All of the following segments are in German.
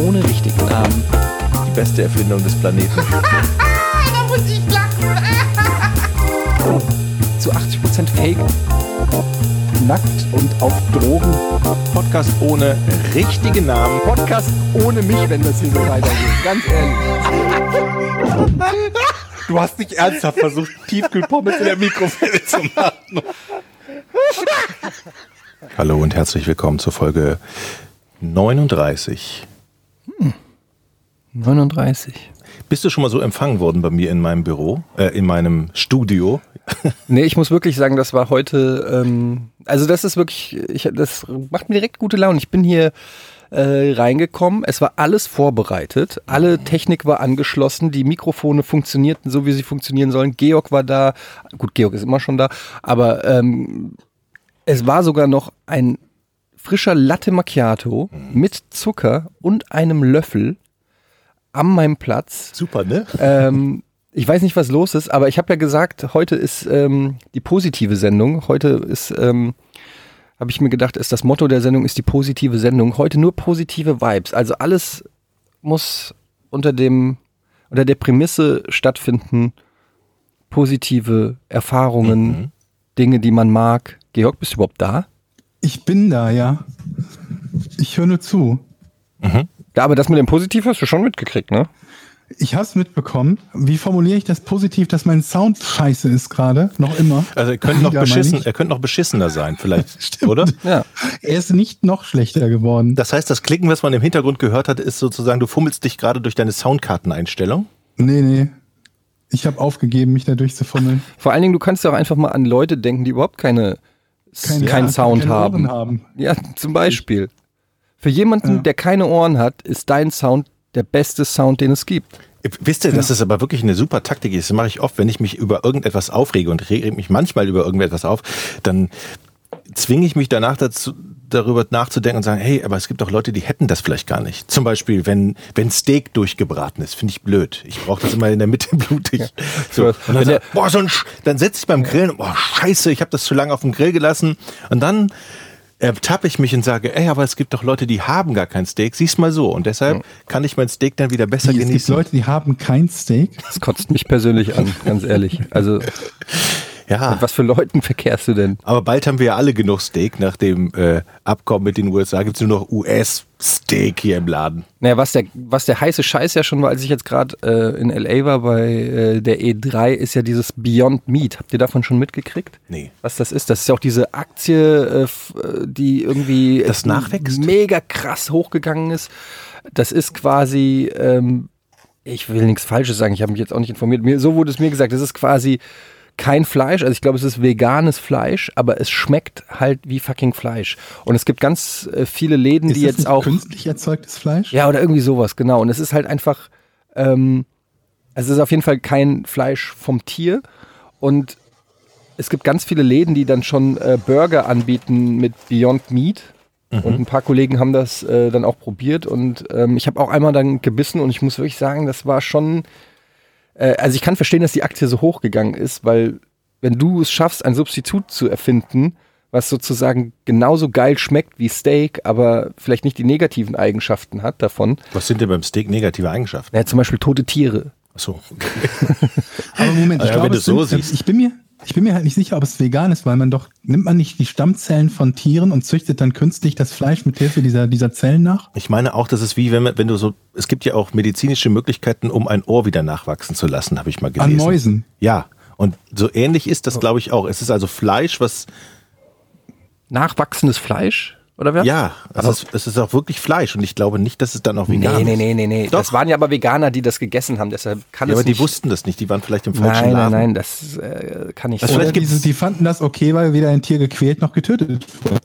ohne richtigen Namen. Die beste Erfindung des Planeten. da muss ich lachen. Zu 80% Fake. Nackt und auf Drogen. Podcast ohne richtigen Namen. Podcast ohne mich, wenn das hier so weitergeht. Ganz ehrlich. Du hast nicht ernsthaft versucht, Tiefkühlpommes in der Mikrowelle zu machen. Hallo und herzlich willkommen zur Folge 39. 39. Bist du schon mal so empfangen worden bei mir in meinem Büro, äh, in meinem Studio? Nee, ich muss wirklich sagen, das war heute, ähm, also das ist wirklich, ich, das macht mir direkt gute Laune. Ich bin hier äh, reingekommen, es war alles vorbereitet, alle Technik war angeschlossen, die Mikrofone funktionierten so, wie sie funktionieren sollen. Georg war da, gut, Georg ist immer schon da, aber ähm, es war sogar noch ein frischer Latte Macchiato mit Zucker und einem Löffel an meinem Platz. Super, ne? Ähm, ich weiß nicht, was los ist, aber ich habe ja gesagt, heute ist ähm, die positive Sendung. Heute ist, ähm, habe ich mir gedacht, ist das Motto der Sendung ist die positive Sendung. Heute nur positive Vibes. Also alles muss unter dem unter der Prämisse stattfinden. Positive Erfahrungen, Mhm. Dinge, die man mag. Georg, bist du überhaupt da? Ich bin da, ja. Ich höre nur zu. Ja, aber das mit dem Positiv hast du schon mitgekriegt, ne? Ich habe es mitbekommen. Wie formuliere ich das positiv, dass mein Sound scheiße ist gerade? Noch immer. Also er könnte noch beschissen, er könnte noch beschissener sein, vielleicht, Stimmt. oder? Ja. Er ist nicht noch schlechter geworden. Das heißt, das Klicken, was man im Hintergrund gehört hat, ist sozusagen, du fummelst dich gerade durch deine Soundkarteneinstellung. Nee, nee. Ich habe aufgegeben, mich da durchzufummeln. Vor allen Dingen, du kannst ja auch einfach mal an Leute denken, die überhaupt keine, Keine- keinen ja, Sound keine haben. Haben. Ja, zum Beispiel. Für jemanden, Ja. der keine Ohren hat, ist dein Sound der beste Sound, den es gibt. Wisst ihr, das ist aber wirklich eine super Taktik. Das mache ich oft, wenn ich mich über irgendetwas aufrege und rege mich manchmal über irgendetwas auf, dann zwinge ich mich danach dazu, darüber nachzudenken und sagen, hey, aber es gibt doch Leute, die hätten das vielleicht gar nicht. Zum Beispiel, wenn, wenn Steak durchgebraten ist, finde ich blöd. Ich brauche das immer in der Mitte blutig. So. Und dann, sag, boah, so ein Sch dann setze ich beim Grillen, boah, scheiße, ich habe das zu lange auf dem Grill gelassen. Und dann ertappe ich mich und sage, ey, aber es gibt doch Leute, die haben gar kein Steak. Sieh's mal so. Und deshalb kann ich mein Steak dann wieder besser Wie, es gibt genießen. Leute, die haben kein Steak. Das kotzt mich persönlich an, ganz ehrlich. Also, ja. mit was für Leuten verkehrst du denn? Aber bald haben wir ja alle genug Steak. Nach dem äh, Abkommen mit den USA gibt's nur noch US-Steak hier im Laden. Naja, was der, was der heiße Scheiß ja schon war, als ich jetzt gerade äh, in L.A. war bei äh, der E3, ist ja dieses Beyond Meat. Habt ihr davon schon mitgekriegt? Nee. Was das ist? Das ist ja auch diese Aktie, äh, äh, die irgendwie Das nachwächst? mega krass hochgegangen ist. Das ist quasi, ähm, ich will nichts Falsches sagen, ich habe mich jetzt auch nicht informiert. Mir, so wurde es mir gesagt, das ist quasi kein Fleisch, also ich glaube, es ist veganes Fleisch, aber es schmeckt halt wie fucking Fleisch. Und es gibt ganz äh, viele Läden, Ist die das jetzt auch. künstlich erzeugtes Fleisch? Ja, oder irgendwie sowas, genau. Und es ist halt einfach, ähm, es ist auf jeden Fall kein Fleisch vom Tier. Und es gibt ganz viele Läden, die dann schon äh, Burger anbieten mit Beyond Meat. Und ein paar Kollegen haben das äh, dann auch probiert. Und ähm, ich habe auch einmal dann gebissen und ich muss wirklich sagen, das war schon. Äh, also ich kann verstehen, dass die Aktie so hochgegangen ist, weil wenn du es schaffst, ein Substitut zu erfinden, was sozusagen genauso geil schmeckt wie Steak, aber vielleicht nicht die negativen Eigenschaften hat davon. Was sind denn beim Steak negative Eigenschaften? Ja, zum Beispiel tote Tiere. Achso. Aber Moment, ich Ja, glaube, wenn du es so sind, siehst. ich bin mir, ich bin mir halt nicht sicher, ob es vegan ist, weil man doch, nimmt man nicht die Stammzellen von Tieren und züchtet dann künstlich das Fleisch mit Hilfe dieser, dieser Zellen nach? Ich meine auch, das ist wie, wenn, man- wenn du so, es gibt ja auch medizinische Möglichkeiten, um ein Ohr wieder nachwachsen zu lassen, habe ich mal gelesen. An Mäusen. Ja. Und so ähnlich ist das, glaube ich, auch. Es ist also Fleisch, was, Nachwachsendes Fleisch? Oder wer? ja, es ist, es ist auch wirklich Fleisch. Und ich glaube nicht, dass es dann auch vegan Nee, nee, ist. nee, nee, nee. Doch. Das waren ja aber Veganer, die das gegessen haben, deshalb kann Ja, es aber die nicht. wussten das nicht. Die waren vielleicht im falschen Nein, nein, Laden. nein, das äh, kann nicht Das sein. vielleicht Oder die fanden das okay, weil weder ein Tier gequält noch getötet wurde.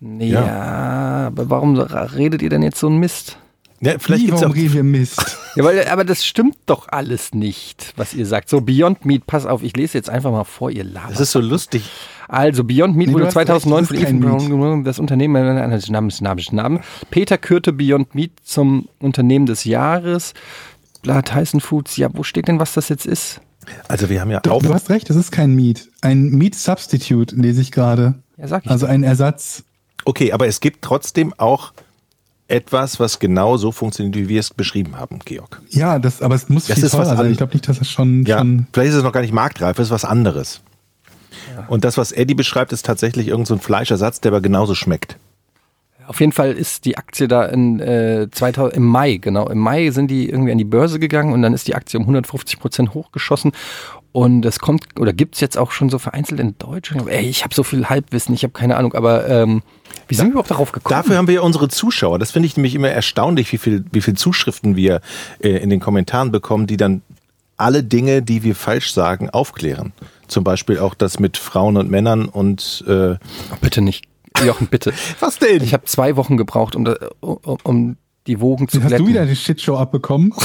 Ja, aber warum redet ihr denn jetzt so einen Mist? Ja, vielleicht Wie, gibt's warum auch, reden wir Mist? Ja, weil, aber das stimmt doch alles nicht, was ihr sagt. So, Beyond Meat, pass auf, ich lese jetzt einfach mal vor, ihr das labert. ist so lustig. Also, Beyond Meat Nee, wurde hast 2009 recht, von Ethan Brown, das Unternehmen, äh, Namens, Namens, Namen. Peter kürte Beyond Meat zum Unternehmen des Jahres. Bla, Tyson Foods, ja, wo steht denn, was das jetzt ist? Also wir haben ja Du, auch, du hast recht, das ist kein Meat. Ein Meat Substitute lese ich gerade. Ja, sag ich. Also ein Ersatz. okay, aber es gibt trotzdem auch etwas, was genau so funktioniert, wie wir es beschrieben haben, Georg. Ja, das, aber es muss Das viel ist was teurer sein. an- Ich glaube nicht, dass das schon, Ja, schon vielleicht ist es noch gar nicht marktreif, es ist was anderes. Und das, was Eddie beschreibt, ist tatsächlich irgendein so ein Fleischersatz, der aber genauso schmeckt. Auf jeden Fall ist die Aktie da in, äh, 2000, im Mai, genau. Im Mai sind die irgendwie an die Börse gegangen und dann ist die Aktie um 150 Prozent hochgeschossen. Und es kommt, oder gibt's jetzt auch schon so vereinzelt in Deutschland. Ey, ich habe so viel Halbwissen, ich habe keine Ahnung, aber ähm, wie sind wir überhaupt darauf gekommen? Dafür haben wir ja unsere Zuschauer. Das finde ich nämlich immer erstaunlich, wie viel, wie viel Zuschriften wir äh, in den Kommentaren bekommen, die dann alle Dinge, die wir falsch sagen, aufklären. Zum Beispiel auch das mit Frauen und Männern und äh, bitte nicht. Jochen, bitte. was denn? Ich habe zwei Wochen gebraucht, um, da, um, um die Wogen zu Hast glätten. du wieder die Shitshow abbekommen?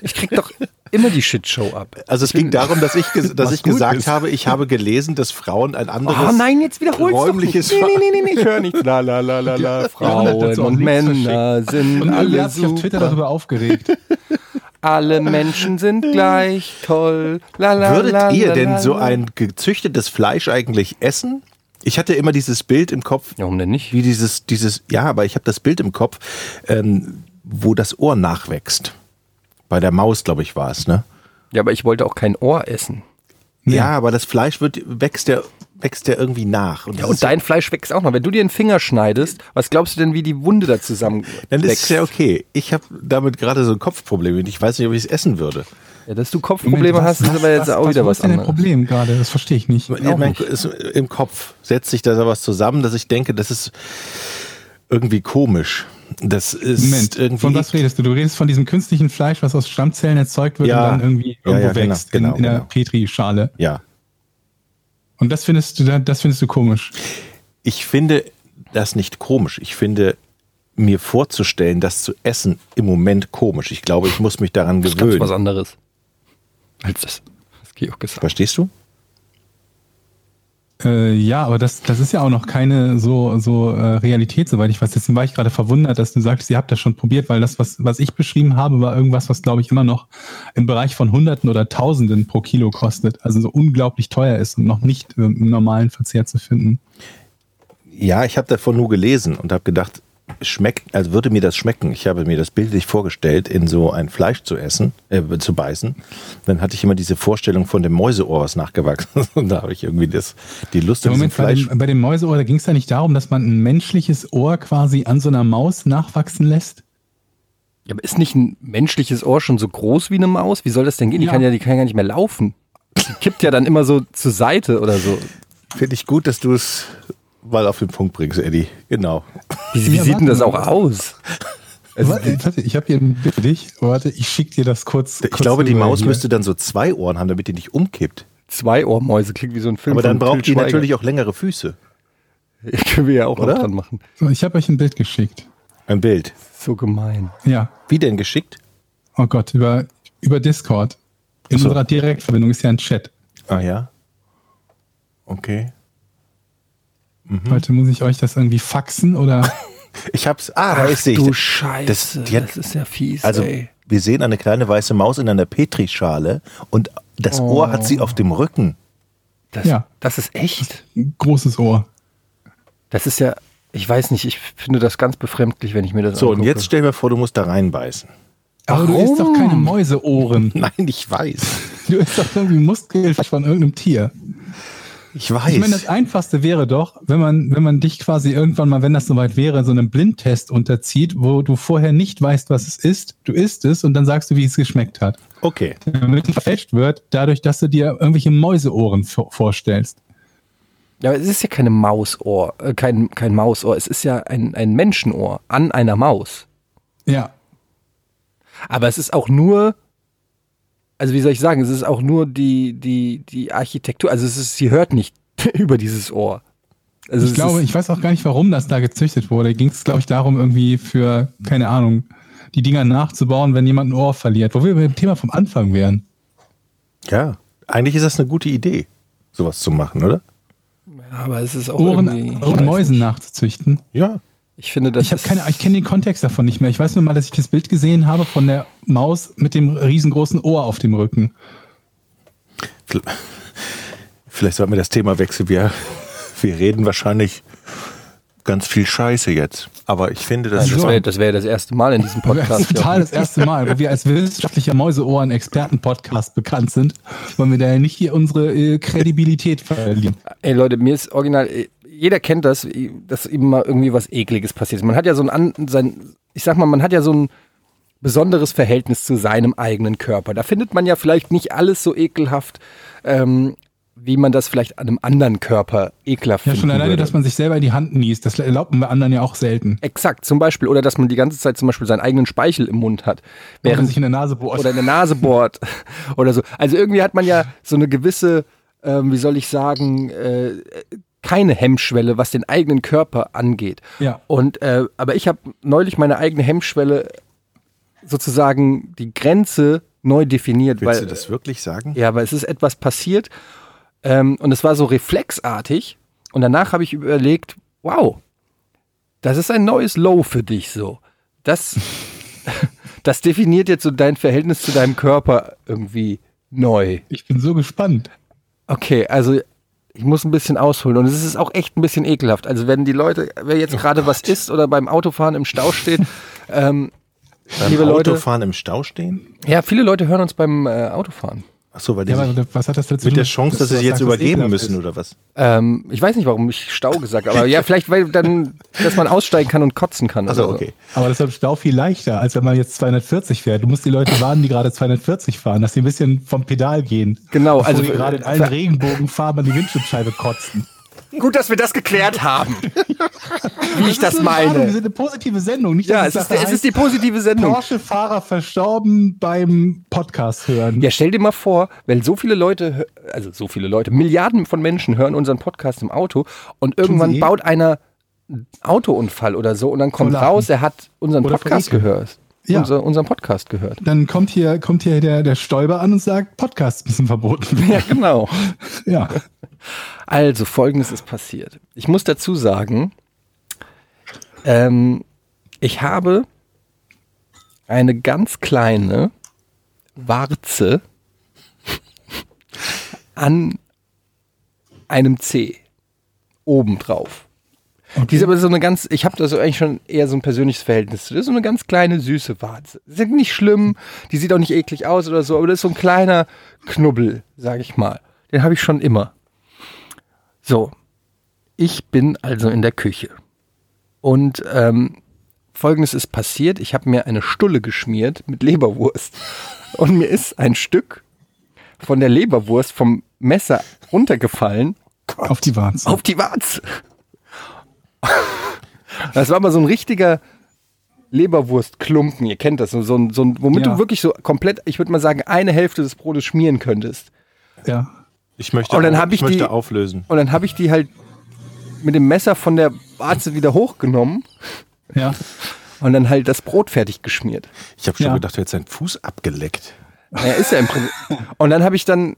Ich krieg doch immer die Shitshow ab. also es ging darum, dass ich, dass Was ich gesagt ist. habe, ich habe gelesen, dass Frauen ein anderes Oh nein, jetzt wiederholst räumliches doch nicht. Nee, nee, nee, nee, ich höre nicht. La, la, la, la, la. Frauen und Männer sind Und alle hat sich auf Twitter darüber aufgeregt. Alle Menschen sind gleich toll. La, la, Würdet la, ihr denn so ein gezüchtetes Fleisch eigentlich essen? Ich hatte immer dieses Bild im Kopf, Ja, warum denn nicht? wie dieses, dieses, ja, aber ich habe das Bild im Kopf, ähm, wo das Ohr nachwächst. Bei der Maus, glaube ich, war es, ne? Ja, aber ich wollte auch kein Ohr essen. Ja, aber das Fleisch wird, wächst ja, wächst ja irgendwie nach. Und, Ja, und dein Fleisch wächst auch noch. Wenn du dir den Finger schneidest, was glaubst du denn, wie die Wunde da zusammen dann ist es wächst? ja okay. Ich habe damit gerade so ein Kopfproblem und ich weiß nicht, ob ich es essen würde. Ja, dass du Kopfprobleme hast, ist aber jetzt auch wieder wo was ist denn dein anderes. Problem gerade? Das verstehe ich nicht. Ja, mein, ist, Im Kopf setzt sich da sowas zusammen, dass ich denke, das ist irgendwie komisch. Das ist Moment, irgendwie. von was redest du? Du redest von diesem künstlichen Fleisch, was aus Stammzellen erzeugt wird Ja. und dann irgendwie Ja, irgendwo ja, genau, wächst genau, in, in der genau. Petrischale. Ja. Und das findest du, das findest du komisch. Ich finde das nicht komisch. Ich finde mir vorzustellen, das zu essen im Moment komisch. Ich glaube, ich muss mich daran Das ist ganz was gewöhnen. anderes. Als das, was Georg gesagt hat. Verstehst du? Äh, ja, aber das, das ist ja auch noch keine so, so äh, Realität, soweit ich weiß. Deswegen war ich gerade verwundert, dass du sagst, ihr habt das schon probiert, weil das, was, was ich beschrieben habe, war irgendwas, was, glaube ich, immer noch im Bereich von Hunderten oder Tausenden pro Kilo kostet. Also so unglaublich teuer ist und noch nicht ähm, im normalen Verzehr zu finden. Ja, ich habe davon nur gelesen und habe gedacht, schmeckt, also würde mir das schmecken. Ich habe mir das bildlich vorgestellt, in so ein Fleisch zu essen, äh, zu beißen. Dann hatte ich immer diese Vorstellung von dem Mäuseohr, was nachgewachsen ist. Und da habe ich irgendwie das, die Lust an Moment bei Fleisch. dem, bei dem Mäuseohr, da ging es ja nicht darum, dass man ein menschliches Ohr quasi an so einer Maus nachwachsen lässt. Ja, aber ist nicht ein menschliches Ohr schon so groß wie eine Maus? Wie soll das denn gehen? Die Ja. kann ja, die kann ja nicht mehr laufen. Die kippt ja dann immer so zur Seite oder so. Finde ich gut, dass du es mal auf den Punkt bringst, Eddie. Genau. Wie, wie Ja, sieht denn das auch aus? Also warte, warte, ich habe hier ein Bild für dich. Warte, ich schicke dir das kurz. Ich kurz glaube, die Maus hier. müsste dann so zwei Ohren haben, damit die nicht umkippt. Zwei Ohrmäuse klingt wie so ein Film. Aber dann braucht die Schweiger. natürlich auch längere Füße. Ja, können wir ja auch Oder? dran machen. So, ich habe euch ein Bild geschickt. Ein Bild. So gemein. Ja. Wie denn geschickt? Oh Gott, über, über Discord. In so. unserer Direktverbindung ist ja ein Chat. Ah ja. Okay. Mhm. Heute muss ich euch das irgendwie faxen oder. Ich hab's. Ah, da ist sie. du Scheiße. Das- Das, die hat- ist ja fies, Also, ey. wir sehen eine kleine weiße Maus in einer Petrischale und das Ohr hat sie auf dem Rücken. Das, Ja. das ist echt. Ein großes Ohr. Das ist ja, ich weiß nicht, ich finde das ganz befremdlich, wenn ich mir das So, und angucke. jetzt stell dir vor, du musst da reinbeißen. Aber du isst doch keine Mäuseohren. Nein, ich weiß. Du isst doch irgendwie Muskelfleisch von irgendeinem Tier. Ich weiß. Ich meine, das Einfachste wäre doch, wenn man, wenn man dich quasi irgendwann mal, wenn das soweit wäre, so einem Blindtest unterzieht, wo du vorher nicht weißt, was es ist. Du isst es und dann sagst du, wie es geschmeckt hat. okay. Damit es verfälscht wird, dadurch, dass du dir irgendwelche Mäuseohren vor- vorstellst. Ja, aber es ist ja keine Mausohr, äh, kein, kein Mausohr, es ist ja ein, ein Menschenohr an einer Maus. Ja. Aber es ist auch nur, also wie soll ich sagen, es ist auch nur die, die, die Architektur, also es ist, sie hört nicht über dieses Ohr. Also ich glaube, ich weiß auch gar nicht, warum das da gezüchtet wurde. Ging es, glaube ich, darum, irgendwie für, keine Ahnung, die Dinger nachzubauen, wenn jemand ein Ohr verliert. Wo wir beim Thema vom Anfang wären. Ja. Eigentlich ist das eine gute Idee, sowas zu machen, oder? aber es ist auch Ohren, Ohren Mäusen nicht. nachzuzüchten. Ja. Ich finde, das Ich habe keine, ich kenne den Kontext davon nicht mehr. Ich weiß nur mal, dass ich das Bild gesehen habe von der Maus mit dem riesengroßen Ohr auf dem Rücken. Vielleicht sollten wir das Thema wechseln. Wir, wir reden wahrscheinlich ganz viel Scheiße jetzt. Aber ich finde, das Das ist wäre das, wär das erste Mal in diesem Das Podcast. ist total das erste Mal, wo wir als wissenschaftlicher Mäuseohren-Experten-Podcast bekannt sind, wollen wir da ja nicht hier unsere äh, Kredibilität verlieren. Ey Leute, mir ist original, äh, jeder kennt das, dass eben mal irgendwie was Ekliges passiert ist. Man hat ja so ein, sein, ich sag mal, man hat ja so ein besonderes Verhältnis zu seinem eigenen Körper. Da findet man ja vielleicht nicht alles so ekelhaft, ähm, wie man das vielleicht an einem anderen Körper ekelhaft Ja, finden schon alleine, würde. dass man sich selber in die Hand niest, das erlaubt man anderen ja auch selten. Exakt, zum Beispiel, oder dass man die ganze Zeit zum Beispiel seinen eigenen Speichel im Mund hat, Während während sich in der Nase bohrt. oder in der Nase bohrt oder so. Also irgendwie hat man ja so eine gewisse, ähm, wie soll ich sagen, äh, keine Hemmschwelle, was den eigenen Körper angeht. Ja. Und äh, aber ich habe neulich meine eigene Hemmschwelle sozusagen die Grenze neu definiert, Willst weil du das wirklich sagen? ja, weil es ist etwas passiert ähm, und es war so reflexartig und danach habe ich überlegt, wow, das ist ein neues Low für dich so. Das, das definiert jetzt so dein Verhältnis zu deinem Körper irgendwie neu. Ich bin so gespannt. Okay, also ich muss ein bisschen ausholen und es ist auch echt ein bisschen ekelhaft. Also wenn die Leute, wer jetzt gerade was isst oder beim Autofahren im Stau steht, ähm, Beim liebe Leute, Autofahren im Stau stehen? ja, viele Leute hören uns beim äh, Autofahren. Achso, weil die Ja, was hat das dazu mit der Chance, dass sie du sich jetzt übergeben müssen ist? oder was? Ähm, ich weiß nicht, warum ich Stau gesagt habe, aber ja, vielleicht, weil dann, dass man aussteigen kann und kotzen kann. Also oder so. okay. Aber das ist im Stau viel leichter, als wenn man jetzt 240 fährt. Du musst die Leute warnen, die gerade 240 fahren, dass sie ein bisschen vom Pedal gehen. Genau, also die gerade in allen Regenbogenfarben an die Windschutzscheibe kotzen. Gut, dass wir das geklärt haben. Wie ich das ist eine Warnung, Wir meine. sind eine positive Sendung. Nicht, Ja, es ist, es ist die positive Sendung. Porsche-Fahrer verstorben beim Podcast hören. Ja, stell dir mal vor, wenn so viele Leute, also so viele Leute, Milliarden von Menschen hören unseren Podcast im Auto und irgendwann baut einer einen Autounfall oder so und dann kommt raus, er hat unseren Oder Podcast gehört. Ja. Unser, unseren Podcast gehört. Dann kommt hier, kommt hier der, der Stäuber an und sagt, Podcast müssen verboten werden. Ja, genau. Ja. Also, folgendes ist passiert. Ich muss dazu sagen, ähm, ich habe eine ganz kleine Warze an einem C obendrauf. Die ist aber so eine ganz, ich habe da so eigentlich schon eher so ein persönliches Verhältnis zu. Das ist so eine ganz kleine, süße Warze. Ist ja nicht schlimm, die sieht auch nicht eklig aus oder so, aber das ist so ein kleiner Knubbel, sage ich mal. Den habe ich schon immer. So, ich bin also in der Küche. Und ähm, folgendes ist passiert. Ich habe mir eine Stulle geschmiert mit Leberwurst. Und mir ist ein Stück von der Leberwurst vom Messer runtergefallen Auf die Warze. auf die Warze. Das war mal so ein richtiger Leberwurstklumpen. Ihr kennt das. So, so, ein- so, ein- womit Ja. du wirklich so komplett, ich würde mal sagen, eine Hälfte des Brotes schmieren könntest. Ja. Ich möchte, Und dann au- hab ich möchte die- auflösen. Und dann habe ich die halt mit dem Messer von der Warze wieder hochgenommen Ja. und dann halt das Brot fertig geschmiert. Ich habe schon Ja. gedacht, du hättest deinen Fuß abgeleckt. Ja, ist ja im Prinzip. Und dann habe ich dann,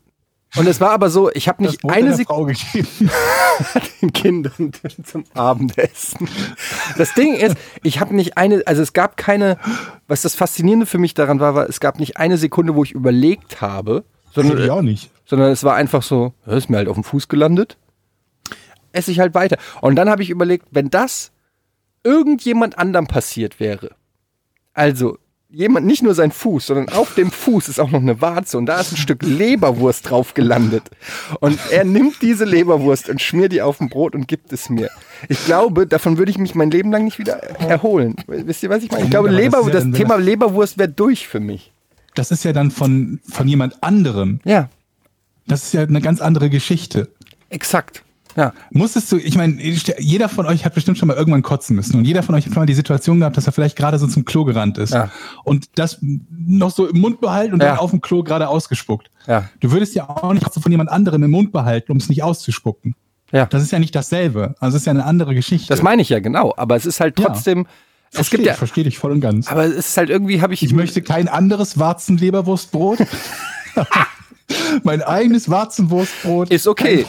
und es war aber so, ich habe nicht eine Sekunde den Kindern zum Abendessen. Das Ding ist, ich habe nicht eine, also es gab keine, was das Faszinierende für mich daran war, war, es gab nicht eine Sekunde, wo ich überlegt habe, Ich sondern, auch nicht. sondern es war einfach so, ist mir halt auf dem Fuß gelandet, esse ich halt weiter. Und dann habe ich überlegt, wenn das irgendjemand anderem passiert wäre, also jemand, nicht nur sein Fuß, sondern auf dem Fuß ist auch noch eine Warze und da ist ein Stück Leberwurst drauf gelandet. Und er nimmt diese Leberwurst und schmiert die auf dem Brot und gibt es mir. Ich glaube, davon würde ich mich mein Leben lang nicht wieder erholen. Wisst ihr, was ich meine? Ich glaube, das Leber, das Thema Leberwurst wäre durch für mich. Das ist ja dann von, von jemand anderem. Ja, Das ist ja eine ganz andere Geschichte. exakt. Ja. Musstest du, ich meine, jeder von euch hat bestimmt schon mal irgendwann kotzen müssen und jeder von euch hat schon mal die Situation gehabt, dass er vielleicht gerade so zum Klo gerannt ist Ja. und das noch so im Mund behalten und Ja. dann auf dem Klo gerade ausgespuckt. Ja. Du würdest ja auch nicht von jemand anderem im Mund behalten, um es nicht auszuspucken. Ja. Das ist ja nicht dasselbe. Also es ist ja eine andere Geschichte. Das meine ich ja genau, aber es ist halt trotzdem, es Versteh gibt ja, ich, verstehe dich voll und ganz. aber es ist halt irgendwie, habe ich, Ich möchte kein anderes Warzenleberwurstbrot. mein eigenes Warzenwurstbrot. Ist okay.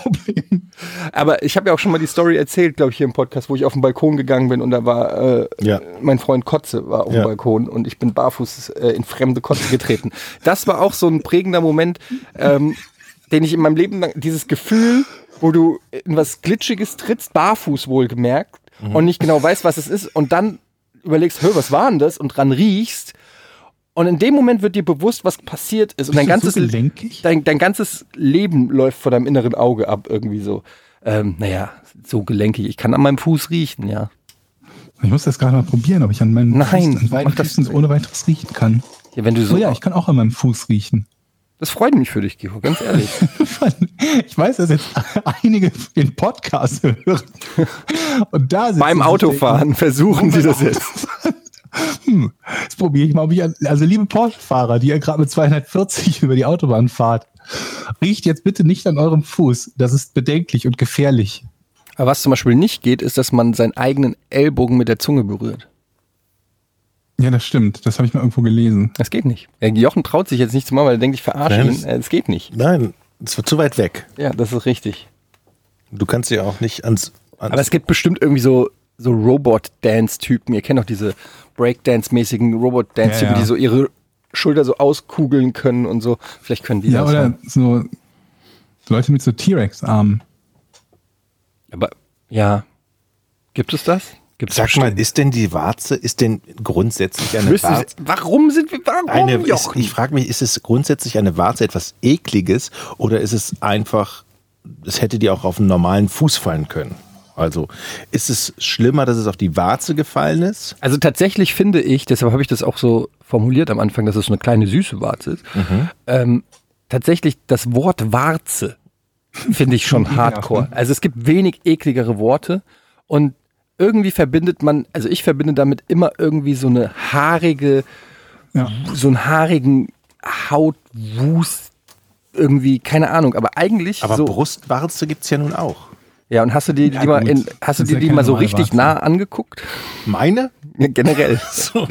Aber ich habe ja auch schon mal die Story erzählt, glaube ich, hier im Podcast, wo ich auf den Balkon gegangen bin und da war äh, Ja. mein Freund Kotze war auf Ja. dem Balkon und ich bin barfuß äh, in fremde Kotze getreten. Das war auch so ein prägender Moment, ähm, den ich in meinem Leben lang, dieses Gefühl, wo du in was Glitschiges trittst, barfuß wohlgemerkt und nicht genau weißt, was es ist und dann überlegst, hör, was war denn das? Und dran riechst. Und in dem Moment wird dir bewusst, was passiert ist. Und dein Bist ganzes, so gelenkig? dein, dein ganzes Leben läuft vor deinem inneren Auge ab, irgendwie so. Ähm, naja, so gelenkig. Ich kann an meinem Fuß riechen, ja. Ich muss das gerade mal probieren, ob ich an meinem Nein, Fuß, an beiden Füßen ohne weiteres riechen kann. Ja, wenn du so. So, ja, ich kann auch an meinem Fuß riechen. das freut mich für dich, Giro, ganz ehrlich. Ich weiß, dass jetzt einige den Podcast hören. Und da Beim Autofahren versuchen sie das jetzt. Hm, jetzt probiere ich mal, ob ich an, also liebe Porsche-Fahrer, die ihr gerade mit 240 über die Autobahn fahrt, riecht jetzt bitte nicht an eurem Fuß. Das ist bedenklich und gefährlich. Aber was zum Beispiel nicht geht, ist, dass man seinen eigenen Ellbogen mit der Zunge berührt. Ja, das stimmt. Das habe ich mal irgendwo gelesen. Das geht nicht. Jochen traut sich jetzt nicht zu machen, weil er denkt, ich verarsche ihn. das- Äh, geht nicht. Nein, es wird zu weit weg. Ja, das ist richtig. Du kannst ja auch nicht ans. ans Aber es gibt bestimmt irgendwie so, so Robot-Dance-Typen. Ihr kennt doch diese Breakdance-mäßigen Robot-Dance-Typen, Ja, ja. die so ihre Schulter so auskugeln können und so. Vielleicht können die Ja, das. oder so Leute mit so T-Rex-Armen. Aber ja, gibt es das? Gibt es Sag mal, ist denn die Warze, ist denn grundsätzlich eine Müssen Sie, Warze? warum sind wir, warum, Eine, ist, ich frage mich, ist es grundsätzlich eine Warze etwas Ekliges oder ist es einfach, es hätte dir auch auf einen normalen Fuß fallen können? Also ist es schlimmer, dass es auf die Warze gefallen ist? Also tatsächlich finde ich, deshalb habe ich das auch so formuliert am Anfang, dass es so eine kleine süße Warze ist. Ähm, tatsächlich das Wort Warze finde ich schon hardcore. Also es gibt wenig ekligere Worte und irgendwie verbindet man, also ich verbinde damit immer irgendwie so eine haarige, Ja. so einen haarigen Hautwust, irgendwie, keine Ahnung, aber eigentlich Aber so. Brustwarze gibt es ja nun auch. Ja, und hast du dir die Ja, mal, in, hast du dir ja die mal so richtig nah angeguckt? Meine? Ja, generell. So.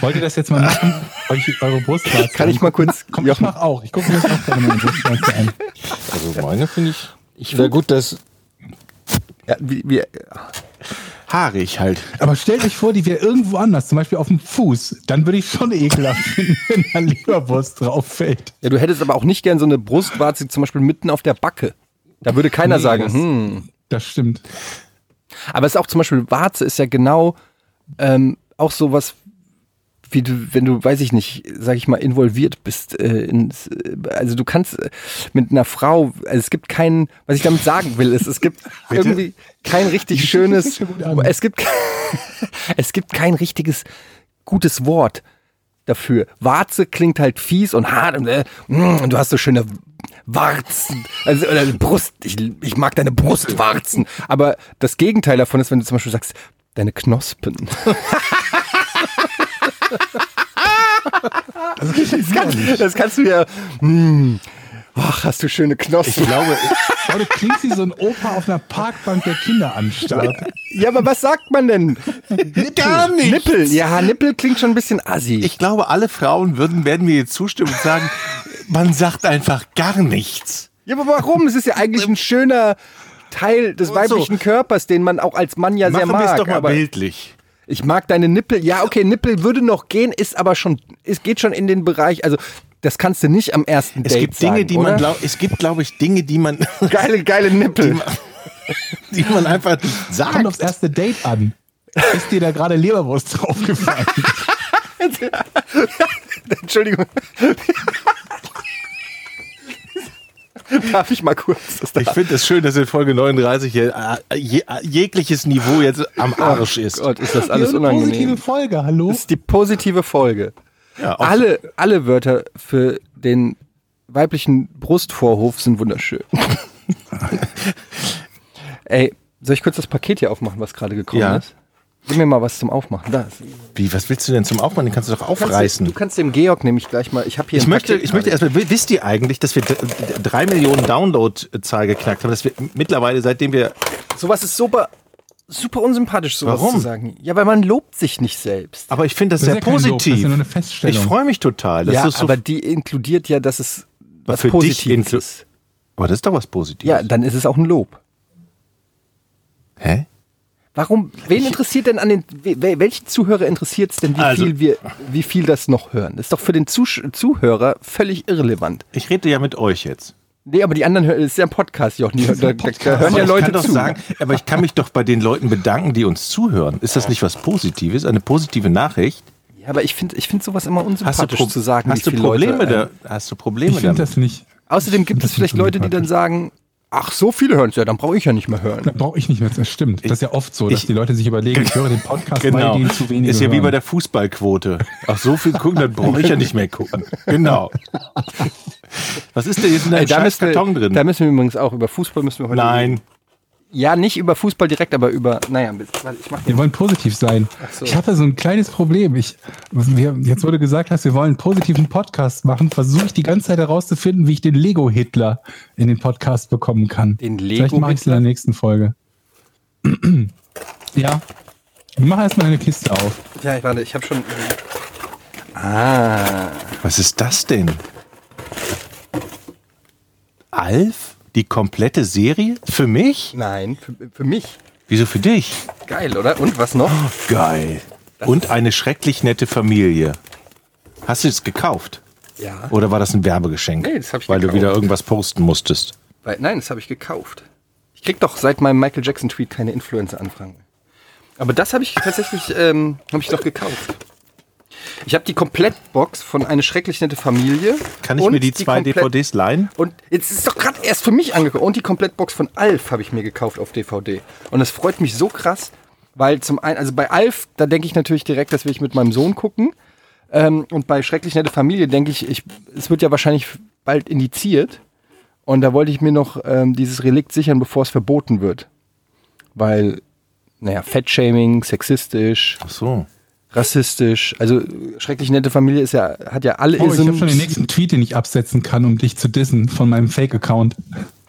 Wollt ihr das jetzt mal machen? Euch eure Brustwarze Kann ich mal kurz, Komm, ich mach auch. Ich gucke mir das auch gerne meine Brustwarze an. Also meine finde ich. Ich Wäre gut, dass ja, wie, wie, haarig halt. Aber stellt euch vor, die wäre irgendwo anders, zum Beispiel auf dem Fuß. Dann würde ich schon ekelhaft finden, wenn da Leberwurst drauf fällt. Ja, du hättest aber auch nicht gern so eine Brustwarze zum Beispiel mitten auf der Backe. Da würde keiner Nee, sagen, das- hm. Das stimmt. Aber es ist auch zum Beispiel, Warze ist ja genau ähm, auch sowas, wie du, wenn du, weiß ich nicht, sag ich mal, involviert bist. Äh, ins, also du kannst äh, mit einer Frau, also es gibt keinen, was ich damit sagen will, ist, es gibt irgendwie kein richtig schönes, es gibt, es gibt kein richtiges gutes Wort dafür. Warze klingt halt fies und hart und, äh, mm, und du hast so schöne Warzen. Also, oder Brust. Ich, ich mag deine Brustwarzen. Aber das Gegenteil davon ist, wenn du zum Beispiel sagst, deine Knospen. das, kannst, das kannst du ja. mm, Ach, hast du schöne Knospen. Ich glaube, Oh, du klingst wie so ein Opa auf einer Parkbank der Kinderanstalt. Ja, aber was sagt man denn? gar nicht. Nippel. Ja, Nippel klingt schon ein bisschen assi. Ich glaube, alle Frauen würden, werden mir jetzt zustimmen und sagen, man sagt einfach gar nichts. Ja, aber warum? Es ist ja eigentlich ein schöner Teil des so. weiblichen Körpers, den man auch als Mann ja sehr Machen es mag. doch mal aber bildlich. ich mag deine Nippel. Ja, okay, Nippel würde noch gehen, ist aber schon, es geht schon in den Bereich. Also das kannst du nicht am ersten Es Date gibt Dinge, sagen, die oder? man glaubt, es gibt, glaube ich, Dinge, die man, Geile, geile Nippel. die man einfach nicht Kommt sagt. aufs erste Date an. Ist dir da gerade Leberwurst draufgefallen? Entschuldigung. Darf ich mal kurz? Das Ich finde es schön, dass in Folge 39 hier, äh, je, äh, jegliches Niveau jetzt am Arsch ist. Gott, ist das alles eine unangenehm. Positive Folge, hallo? Das ist die positive Folge. Ja, Alle, alle Wörter für den weiblichen Brustvorhof sind wunderschön. Ey, soll ich kurz das Paket hier aufmachen, was gerade gekommen Ja. ist? Gib mir mal was zum Aufmachen. Da. Wie, was willst du denn zum Aufmachen? Den kannst du doch Kannst du, aufreißen. du kannst dem Georg nämlich gleich mal. Ich habe hier Ich möchte, Paket ich möchte erstmal, wisst ihr eigentlich, dass wir drei Millionen Download-Zahl geknackt haben, dass wir mittlerweile, seitdem wir, Sowas ist super, super unsympathisch, sowas Warum? zu sagen. Ja, weil man lobt sich nicht selbst. aber ich finde das, Das ist sehr ja kein Lob, das ist positiv. ja nur eine ich freue mich total. Das ja, ist so, aber die inkludiert ja, dass es was für dich Positives inklu- ist. aber das ist doch was Positives. Ja, dann ist es auch ein Lob. Hä? Warum? Wen interessiert denn an den, wel- welchen Zuhörer interessiert es denn, wie Also- viel wir, wie viel das noch hören? Das ist doch für den Zusch Zuhörer völlig irrelevant. Ich rede ja mit euch jetzt. Nee, aber die anderen hören, das ist ja ein Podcast, Jochen. Die, da, da, da Podcast. hören ja ich Leute zu. sagen, aber ich kann mich doch bei den Leuten bedanken, die uns zuhören. Ist das nicht was Positives? Eine positive Nachricht? Ja, aber ich finde ich find sowas immer Hast du, unsympathisch zu sagen, hast wie du Probleme Leute. da? Hast du Probleme Ich finde damit? das nicht. Außerdem gibt es vielleicht Leute, die dann sagen, ach, so viele hören es ja, dann brauche ich ja nicht mehr hören. Da brauche ich nicht mehr. Das stimmt. Das ist ja oft so, dass ich- die Leute sich überlegen, ich höre den Podcast, weil Genau. denen zu wenig Ist ja wie bei der Fußballquote. Ach, so viel gucken, dann brauche ich ja nicht mehr gucken. Genau. Was ist denn jetzt in deinem da, müssen wir, Karton drin? da müssen wir übrigens auch über Fußball müssen wir heute Nein. reden. Ja, nicht über Fußball direkt, aber über, naja, ich mach Wir wollen positiv sein. so. Ich habe da so ein kleines Problem. Ich, wir, jetzt wurde gesagt, dass wir wollen einen positiven Podcast machen, versuche ich die ganze Zeit herauszufinden, wie ich den Lego-Hitler in den Podcast bekommen kann. Den Vielleicht mache ich es in der nächsten Folge. ja. Mach erstmal eine Kiste auf. Ja, warte, ich habe schon. Ah. Was ist das denn? Alf? Die komplette Serie? Für mich? Nein, für, für mich. Wieso für dich? Geil, oder? Und was noch? Geil. Und eine schrecklich nette Familie. Hast du es gekauft? Ja. Oder war das ein Werbegeschenk? Nee, das hab ich Weil du gekauft. wieder irgendwas posten musstest. Weil, nein, das habe ich gekauft. Ich krieg doch seit meinem Michael Jackson Tweet keine Influencer-Anfragen. Aber das habe ich tatsächlich ähm, habe ich doch gekauft. Ich habe die Komplettbox von eine schrecklich nette Familie. Kann ich mir die zwei Komplett- DVDs leihen? Und jetzt ist es doch gerade erst für mich angekommen. Und die Komplettbox von Alf habe ich mir gekauft auf DVD. Und das freut mich so krass, weil zum einen, also bei Alf, da denke ich natürlich direkt, das will ich mit meinem Sohn gucken. Ähm, und bei Schrecklich nette Familie denke ich, ich, es wird ja wahrscheinlich bald indiziert. Und da wollte ich mir noch ähm, dieses Relikt sichern, bevor es verboten wird. Weil, naja, Fettshaming, sexistisch, Ach so. Rassistisch. Also Schrecklich nette Familie ist ja, hat ja alle Oh, ich habe schon den nächsten Tweet, den ich absetzen kann, um dich zu dissen von meinem Fake-Account.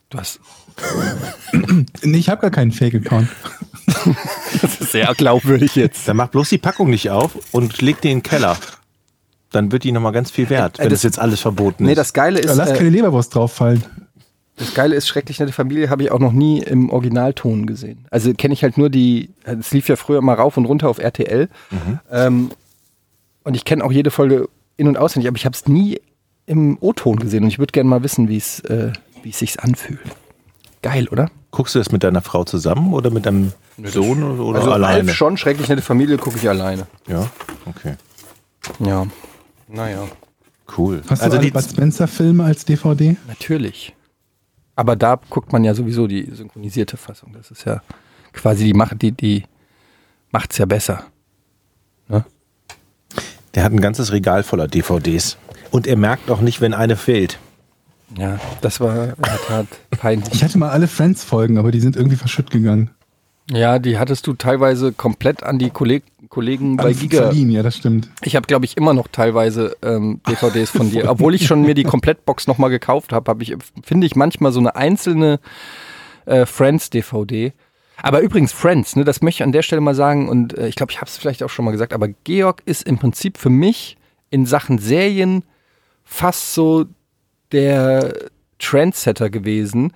Du hast, Nee, ich habe gar keinen Fake-Account. das ist sehr glaubwürdig jetzt. Dann mach bloß die Packung nicht auf und leg die in den Keller. Dann wird die nochmal ganz viel wert, Äh, wenn das- das jetzt alles verboten Nee, ist. das Geile Ja, ist, lass äh, keine Leberwurst drauffallen. Das Geile ist, Schrecklich nette Familie habe ich auch noch nie im Originalton gesehen. Also kenne ich halt nur die, es lief ja früher mal rauf und runter auf RTL. Ähm, und ich kenne auch jede Folge in- und auswendig, aber ich habe es nie im O-Ton gesehen. Und ich würde gerne mal wissen, wie es äh, wie es sich anfühlt. Geil, oder? Guckst du das mit deiner Frau zusammen oder mit deinem Sohn oder, also alleine? Alf schon, Schrecklich nette Familie gucke ich alleine. Ja, okay. Ja. Naja. Cool. Hast also du Bud Spencer-Filme als DVD? Natürlich. Aber da guckt man ja sowieso die synchronisierte Fassung. Das ist ja quasi die macht die die macht's ja besser. Ne? der hat ein ganzes Regal voller DVDs. Und er merkt auch nicht, wenn eine fehlt. Ja, das war in der Tat peinlich. Ich hatte mal alle Friends-Folgen, aber die sind irgendwie verschütt gegangen. Ja, die hattest du teilweise komplett an die Kolleg Kollegen bei Giga. verliehen, ja, das stimmt. Ich habe, glaube ich, immer noch teilweise ähm, DVDs von dir. Obwohl ich schon mir die Komplettbox nochmal gekauft habe, hab ich, finde ich manchmal so eine einzelne äh, Friends-DVD. Aber übrigens, Friends, ne, das möchte ich an der Stelle mal sagen, und äh, ich glaube, ich habe es vielleicht auch schon mal gesagt, aber Georg ist im Prinzip für mich in Sachen Serien fast so der Trendsetter gewesen.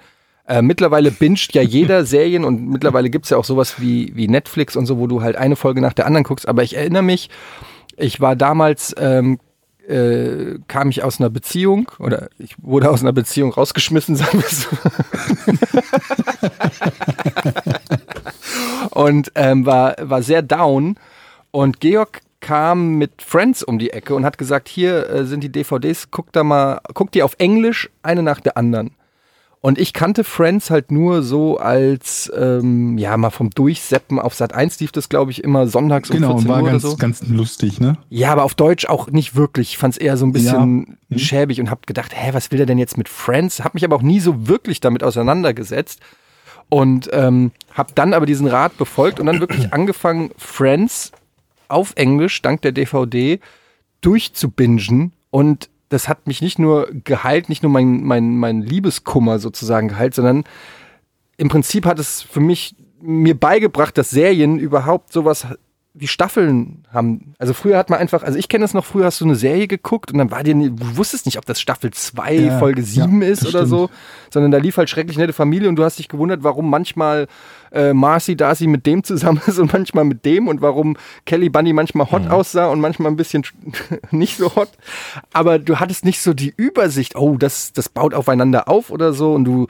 Äh, mittlerweile binscht ja jeder Serien und mittlerweile gibt's ja auch sowas wie, wie Netflix und so, wo du halt eine Folge nach der anderen guckst. Aber ich erinnere mich, ich war damals, ähm, äh, kam ich aus einer Beziehung oder ich wurde aus einer Beziehung rausgeschmissen, sagen wir so. und ähm, war, war sehr down. Und Georg kam mit Friends um die Ecke und hat gesagt, hier äh, sind die DVDs, guck da mal, guck die auf Englisch, eine nach der anderen. Und ich kannte Friends halt nur so als, ähm, ja, mal vom Durchseppen auf Sat 1 lief das, glaube ich, immer sonntags um Genau, 14 war Uhr oder ganz, so. ganz lustig, ne? Ja, aber auf Deutsch auch nicht wirklich. Ich fand es eher so ein bisschen Ja. schäbig und habe gedacht, hä, was will der denn jetzt mit Friends? Hab mich aber auch nie so wirklich damit auseinandergesetzt. Und ähm, habe dann aber diesen Rat befolgt und dann wirklich angefangen, Friends auf Englisch, dank der DVD, durchzubingen. Und das hat mich nicht nur geheilt, nicht nur mein, mein, mein Liebeskummer sozusagen geheilt, sondern im Prinzip hat es für mich mir beigebracht, dass Serien überhaupt sowas die Staffeln haben, also früher hat man einfach, also ich kenne das noch, früher hast du eine Serie geguckt und dann war dir, du wusstest nicht, ob das Staffel 2, Ja, Folge 7 ja, ist oder stimmt. so, sondern da lief halt schrecklich nette Familie und du hast dich gewundert, warum manchmal äh, Marcy Darcy mit dem zusammen ist und manchmal mit dem und warum Kelly Bunny manchmal hot aussah und manchmal ein bisschen nicht so hot. Aber du hattest nicht so die Übersicht, oh, das, das baut aufeinander auf oder so und du,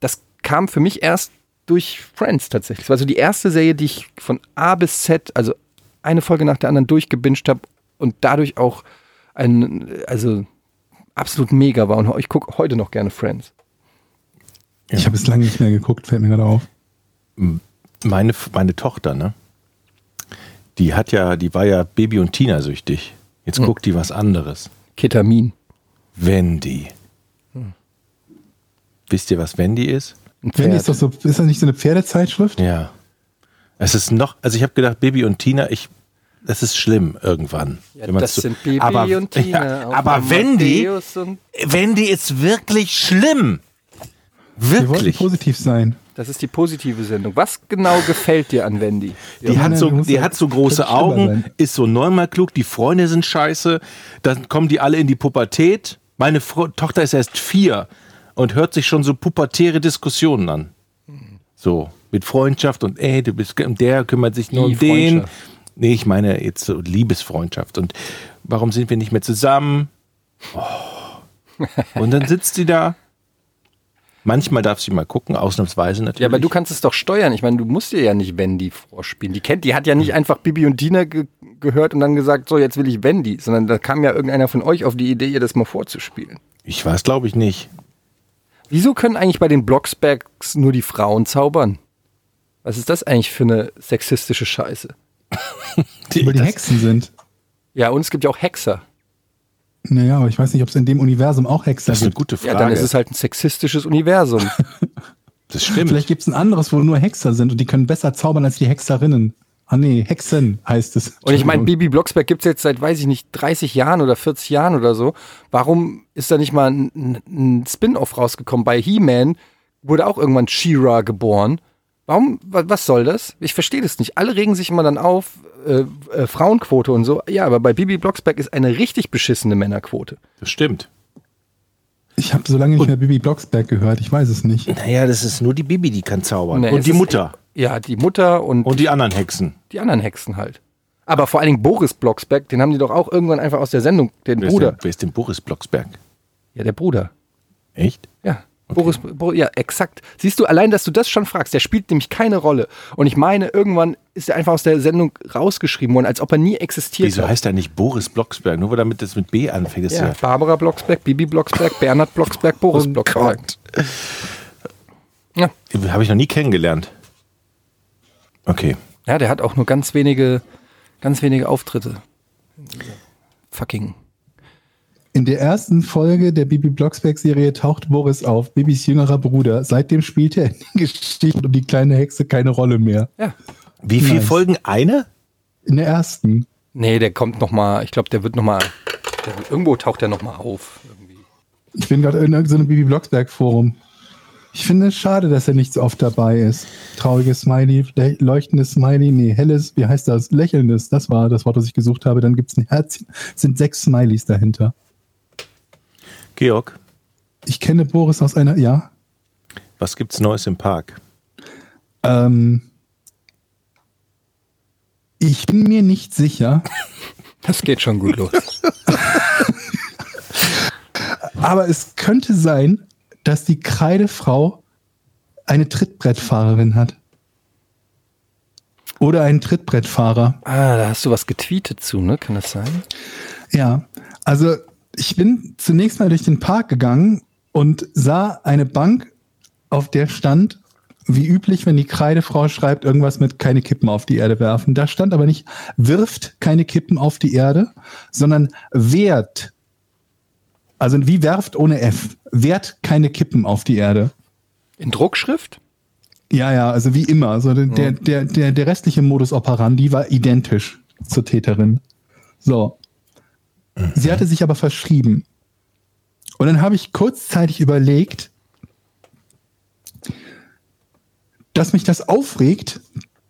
das kam für mich erst durch Friends tatsächlich. Das war so die erste Serie, die ich von A bis Z, also eine Folge nach der anderen durchgebinged habe und dadurch auch ein, also absolut mega war. Und ich gucke heute noch gerne Friends. Ich habe es lange nicht mehr geguckt, fällt mir gerade auf. Meine, meine Tochter, ne? Die hat ja, die war ja Baby- und Tina-süchtig. Jetzt Hm. guckt die was anderes. Ketamin. Wendy. Hm. Wisst ihr, was Wendy ist? Wendy ist doch so, ist das nicht so eine Pferdezeitschrift? Ja. Es ist noch, also ich habe gedacht, Baby und Tina, ich, das ist schlimm irgendwann. Ja, das so- sind Baby aber, und Tina. Ja, aber Wendy, Wendy ist wirklich schlimm. Wir wollten Wirklich. positiv sein. Das ist die positive Sendung. Was genau gefällt dir an Wendy? Die, Ja, hat so, die hat so große Augen, sein. ist so neunmal klug, die Freunde sind scheiße, dann kommen die alle in die Pubertät. Meine Fro Tochter ist erst vier und hört sich schon so pubertäre Diskussionen an. So, mit Freundschaft und ey, du bist, und der kümmert sich nur Wie um den. Nee, ich meine jetzt so Liebesfreundschaft. Und warum sind wir nicht mehr zusammen? Oh. Und dann sitzt sie da. Manchmal darf sie mal gucken, ausnahmsweise natürlich. Ja, aber du kannst es doch steuern. Ich meine, du musst dir ja nicht Wendy vorspielen. Die kennt, die hat ja nicht einfach Bibi und Dina ge gehört und dann gesagt, so jetzt will ich Wendy, sondern da kam ja irgendeiner von euch auf die Idee, ihr das mal vorzuspielen. ich weiß, glaube ich nicht. Wieso können eigentlich bei den Blocksbergs nur die Frauen zaubern? Was ist das eigentlich für eine sexistische Scheiße? Weil die Hexen sind. Ja, und es gibt ja auch Hexer. Naja, aber ich weiß nicht, ob es in dem Universum auch Hexer Das ist eine gibt. gute Frage. Ja, dann ist es halt ein sexistisches Universum. das stimmt. Vielleicht gibt es ein anderes, wo nur Hexer sind und die können besser zaubern als die Hexerinnen. Ah nee, Hexen heißt es. Und ich meine. Bibi Blocksberg gibt's jetzt seit, weiß ich nicht, 30 Jahren oder 40 Jahren oder so. Warum ist da nicht mal ein, ein Spin-off rausgekommen? Bei He-Man wurde auch irgendwann She-Ra geboren. Warum, wa- was soll das? Ich verstehe das nicht. Alle regen sich immer dann auf, äh, äh, Frauenquote und so. Ja, aber bei Bibi Blocksberg ist eine richtig beschissene Männerquote. Das stimmt. Ich habe so lange nicht mehr Bibi Blocksberg gehört, ich weiß es nicht. Naja, das ist nur die Bibi, die kann zaubern. Nee, und die ist- Mutter. Ja, die Mutter und, Und die anderen Hexen. die anderen Hexen halt. Aber vor allen Dingen Boris Blocksberg, den haben die doch auch irgendwann einfach aus der Sendung, den Wer ist, Bruder. denn, wer ist denn Boris Blocksberg? Ja, der Bruder. Echt? Ja. Boris, Bo, ja, exakt. Siehst du, allein, dass du das schon fragst, der spielt nämlich keine Rolle. Und ich meine, irgendwann ist er einfach aus der Sendung rausgeschrieben worden, als ob er nie existiert Wieso hat. heißt er nicht Boris Blocksberg? Nur weil damit das mit B anfängt. Ist ja, ja. Barbara Blocksberg, Bibi Blocksberg, Bernhard Blocksberg, Boris Oh Blocksberg. Gott. Ja. Habe ich noch nie kennengelernt. Okay. ja, der hat auch nur ganz wenige, ganz wenige Auftritte. Fucking. In der ersten Folge der Bibi Blocksberg-Serie taucht Boris auf, Bibis jüngerer Bruder. Seitdem spielt er in den Geschichten um die kleine Hexe keine Rolle mehr. Ja. Wie viele Nice. Folgen? Eine? In der ersten. Nee, der kommt noch mal, ich glaube, der wird noch mal, der, irgendwo taucht der noch mal auf. Irgendwie. Ich bin gerade in irgendeinem Bibi Blocksberg-Forum. Ich finde es schade, dass er nicht so oft dabei ist. Trauriges Smiley, le- leuchtendes Smiley, nee, helles, wie heißt das? Lächelndes, das war das Wort, das ich gesucht habe. Dann gibt es ein Herzchen. Es sind sechs Smileys dahinter. Georg, Ich kenne Boris aus einer, ja. was gibt's Neues im Park? Ähm, ich bin mir nicht sicher, Das geht schon gut los. aber es könnte sein, dass die Kreidefrau eine Trittbrettfahrerin hat. Oder einen Trittbrettfahrer. ah, da hast du was getweetet zu, ne? Kann das sein? Ja, also ich bin zunächst mal durch den Park gegangen und sah eine Bank, auf der stand, wie üblich, wenn die Kreidefrau schreibt, irgendwas mit keine Kippen auf die Erde werfen. Da stand aber nicht, wirft keine Kippen auf die Erde, sondern wehrt. Also wie werft ohne F. Wehrt keine Kippen auf die Erde. In Druckschrift? Ja, ja, also wie immer. Also der, der, der, der restliche Modus operandi war identisch zur Täterin. So. Sie hatte sich aber verschrieben. Und dann habe ich kurzzeitig überlegt, dass mich das aufregt,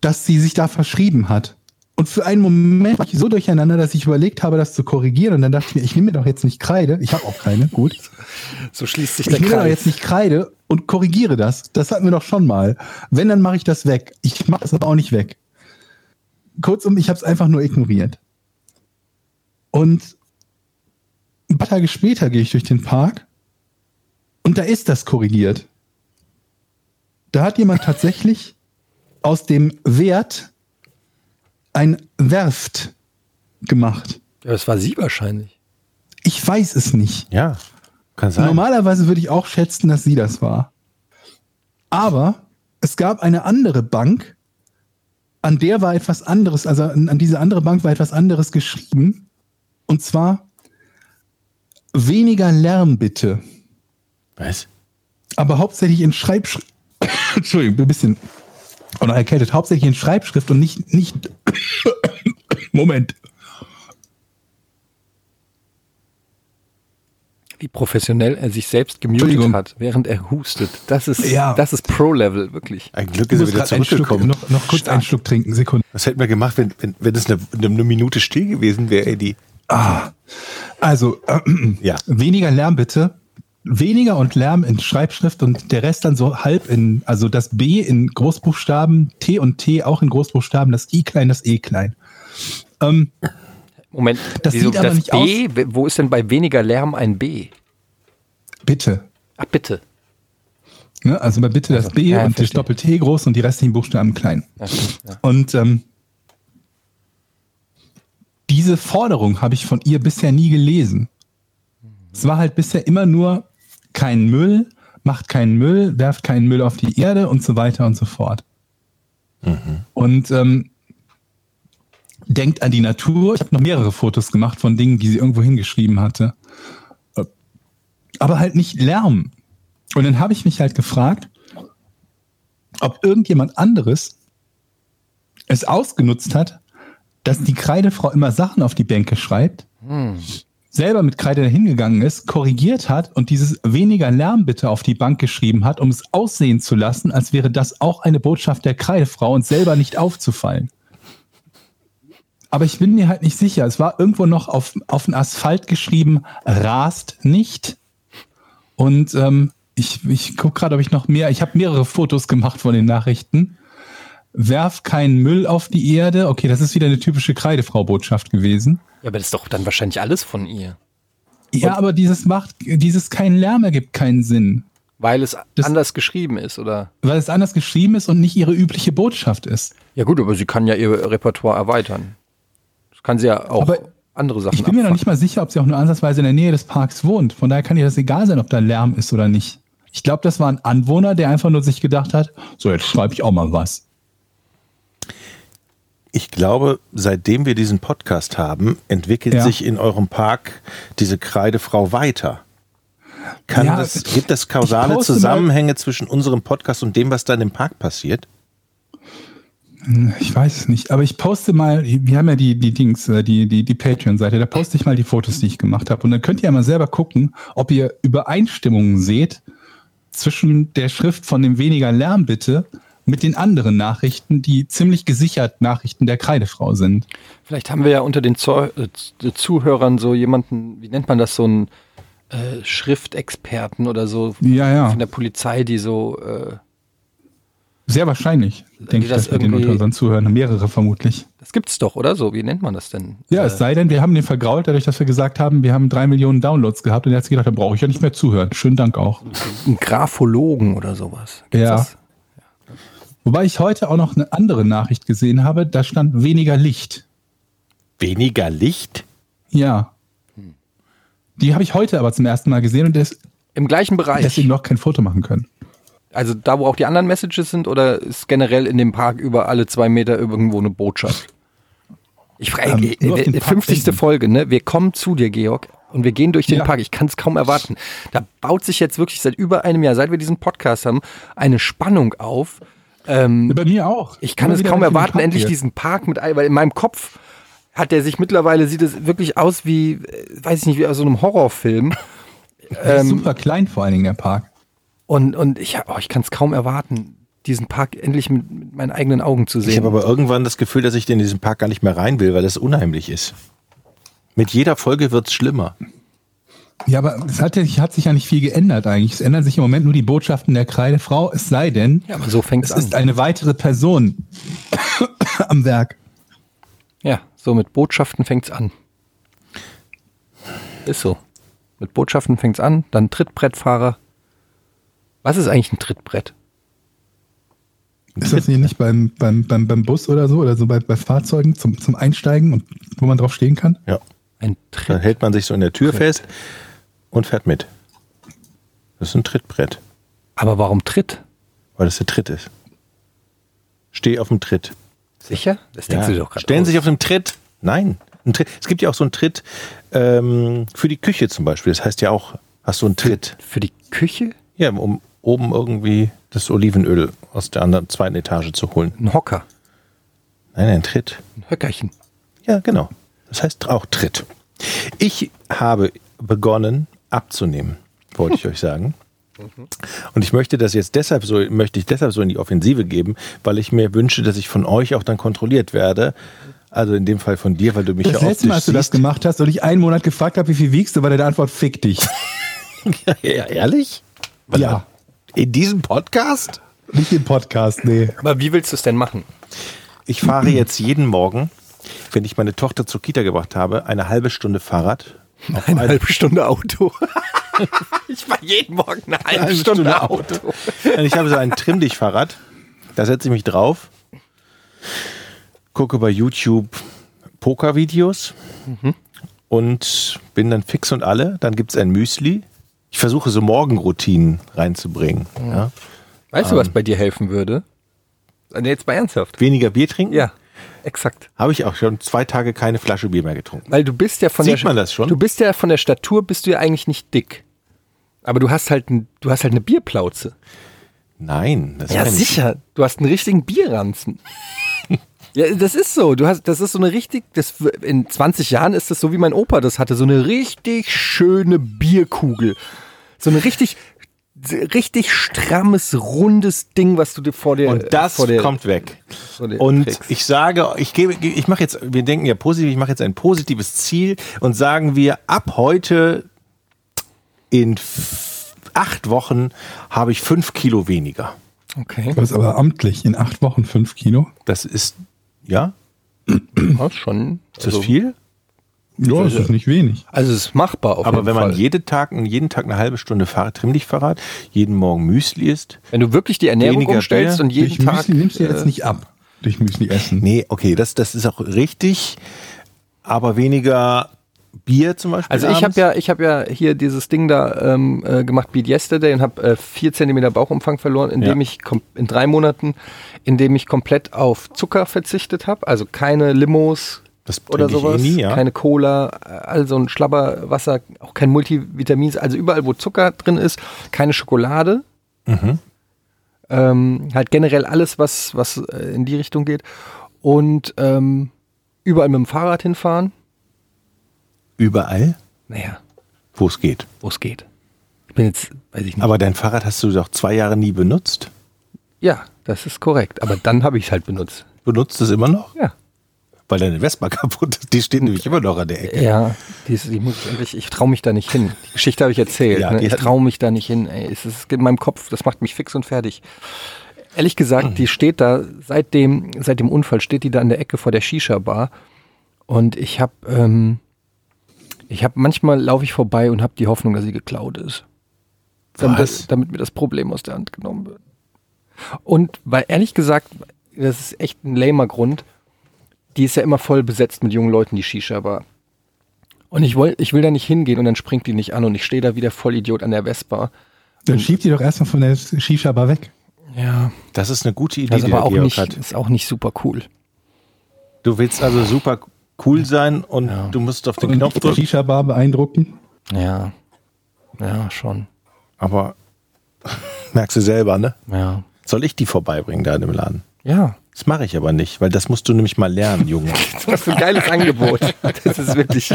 dass sie sich da verschrieben hat. Und für einen Moment war ich so durcheinander, dass ich überlegt habe, das zu korrigieren. Und dann dachte ich mir, ich nehme mir doch jetzt nicht Kreide. Ich habe auch keine, gut. So schließt sich Ich der nehme doch Kreis. jetzt nicht Kreide und korrigiere das. Das hatten wir doch schon mal. Wenn, dann mache ich das weg. Ich mache es aber auch nicht weg. Kurzum, ich habe es einfach nur ignoriert. Und ein paar Tage später gehe ich durch den Park und da ist das korrigiert. Da hat jemand tatsächlich aus dem Wert ein Werft gemacht. Ja, das war sie wahrscheinlich. Ich weiß es nicht. Ja, kann sein. Normalerweise würde ich auch schätzen, dass sie das war. Aber es gab eine andere Bank, an der war etwas anderes, also an, an diese andere Bank war etwas anderes geschrieben. Und zwar weniger Lärm bitte. Was? Aber hauptsächlich in Schreibschrift. Entschuldigung, ein bisschen oder erkältet. Hauptsächlich in Schreibschrift und nicht, nicht. Moment. Wie professionell er sich selbst gemutet hat, während er hustet. Das ist, Ja. das ist Pro-Level, wirklich. Ein Glück ist er wieder zurückgekommen. noch, noch kurz einen Schluck trinken. Sekunde. Was hätten wir gemacht, wenn, wenn, wenn es eine, eine Minute still gewesen wäre, Eddie? Also, äh, Ja. weniger Lärm bitte. Weniger und Lärm in Schreibschrift und der Rest dann so halb in, also das B in Großbuchstaben, T und T auch in Großbuchstaben, das I klein, das E klein. Ähm, Moment, Das wieso sieht aber das nicht B? Wo ist denn bei weniger Lärm ein B? bitte. Ach, bitte. Ne? Also bei bitte das B ja, und das. Doppel-T groß und die restlichen Buchstaben klein. Ja, ja. Und ähm, diese Forderung habe ich von ihr bisher nie gelesen. Es war halt bisher immer nur kein Müll, macht keinen Müll, werft keinen Müll auf die Erde und so weiter und so fort. Und ähm, denkt an die Natur. Ich habe noch mehrere Fotos gemacht von Dingen, die sie irgendwo hingeschrieben hatte. Aber halt nicht Lärm. Und dann habe ich mich halt gefragt, ob irgendjemand anderes es ausgenutzt hat, dass die Kreidefrau immer Sachen auf die Bänke schreibt, selber mit Kreide dahingegangen ist, korrigiert hat und dieses weniger Lärm bitte auf die Bank geschrieben hat, um es aussehen zu lassen, als wäre das auch eine Botschaft der Kreidefrau und selber nicht aufzufallen. Aber ich bin mir halt nicht sicher. Es war irgendwo noch auf, auf den Asphalt geschrieben, rast nicht. Und ähm, ich, ich gucke gerade, ob ich noch mehr. Ich habe mehrere Fotos gemacht von den Nachrichten. Werf keinen Müll auf die Erde. Okay, das ist wieder eine typische Kreidefrau-Botschaft gewesen. Ja, aber das ist doch dann wahrscheinlich alles von ihr. Ja, aber dieses macht, dieses kein Lärm ergibt keinen Sinn, Weil es Das- anders geschrieben ist, oder? weil es anders geschrieben ist und nicht ihre übliche Botschaft ist. Ja gut, aber sie kann ja ihr Repertoire erweitern. Das kann sie ja auch Aber andere Sachen Ich bin mir noch abfangen. nicht mal sicher, ob sie auch nur ansatzweise in der Nähe des Parks wohnt. Von daher kann ihr das egal sein, ob da Lärm ist oder nicht. Ich glaube, das war ein Anwohner, der einfach nur sich gedacht hat, so jetzt schreibe ich auch mal was. Ich glaube, seitdem wir diesen Podcast haben, entwickelt Ja. sich in eurem Park diese Kreidefrau weiter. Kann Ja, das, gibt es kausale Zusammenhänge zwischen unserem Podcast und dem, was dann im Park passiert? Ich weiß es nicht, aber ich poste mal, wir haben ja die, die Dings, äh, die, die, die Patreon-Seite, da poste ich mal die Fotos, die ich gemacht habe. Und dann könnt ihr ja mal selber gucken, ob ihr Übereinstimmungen seht zwischen der Schrift von dem weniger Lärm bitte mit den anderen Nachrichten, die ziemlich gesichert Nachrichten der Kreidefrau sind. Vielleicht haben wir ja unter den Zeu äh, Z- Zuhörern so jemanden, wie nennt man das, so einen äh, Schriftexperten oder so Ja, ja. von der Polizei, die so, äh, Sehr wahrscheinlich, denke ich, das dass wir den unter unseren Zuhörern, mehrere vermutlich. das gibt's doch, oder so? Wie nennt man das denn? Ja, äh, es sei denn, wir haben den vergrault, dadurch, dass wir gesagt haben, wir haben drei Millionen Downloads gehabt und er hat sich gedacht, da brauche ich ja nicht mehr zuhören. Schönen Dank auch. ein Graphologen oder sowas. Gibt's Ja. Das? Wobei ich heute auch noch eine andere Nachricht gesehen habe, da stand weniger Licht. Weniger Licht? Ja. Die habe ich heute aber zum ersten Mal gesehen und des, Im gleichen Bereich. deswegen noch kein Foto machen können. Also da, wo auch die anderen Messages sind, oder ist generell in dem Park über alle zwei Meter irgendwo eine Botschaft? Ich frage, Ähm, nur auf äh, den äh, 50. Folge, ne? Wir kommen zu dir, Georg, und wir gehen durch den Ja. Park. Ich kann es kaum erwarten. Da baut sich jetzt wirklich seit über einem Jahr, seit wir diesen Podcast haben, eine Spannung auf. Ähm, Bei mir auch. ich kann Immer es kaum ich erwarten, endlich diesen Park mit, weil in meinem Kopf hat der sich mittlerweile, sieht es wirklich aus wie, äh, weiß ich nicht, wie aus so einem Horrorfilm. Ähm, super klein vor allen Dingen, der Park. Und, und ich, oh, ich kann es kaum erwarten, diesen Park endlich mit, mit meinen eigenen Augen zu Ich sehen. habe aber irgendwann das Gefühl, dass ich in diesen Park gar nicht mehr rein will, weil das unheimlich ist. Mit jeder Folge wird's schlimmer. Ja, aber es hat, hat sich ja nicht viel geändert eigentlich. Es ändern sich im Moment nur die Botschaften der Kreidefrau, es sei denn, ja, aber so fängt es es an. ist eine weitere Person am Werk. Ja, so mit Botschaften fängt's an. Ist so. Mit Botschaften fängt's an, dann Trittbrettfahrer. Was ist eigentlich ein Trittbrett? Ist das hier nicht beim, beim, beim, beim Bus oder so oder so bei, bei Fahrzeugen zum, zum Einsteigen und wo man drauf stehen kann? Ja. Ein Dann Tritt. hält man sich so in der Tür fest und fährt mit. Das ist ein Trittbrett, Aber warum Tritt? weil das der Tritt ist. Steh auf dem Tritt. Sicher? Das denkst du doch gerade. Stellen aus. Sie sich auf dem Tritt? Nein. Ein Tritt. Es gibt ja auch so einen Tritt ähm, für die Küche zum Beispiel. Das heißt ja auch, hast du einen Tritt. Für die Küche Ja, um oben irgendwie das Olivenöl aus der anderen zweiten Etage zu holen. ein Hocker, Nein, ein Tritt. ein Höckerchen. Ja, genau. Das heißt auch Tritt. Ich habe begonnen abzunehmen, wollte ich euch sagen. Und ich möchte das jetzt deshalb so, möchte ich deshalb so in die Offensive geben, weil ich mir wünsche, dass ich von euch auch dann kontrolliert werde. Also in dem Fall von dir, weil du mich Das ja letzte Mal, als du das gemacht hast und ich einen Monat gefragt habe, wie viel wiegst du, war deine Antwort, fick dich. Ja, ehrlich? ja, In diesem Podcast? nicht im Podcast, nee. Aber wie willst du es denn machen? Ich fahre jetzt jeden Morgen, wenn ich meine Tochter zur Kita gebracht habe, eine halbe Stunde Fahrrad. Eine halbe Stunde Auto. ich war jeden Morgen eine halbe, halbe Stunde, Stunde Auto. Und ich habe so ein Trimm-Dich-Fahrrad. Da setze ich mich drauf, gucke bei YouTube Poker-Videos und bin dann fix und alle. Dann gibt es ein Müsli. Ich versuche so Morgenroutinen reinzubringen. Ja. Weißt du, was bei dir helfen würde? Nee, jetzt mal ernsthaft. Weniger Bier trinken? Ja, exakt. Habe ich auch schon zwei Tage keine Flasche Bier mehr getrunken. Weil du bist ja von Sieht der man das schon? Du bist ja von der Statur bist du ja eigentlich nicht dick. Aber du hast halt ein, du hast halt eine Bierplauze. Nein, das Ja, sicher. Du hast einen richtigen Bierranzen. ja, das ist so. Du hast, das ist so eine richtig, das, in 20 Jahren ist das so, wie mein Opa das hatte. So eine richtig schöne Bierkugel. So eine richtig, richtig strammes, rundes Ding, was du dir vor dir, Und das vor dir, kommt weg. Und kriegst. ich sage, ich gebe, ich mache jetzt, wir denken ja positiv, ich mache jetzt ein positives Ziel und sagen wir, ab heute in acht Wochen habe ich fünf Kilo weniger. Okay. Das ist aber amtlich, in acht Wochen fünf Kilo. Das ist, ja, Das ist schon. ist das viel? Ja, das ist nicht wenig. Also es ist machbar auf Aber jeden wenn man jeden Tag, jeden Tag eine halbe Stunde Fahrrad, trimm dich Fahrrad, jeden Morgen Müsli isst. wenn du wirklich die Ernährung umstellst und jeden Durch Tag Müsli nimmst du äh, jetzt nicht ab. Durch Müsli essen. Nee, okay, das, das ist auch richtig, aber weniger Bier zum Beispiel. Also ich habe ja, ich habe ja hier dieses Ding da ähm, äh, gemacht, Beat Yesterday, und habe äh, vier Zentimeter Bauchumfang verloren, indem Ja. ich in drei Monaten, indem ich komplett auf Zucker verzichtet habe, also keine Limos Das oder ich sowas, eh nie, ja. keine Cola, äh, also ein Schlabberwasser, auch kein Multivitamin, also überall wo Zucker drin ist, keine Schokolade, Mhm. ähm, halt generell alles, was was äh, in die Richtung geht und ähm, überall mit dem Fahrrad hinfahren. Überall, Naja, wo es geht. wo es geht. Ich bin jetzt, weiß ich nicht. Aber dein Fahrrad hast du doch zwei Jahre nie benutzt. Ja, das ist korrekt. Aber dann habe ich es halt benutzt. Benutzt es immer noch? Ja. Weil deine Vespa kaputt ist. Die steht nämlich immer noch an der Ecke. Ja, die, ist, die muss ich endlich, ich traue mich da nicht hin. Die Geschichte habe ich erzählt. Ja, ne? Ich traue mich da nicht hin. Ey. Es, ist, in meinem Kopf, das macht mich fix und fertig. Ehrlich gesagt, die steht da, seit dem, seit dem Unfall steht die da an der Ecke vor der Shisha-Bar. Und ich habe, ähm, ich habe, manchmal laufe ich vorbei und habe die Hoffnung, dass sie geklaut ist. Damit, damit mir das Problem aus der Hand genommen wird. Und weil ehrlich gesagt, das ist echt ein lamer Grund, die ist ja immer voll besetzt mit jungen Leuten, die Shisha-Bar. Und ich, woll, ich will da nicht hingehen und dann springt die nicht an und ich stehe da wieder voll Idiot an der Vespa. Dann schieb die doch erstmal von der Shisha-Bar weg. Ja, Das ist eine gute Idee, das ist die aber auch Georg nicht, hat. ist auch nicht super cool. Du willst also super cool sein und Ja. du musst auf den Und Knopf die drücken. Shisha-Bar beeindrucken. Ja, ja, schon. Aber merkst du selber, ne? Ja, Soll ich die vorbeibringen da in dem Laden? ja. Das mache ich aber nicht, weil das musst du nämlich mal lernen, Junge. Was für ein geiles Angebot. Das ist wirklich,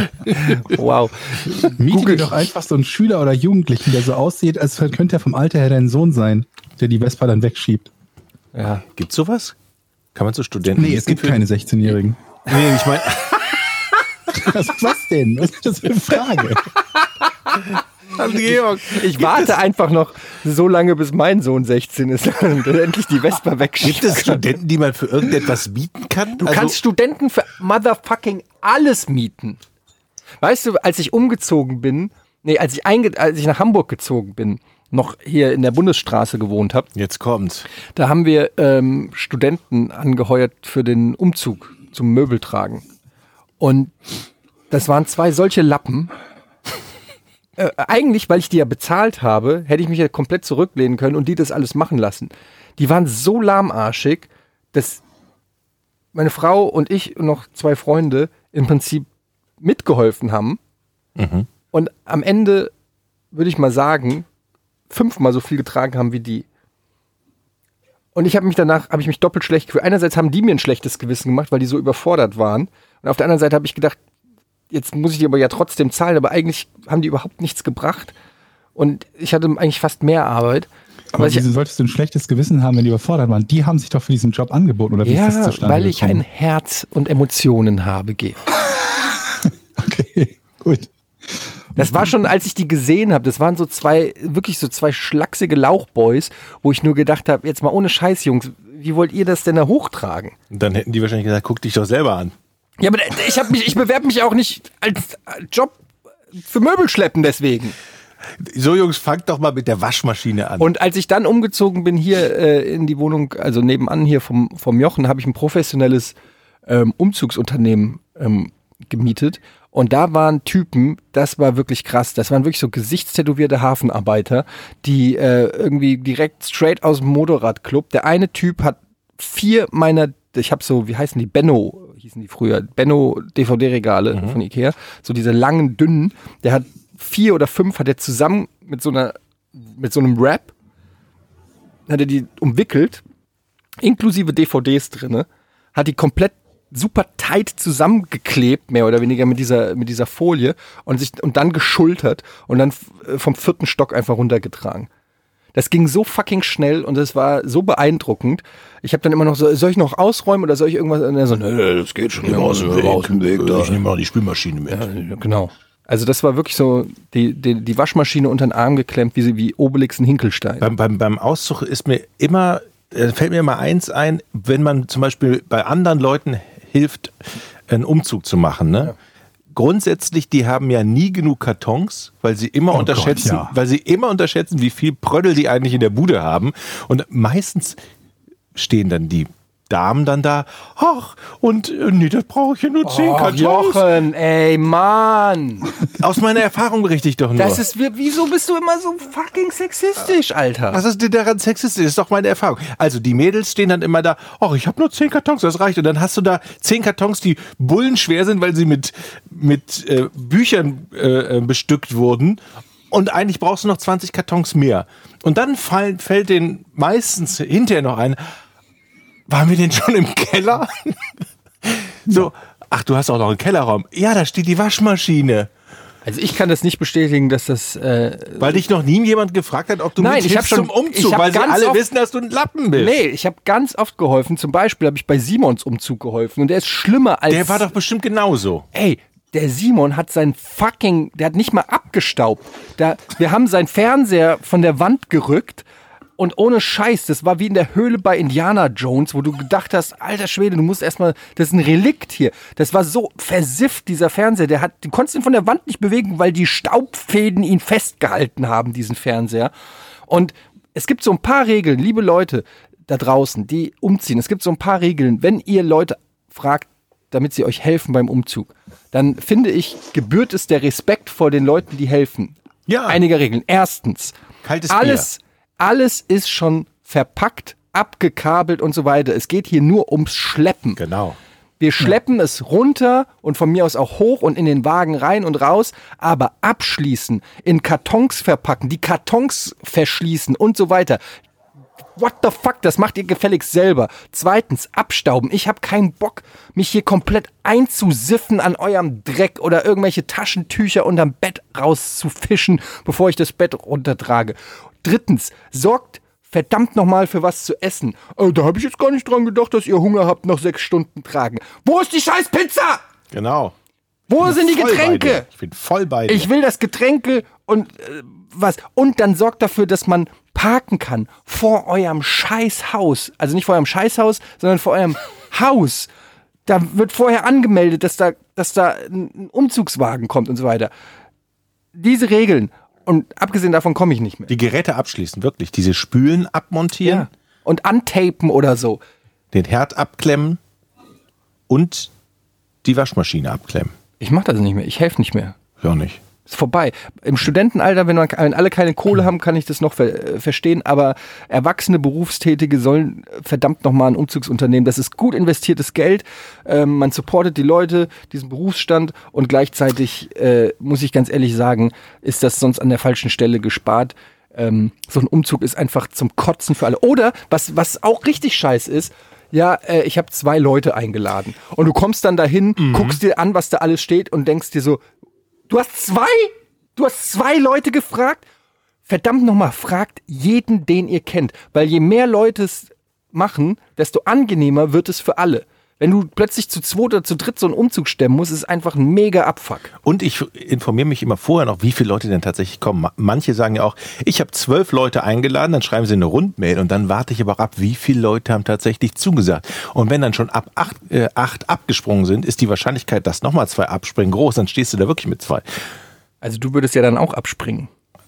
wow. Miete Google- dir doch einfach so einen Schüler oder Jugendlichen, der so aussieht, als könnte er vom Alter her dein Sohn sein, der die Vespa dann wegschiebt. Ja. Gibt's sowas? Kann man zu Studenten Nee, es gibt keine 16-Jährigen. Nee, ich meine, Was, was denn? Was ist das für eine Frage? Georg, Ich warte einfach noch so lange, bis mein Sohn 16 ist und endlich die Vespa wegschiebt. gibt es Studenten, die man für irgendetwas bieten kann? Also, Du kannst Studenten für motherfucking alles mieten. Weißt du, als ich umgezogen bin, nee, als ich, einge als ich nach Hamburg gezogen bin, noch hier in der Bundesstraße gewohnt habe, Jetzt kommt's. da haben wir ähm, Studenten angeheuert für den Umzug zum Möbeltragen. Und das waren zwei solche Lappen. Äh, eigentlich, weil ich die ja bezahlt habe, hätte ich mich ja komplett zurücklehnen können und die das alles machen lassen. Die waren so lahmarschig, dass meine Frau und ich und noch zwei Freunde im Prinzip mitgeholfen haben. Und am Ende, würde ich mal sagen, fünfmal so viel getragen haben wie die. Und ich habe mich danach, habe ich mich doppelt schlecht gefühlt. Einerseits haben die mir ein schlechtes Gewissen gemacht, weil die so überfordert waren. Und auf der anderen Seite habe ich gedacht, jetzt muss ich die aber ja trotzdem zahlen, aber eigentlich haben die überhaupt nichts gebracht. Und ich hatte eigentlich fast mehr Arbeit. Aber wieso solltest du ein schlechtes Gewissen haben, wenn die überfordert waren? Die haben sich doch für diesen Job angeboten, oder wie ist das ja, zustande weil ich ein gekommen? Herz und Emotionen habe, Georg. Okay, gut. Das war schon, als ich die gesehen habe, das waren so zwei, wirklich so zwei schlachsige Lauchboys, wo ich nur gedacht habe, jetzt mal ohne Scheiß, Jungs, wie wollt ihr das denn da hochtragen? Dann hätten die wahrscheinlich gesagt, guck dich doch selber an. Ja, aber ich habe mich, ich bewerbe mich auch nicht als Job für Möbelschleppen deswegen. So Jungs, fangt doch mal mit der Waschmaschine an. Und als ich dann umgezogen bin hier äh, in die Wohnung, also nebenan hier vom, vom Jochen, habe ich ein professionelles ähm, Umzugsunternehmen ähm, gemietet. Und da waren Typen, das war wirklich krass. Das waren wirklich so gesichtstätowierte Hafenarbeiter, die äh, irgendwie direkt straight aus dem Motorradclub. Der eine Typ hat vier meiner, ich habe so, wie heißen die, Benno hießen die früher, Benno DVD-Regale von Ikea, so diese langen, dünnen. Der hat vier oder fünf, hat er zusammen mit so einer, mit so einem Wrap hat er die umwickelt, inklusive DVDs drinne, hat die komplett super tight zusammengeklebt, mehr oder weniger mit dieser, mit dieser Folie und sich, und dann geschultert und dann äh, vom vierten Stock einfach runtergetragen. Das ging so fucking schnell und es war so beeindruckend. Ich habe dann immer noch so, soll ich noch ausräumen oder soll ich irgendwas? Und er so, nee, das geht schon. Ja, aus dem Weg, aus dem Weg da. Ich nehme mal die Spülmaschine mit. Ja, genau. Also das war wirklich so die, die, die Waschmaschine unter den Arm geklemmt, wie, sie, wie Obelix in Hinkelstein. Beim, beim, beim Auszug ist mir immer, äh, fällt mir immer eins ein, wenn man zum Beispiel bei anderen Leuten hilft, einen Umzug zu machen. Ne? Grundsätzlich, die haben ja nie genug Kartons, weil sie immer Oh unterschätzen, Gott, ja. weil sie immer unterschätzen, wie viel Prödel die eigentlich in der Bude haben. Und meistens stehen dann die Damen dann da, ach, und äh, nee, das brauche ich ja nur zehn Ach, Kartons. Jochen, ey, Mann. Aus meiner Erfahrung berichte ich doch nur. Das ist, wie- wieso bist du immer so fucking sexistisch, Alter? Was ist denn daran sexistisch? Das ist doch meine Erfahrung. Also die Mädels stehen dann immer da, ach, ich habe nur zehn Kartons, das reicht. Und dann hast du da zehn Kartons, die bullenschwer sind, weil sie mit, mit äh, Büchern äh, äh, bestückt wurden. Und eigentlich brauchst du noch 20 Kartons mehr. Und dann fallen, fällt denen meistens hinterher noch ein, waren wir denn schon im Keller? so, ach, du hast auch noch einen Kellerraum. Ja, da steht die Waschmaschine. Also ich kann das nicht bestätigen, dass das, äh, Weil dich noch nie jemand gefragt hat, ob du Nein, ich hab schon- zum Umzug, ich hab weil sie alle oft- wissen, dass du ein Lappen bist. nee, ich habe ganz oft geholfen. Zum Beispiel habe ich bei Simons Umzug geholfen und der ist schlimmer als... Der war doch bestimmt genauso. Ey, der Simon hat sein fucking, der hat nicht mal abgestaubt. Da, wir haben seinen Fernseher von der Wand gerückt und ohne Scheiß, das war wie in der Höhle bei Indiana Jones, wo du gedacht hast, alter Schwede, du musst erstmal, das ist ein Relikt hier. Das war so versifft, dieser Fernseher. Der hat, du konntest ihn von der Wand nicht bewegen, weil die Staubfäden ihn festgehalten haben, diesen Fernseher. Und es gibt so ein paar Regeln, liebe Leute da draußen, die umziehen. Es gibt so ein paar Regeln. Wenn ihr Leute fragt, damit sie euch helfen beim Umzug, dann finde ich, gebührt es der Respekt vor den Leuten, die helfen. Ja. Einige Regeln. Erstens, Kaltes alles, alles ist schon verpackt, abgekabelt und so weiter. Es geht hier nur ums Schleppen. Genau. Wir schleppen es runter und von mir aus auch hoch und in den Wagen rein und raus, aber abschließen, in Kartons verpacken, die Kartons verschließen und so weiter. What the fuck, das macht ihr gefälligst selber. Zweitens, abstauben. Ich habe keinen Bock, mich hier komplett einzusiffen an eurem Dreck oder irgendwelche Taschentücher unterm Bett rauszufischen, bevor ich das Bett runtertrage. Drittens, sorgt verdammt nochmal für was zu essen. Äh, da habe ich jetzt gar nicht dran gedacht, dass ihr Hunger habt, noch sechs Stunden tragen. Wo ist die scheiß Pizza? Genau. Wo sind die. Getränke? Ich bin voll bei dir. Ich will das Getränke und äh, was. Und dann sorgt dafür, dass man parken kann vor eurem Scheißhaus. Also nicht vor eurem Scheißhaus, sondern vor eurem Haus. Da wird vorher angemeldet, dass da, dass da ein Umzugswagen kommt und so weiter. Diese Regeln. Und abgesehen davon komme ich nicht mehr. die Geräte abschließen, wirklich. Diese Spülen abmontieren, Ja. Und antapen oder so. den Herd abklemmen und die Waschmaschine abklemmen. Ich mache das nicht mehr. Ich helfe nicht mehr. Ja, nicht. Ist vorbei. Im Studentenalter, wenn, man, wenn alle keine Kohle haben, kann ich das noch ver äh, verstehen. Aber erwachsene Berufstätige sollen verdammt nochmal ein Umzugsunternehmen. Das ist gut investiertes Geld. Ähm, man supportet die Leute, diesen Berufsstand und gleichzeitig, äh, muss ich ganz ehrlich sagen, ist das sonst an der falschen Stelle gespart. Ähm, so ein Umzug ist einfach zum Kotzen für alle. Oder, was, was auch richtig scheiß ist, ja, äh, ich habe zwei Leute eingeladen. Und du kommst dann dahin, guckst dir an, was da alles steht und denkst dir so, Du hast zwei? Du hast zwei Leute gefragt? Verdammt nochmal, fragt jeden, den ihr kennt. Weil je mehr Leute es machen, desto angenehmer wird es für alle. Wenn du plötzlich zu zweit oder zu dritt so einen Umzug stemmen musst, ist es einfach ein mega Abfuck. Und ich informiere mich immer vorher noch, wie viele Leute denn tatsächlich kommen. Ma- Manche sagen ja auch, ich habe zwölf Leute eingeladen, dann schreiben sie eine Rundmail und dann warte ich aber auch ab, wie viele Leute haben tatsächlich zugesagt. Und wenn dann schon ab acht, äh, acht abgesprungen sind, ist die Wahrscheinlichkeit, dass nochmal zwei abspringen, groß. Dann stehst du da wirklich mit zwei. Also du würdest ja dann auch abspringen.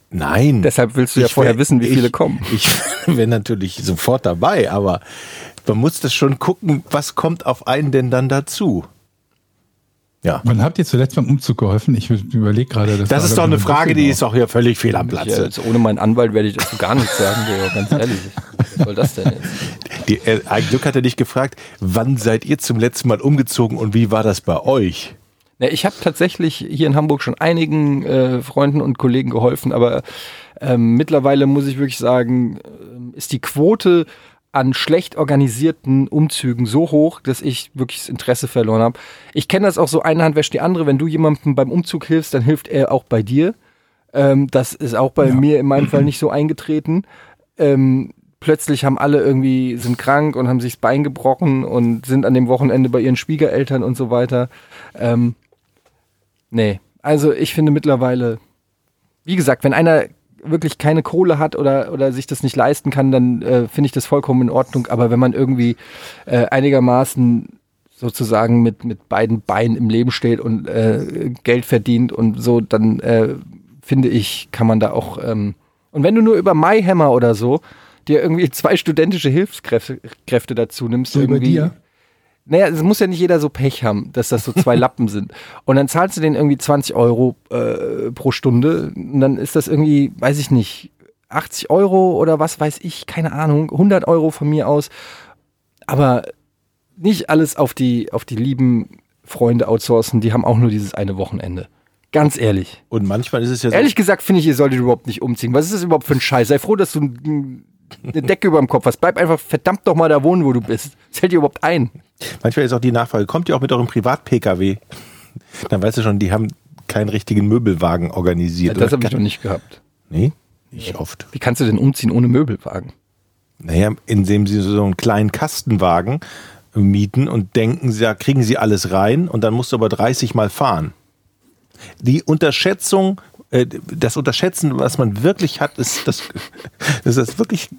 Nein. Deshalb willst du ja vorher wär- wissen, wie viele ich, kommen. Ich wäre natürlich sofort dabei, aber man muss das schon gucken, was kommt auf einen denn dann dazu. Ja. Wann habt ihr zuletzt beim Umzug geholfen? Ich überlege gerade. Das war, ist doch eine Frage, die Düsseldorf. ist doch hier völlig fehl am Ja, Platze. jetzt ohne meinen Anwalt werde ich dazu gar nichts sagen, ganz ehrlich. Was soll das denn jetzt? Die, äh, ein Glück hat er dich gefragt, wann seid ihr zum letzten Mal umgezogen und wie war das bei euch? Na, ich habe tatsächlich hier in Hamburg schon einigen äh, Freunden und Kollegen geholfen, aber ähm, mittlerweile muss ich wirklich sagen, ähm, ist die Quote an schlecht organisierten Umzügen so hoch, dass ich wirklich das Interesse verloren habe. Ich kenne das auch so, eine Hand wäscht die andere. Wenn du jemandem beim Umzug hilfst, dann hilft er auch bei dir. Ähm, das ist auch bei mir in meinem Fall nicht so eingetreten. Ähm, plötzlich haben alle irgendwie, sind krank und haben sich das Bein gebrochen und sind an dem Wochenende bei ihren Schwiegereltern und so weiter. Ähm, nee, also ich finde mittlerweile, wie gesagt, wenn einer wirklich keine Kohle hat oder, oder sich das nicht leisten kann, dann äh, finde ich das vollkommen in Ordnung. Aber wenn man irgendwie äh, einigermaßen sozusagen mit, mit beiden Beinen im Leben steht und äh, Geld verdient und so, dann äh, finde ich, kann man da auch. Ähm, und wenn du nur über MyHammer oder so dir irgendwie zwei studentische Hilfskräfte Kräfte dazu nimmst, So über irgendwie. dir? Naja, es muss ja nicht jeder so Pech haben, dass das so zwei Lappen sind. Und dann zahlst du denen irgendwie 20 Euro äh, pro Stunde. Und dann ist das irgendwie, weiß ich nicht, 80 Euro oder was weiß ich, keine Ahnung, 100 Euro von mir aus. Aber nicht alles auf die, auf die lieben Freunde outsourcen, die haben auch nur dieses eine Wochenende. Ganz ehrlich. Und manchmal ist es ja so, Ehrlich gesagt finde ich, ihr solltet überhaupt nicht umziehen. Was ist das überhaupt für ein Scheiß? Sei froh, dass du ein- eine Decke über dem Kopf hast. Bleib einfach verdammt doch mal da wohnen, wo du bist. Zählt dir überhaupt ein? Manchmal ist auch die Nachfrage, kommt ihr auch mit eurem Privat-Pkw? Dann weißt du schon, die haben keinen richtigen Möbelwagen organisiert. das habe ich noch nicht gehabt. Nee, nicht oft. Wie kannst du denn umziehen ohne Möbelwagen? Naja, indem sie so einen kleinen Kastenwagen mieten und denken, da kriegen sie alles rein und dann musst du aber 30 Mal fahren. Die Unterschätzung, äh, das Unterschätzen, was man wirklich hat, ist das, das ist wirklich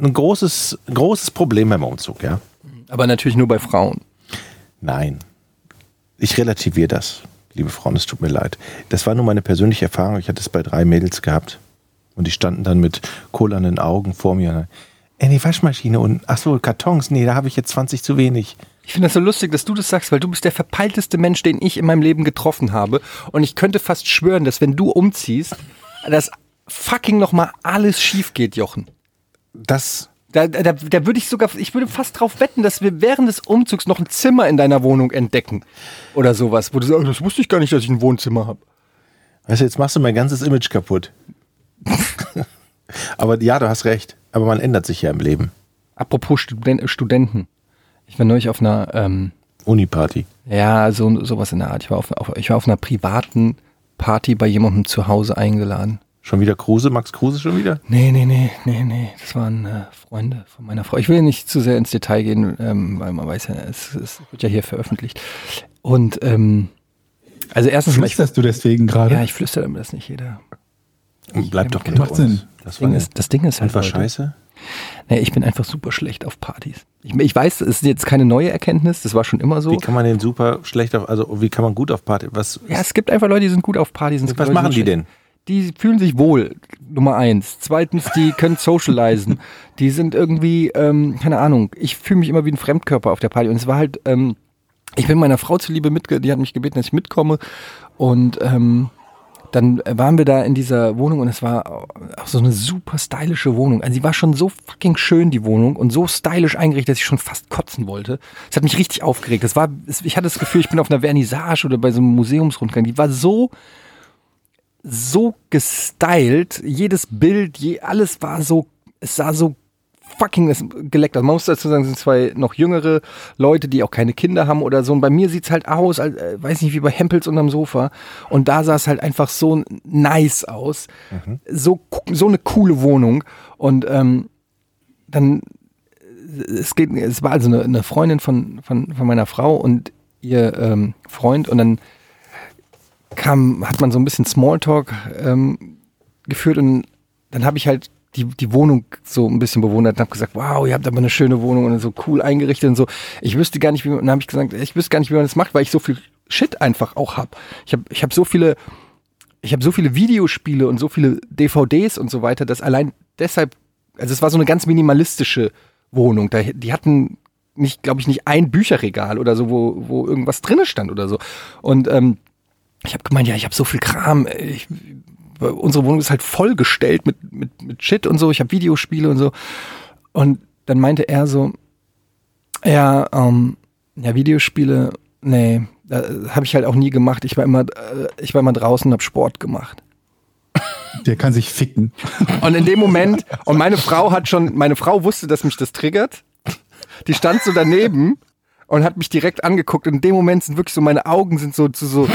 ein großes, großes Problem beim Umzug, ja. Aber natürlich nur bei Frauen. Nein. Ich relativiere das, liebe Frauen, es tut mir leid. Das war nur meine persönliche Erfahrung. Ich hatte es bei drei Mädels gehabt. Und die standen dann mit kohlernden Augen vor mir. Ey, die Waschmaschine und, ach so, Kartons. Nee, da habe ich jetzt 20 zu wenig. Ich finde das so lustig, dass du das sagst, weil du bist der verpeilteste Mensch, den ich in meinem Leben getroffen habe. Und ich könnte fast schwören, dass wenn du umziehst, dass fucking nochmal alles schief geht, Jochen. Das, Da, da, da würde ich sogar, ich würde fast drauf wetten, dass wir während des Umzugs noch ein Zimmer in deiner Wohnung entdecken. Oder sowas, wo du sagst, das wusste ich gar nicht, dass ich ein Wohnzimmer habe. weißt du, jetzt machst du mein ganzes Image kaputt. Aber ja, du hast recht. Aber man ändert sich ja im Leben. Apropos Studen Studenten. Ich war neulich auf einer, ähm, Uniparty. ja, so, sowas in der Art. Ich war auf, auf, ich war auf einer privaten Party bei jemandem zu Hause eingeladen. Schon wieder Kruse, Max Kruse schon wieder? Nee, nee, nee, nee, nee. Das waren äh, Freunde von meiner Frau. Ich will nicht zu sehr ins Detail gehen, ähm, weil man weiß ja, es, es wird ja hier veröffentlicht. Und ähm, also erstens mal, ich, Flüsterst du deswegen gerade? ja, ich flüstere damit das nicht jeder. Bleibt doch Macht unter uns. Sinn. Das Ding ist, das Ding ist halt, war Leute, scheiße. nee, ich bin einfach super schlecht auf Partys. Ich, ich weiß, es ist jetzt keine neue Erkenntnis, das war schon immer so. Wie kann man denn super schlecht auf, also wie kann man gut auf Party, was, Ja, es gibt einfach Leute, die sind gut auf Partys. und was Leute, machen die sind denn? Die fühlen sich wohl, Nummer eins. Zweitens, die können socialisen. Die sind irgendwie, ähm, keine Ahnung, ich fühle mich immer wie ein Fremdkörper auf der Party. Und es war halt, ähm, ich bin meiner Frau zuliebe mitge, die hat mich gebeten, dass ich mitkomme. Und ähm, dann waren wir da in dieser Wohnung und es war auch so eine super stylische Wohnung. Also sie war schon so fucking schön, die Wohnung, und so stylisch eingerichtet, dass ich schon fast kotzen wollte. Es hat mich richtig aufgeregt. Das war, ich hatte das Gefühl, ich bin auf einer Vernissage oder bei so einem Museumsrundgang. Die war so so gestylt, jedes Bild, je, alles war so, es sah so fucking es- geleckt aus. Man muss dazu sagen, es sind zwei noch jüngere Leute, die auch keine Kinder haben oder so. Und bei mir sieht's halt aus, als, äh, weiß nicht, wie bei Hempels unterm Sofa. Und da sah es halt einfach so nice aus. So, so eine coole Wohnung. Und ähm, dann, äh, es geht, es war also eine, eine Freundin von, von, von meiner Frau und ihr ähm, Freund. Und dann kam, hat man so ein bisschen Smalltalk ähm, geführt und dann habe ich halt die, die Wohnung so ein bisschen bewundert und habe gesagt, wow, ihr habt aber eine schöne Wohnung und so cool eingerichtet und so. Ich wüsste gar nicht, wie man, dann habe ich gesagt, ich wüsste gar nicht, wie man das macht, weil ich so viel Shit einfach auch hab. Ich habe ich hab so viele, ich habe so viele Videospiele und so viele DVDs und so weiter, dass allein deshalb, also es war so eine ganz minimalistische Wohnung. Da, die hatten nicht, glaube ich, nicht ein Bücherregal oder so, wo, wo irgendwas drinne stand oder so. Und ähm, ich habe gemeint, ja, ich habe so viel Kram. Ich, unsere Wohnung ist halt vollgestellt mit, mit, mit Shit und so. Ich habe Videospiele und so. Und dann meinte er so, ja, ähm, ja, Videospiele, nee, habe ich halt auch nie gemacht. Ich war immer, äh, ich war immer draußen und habe Sport gemacht. Der kann sich ficken. Und in dem Moment, und meine Frau hat schon, meine Frau wusste, dass mich das triggert. Die stand so daneben und hat mich direkt angeguckt. Und in dem Moment sind wirklich so, meine Augen sind so zu so,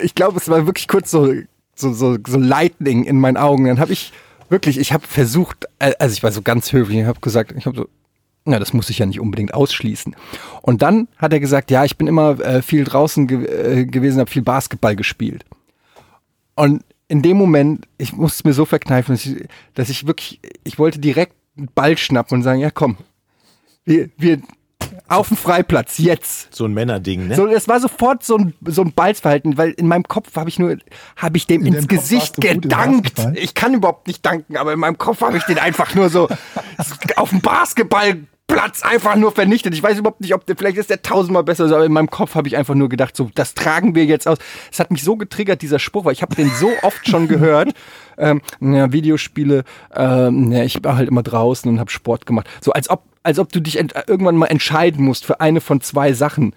ich glaube, es war wirklich kurz so, so, so, so Lightning in meinen Augen. Dann habe ich wirklich, ich habe versucht, äh, also ich war so ganz höflich, ich habe gesagt, ich habe so, na, das muss ich ja nicht unbedingt ausschließen. Und dann hat er gesagt, ja, ich bin immer äh, viel draußen ge äh, gewesen, habe viel Basketball gespielt. Und in dem Moment, ich musste es mir so verkneifen, dass ich, dass ich wirklich, ich wollte direkt einen Ball schnappen und sagen, ja komm, wir, wir auf dem Freiplatz, jetzt. So ein Männerding, ne? So, es war sofort so ein, so ein Balzverhalten, weil in meinem Kopf habe ich nur, habe ich dem In ins Gesicht gedankt. Basketball? Ich kann überhaupt nicht danken, aber in meinem Kopf habe ich den einfach nur so auf dem Basketballplatz einfach nur vernichtet. Ich weiß überhaupt nicht, ob der, vielleicht ist der tausendmal besser, aber in meinem Kopf habe ich einfach nur gedacht, so, das tragen wir jetzt aus. Es hat mich so getriggert, dieser Spruch, weil ich habe den so oft schon gehört. Ähm, ja, Videospiele, ähm, ja, ich war halt immer draußen und habe Sport gemacht. So als ob, als ob du dich irgendwann mal entscheiden musst für eine von zwei Sachen.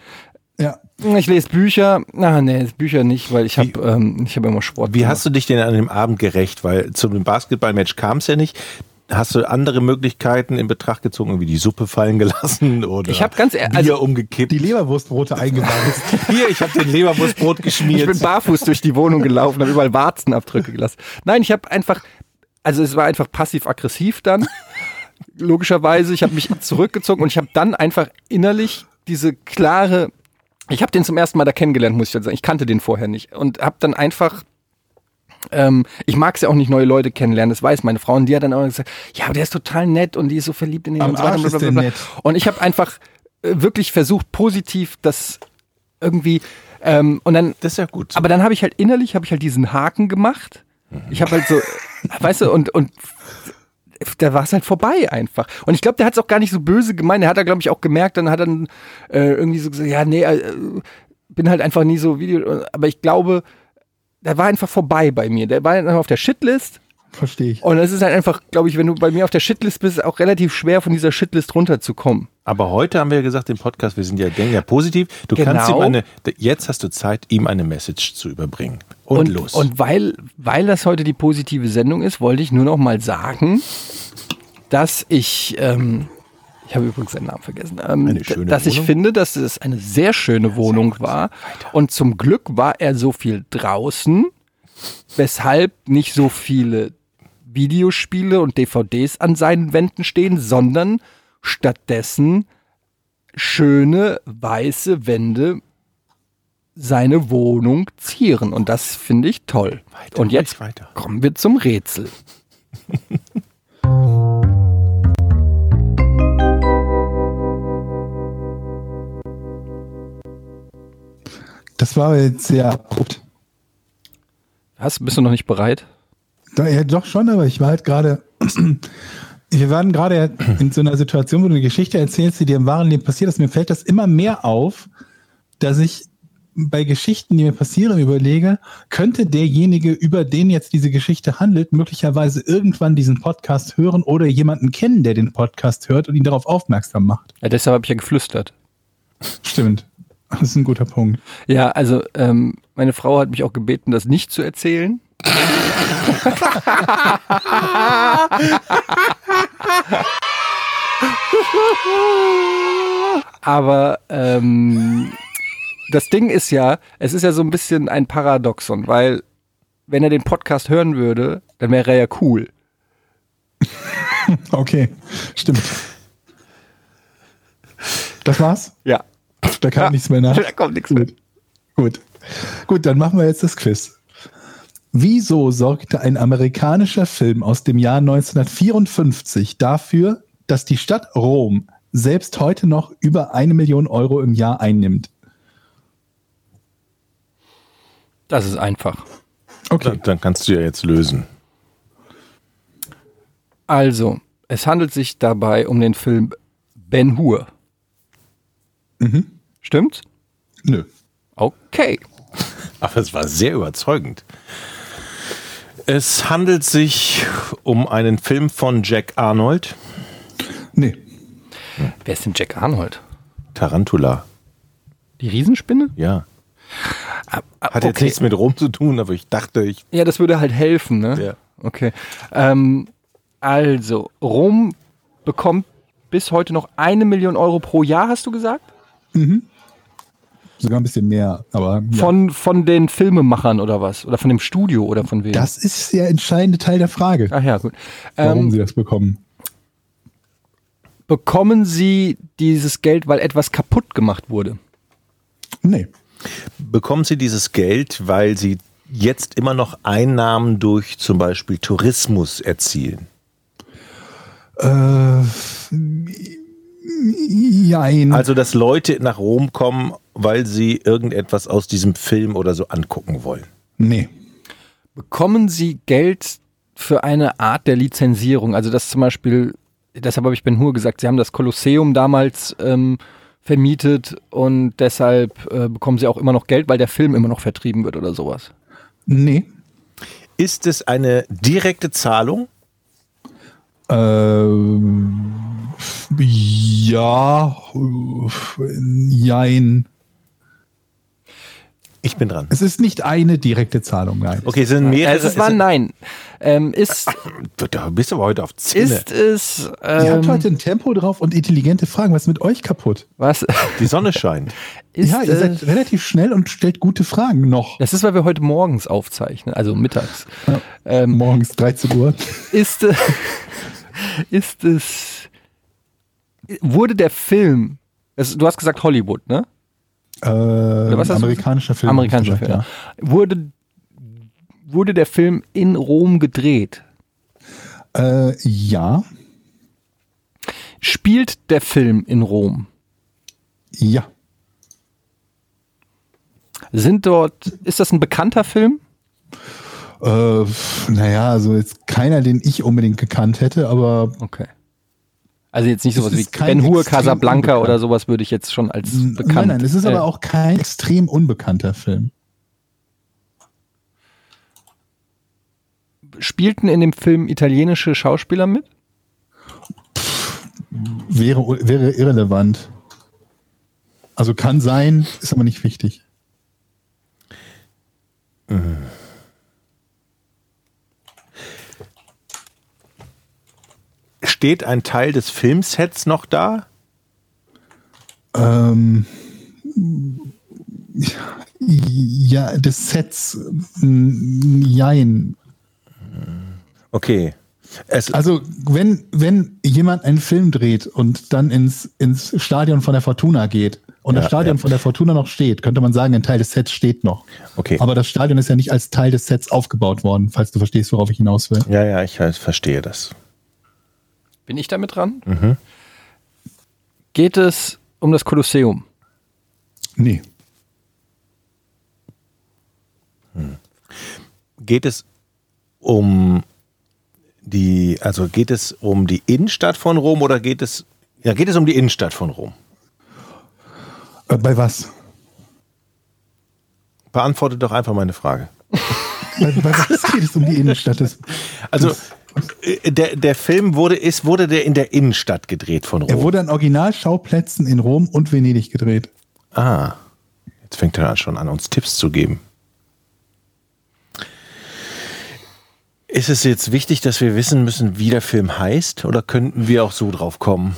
Ja. Ich lese Bücher. Na, nee, Bücher nicht, weil ich habe ähm, ich habe immer Sport. Wie hast du dich denn an dem Abend gerecht? Weil zu dem Basketballmatch kam es ja nicht. Hast du andere Möglichkeiten in Betracht gezogen, wie die Suppe fallen gelassen oder Ich hab ganz ehr- Bier also- umgekippt? Die Leberwurstbrote eingebaut. Hier, ich habe den Leberwurstbrot Ich geschmiert. bin barfuß durch die Wohnung gelaufen, habe überall Warzenabdrücke gelassen. Nein, ich habe einfach, also es war einfach passiv-aggressiv dann. Logischerweise, ich habe mich zurückgezogen und ich habe dann einfach innerlich diese klare, ich habe den zum ersten Mal da kennengelernt, muss ich sagen. Ich kannte den vorher nicht und habe dann einfach ähm, ich mag es ja auch nicht, neue Leute kennenlernen, das weiß meine Frau. Und die hat dann auch gesagt, ja, aber der ist total nett und die ist so verliebt in ihn Am und so weiter. Blablabla. Und ich habe einfach äh, wirklich versucht, positiv das irgendwie ähm, und dann das ist ja gut. so. aber dann habe ich halt innerlich habe ich halt diesen Haken gemacht. Ich habe halt so, weißt du, und und da war es halt vorbei einfach. Und ich glaube, der hat es auch gar nicht so böse gemeint. Der hat er glaube ich auch gemerkt. Dann hat er dann äh, irgendwie so gesagt, ja nee, äh, bin halt einfach nie so Video. Aber ich glaube, der war einfach vorbei bei mir. Der war einfach auf der Shitlist. Verstehe ich. Und es ist halt einfach, glaube ich, wenn du bei mir auf der Shitlist bist, auch relativ schwer von dieser Shitlist runterzukommen. Aber heute haben wir ja gesagt im Podcast, wir sind ja, denken ja positiv. Du kannst Genau. ihm eine, jetzt hast du Zeit, ihm eine Message zu überbringen. Und, los. Und weil, weil das heute die positive Sendung ist, wollte ich nur noch mal sagen, dass ich, ähm, ich habe übrigens seinen Namen vergessen, ähm, dass ich Wohnung? finde, dass es eine sehr schöne Wohnung war. Und zum Glück war er so viel draußen, weshalb nicht so viele Videospiele und DVDs an seinen Wänden stehen, sondern stattdessen schöne weiße Wände seine Wohnung zieren. Und das finde ich toll. Weiter, und jetzt weiter. kommen wir zum Rätsel. Das war jetzt sehr abrupt. Hast, bist du noch nicht bereit? Da, ja, doch schon, aber ich war halt gerade. Wir waren gerade in so einer Situation, wo du eine Geschichte erzählst, die dir im wahren Leben passiert ist. Mir fällt das immer mehr auf, dass ich bei Geschichten, die mir passieren, überlege, könnte derjenige, über den jetzt diese Geschichte handelt, möglicherweise irgendwann diesen Podcast hören oder jemanden kennen, der den Podcast hört und ihn darauf aufmerksam macht. Ja, deshalb habe ich ja geflüstert. Stimmt. Das ist ein guter Punkt. Ja, also ähm, meine Frau hat mich auch gebeten, das nicht zu erzählen. Aber ähm, das Ding ist ja, es ist ja so ein bisschen ein Paradoxon, weil wenn er den Podcast hören würde, dann wäre er ja cool. Okay, stimmt. Das war's? Ja. Da kam Ja. nichts mehr nach. Da kommt nichts mehr. Gut. Gut. Gut, dann machen wir jetzt das Quiz. Wieso sorgte ein amerikanischer Film aus dem Jahr 1954 dafür, dass die Stadt Rom selbst heute noch über eine Million Euro im Jahr einnimmt? Das ist einfach. Okay. Dann, dann kannst du ja jetzt lösen. Also, es handelt sich dabei um den Film Ben Hur. Mhm. Stimmt's? Nö. Okay. Aber es war sehr überzeugend. Es handelt sich um einen Film von Jack Arnold, Nee. Wer ist denn Jack Arnold? Tarantula. Die Riesenspinne? Ja. Ah, Hat jetzt nichts mit Rom zu tun, aber ich dachte, ich. Ja, das würde halt helfen, ne? Ja. Okay. Ähm, also, Rom bekommt bis heute noch eine Million Euro pro Jahr, hast du gesagt? Sogar ein bisschen mehr, aber ja. Von, von den Filmemachern oder was? Oder von dem Studio oder von wem? das ist der entscheidende Teil der Frage, Ach ja, gut. warum Ähm, sie das bekommen. bekommen sie dieses Geld, weil etwas kaputt gemacht wurde? Nee. Bekommen Sie dieses Geld, weil Sie jetzt immer noch Einnahmen durch zum Beispiel Tourismus erzielen? Äh, jein. Also, dass Leute nach Rom kommen, weil sie irgendetwas aus diesem Film oder so angucken wollen. nee. Bekommen sie Geld für eine Art der Lizenzierung? Also, dass zum Beispiel, deshalb habe ich Ben Hur gesagt, sie haben das Kolosseum damals ähm, vermietet und deshalb äh, bekommen sie auch immer noch Geld, weil der Film immer noch vertrieben wird oder sowas. Nee. Ist es eine direkte Zahlung? Ähm, ja, äh, jein. Ich bin dran. Es ist nicht eine direkte Zahlung, nein. Okay, es sind mehrere. Es war ein Nein. Ähm, ist, Da bist du aber heute auf Zinne. ist es, Ihr habt ähm, heute ein Tempo drauf und intelligente Fragen. Was ist mit euch kaputt? was, Die Sonne scheint. ist, ja, ihr äh, seid relativ schnell und stellt gute Fragen noch. das ist, weil wir heute morgens aufzeichnen, also mittags. Ähm, Morgens 13 Uhr. ist, äh, ist es, wurde der Film, es, du hast gesagt Hollywood, ne? Äh, was amerikanischer Film. Amerikanischer Film. gesagt, Wurde, wurde der Film in Rom gedreht? Ja. Äh, ja. Spielt der Film in Rom? Ja. Sind dort, ist das ein bekannter Film? Äh, naja, also jetzt keiner, den ich unbedingt gekannt hätte, aber Okay. Also jetzt nicht sowas wie Ben Hur, Casablanca unbekannt. oder sowas würde ich jetzt schon als bekannt. Nein, nein, es ist äh, aber auch kein extrem unbekannter Film. Spielten in dem Film italienische Schauspieler mit? Wäre, wäre irrelevant. Also kann sein, ist aber nicht wichtig. Steht ein Teil des Filmsets noch da? Ähm, Ja, des Sets. mm, Jein. Okay. Es, Also, wenn, wenn jemand einen Film dreht und dann ins, ins Stadion von der Fortuna geht und Ja, das Stadion ja. von der Fortuna noch steht, könnte man sagen, ein Teil des Sets steht noch. okay. Aber das Stadion ist ja nicht als Teil des Sets aufgebaut worden, falls du verstehst, worauf ich hinaus will. ja, ja, ich äh, verstehe das. Bin ich damit dran? Geht es um das Kolosseum? Nee. Geht es um die, also geht es um die Innenstadt von Rom oder geht es, ja, geht es um die Innenstadt von Rom? Äh, bei was? Beantworte doch einfach meine Frage. Bei, bei was geht es um die Innenstadt des. Also, äh, der, der Film wurde, ist, wurde der in der Innenstadt gedreht von Rom? Er wurde an Originalschauplätzen in Rom und Venedig gedreht. ah, jetzt fängt er schon an, uns Tipps zu geben. Ist es jetzt wichtig, dass wir wissen müssen, wie der Film heißt, oder könnten wir auch so drauf kommen?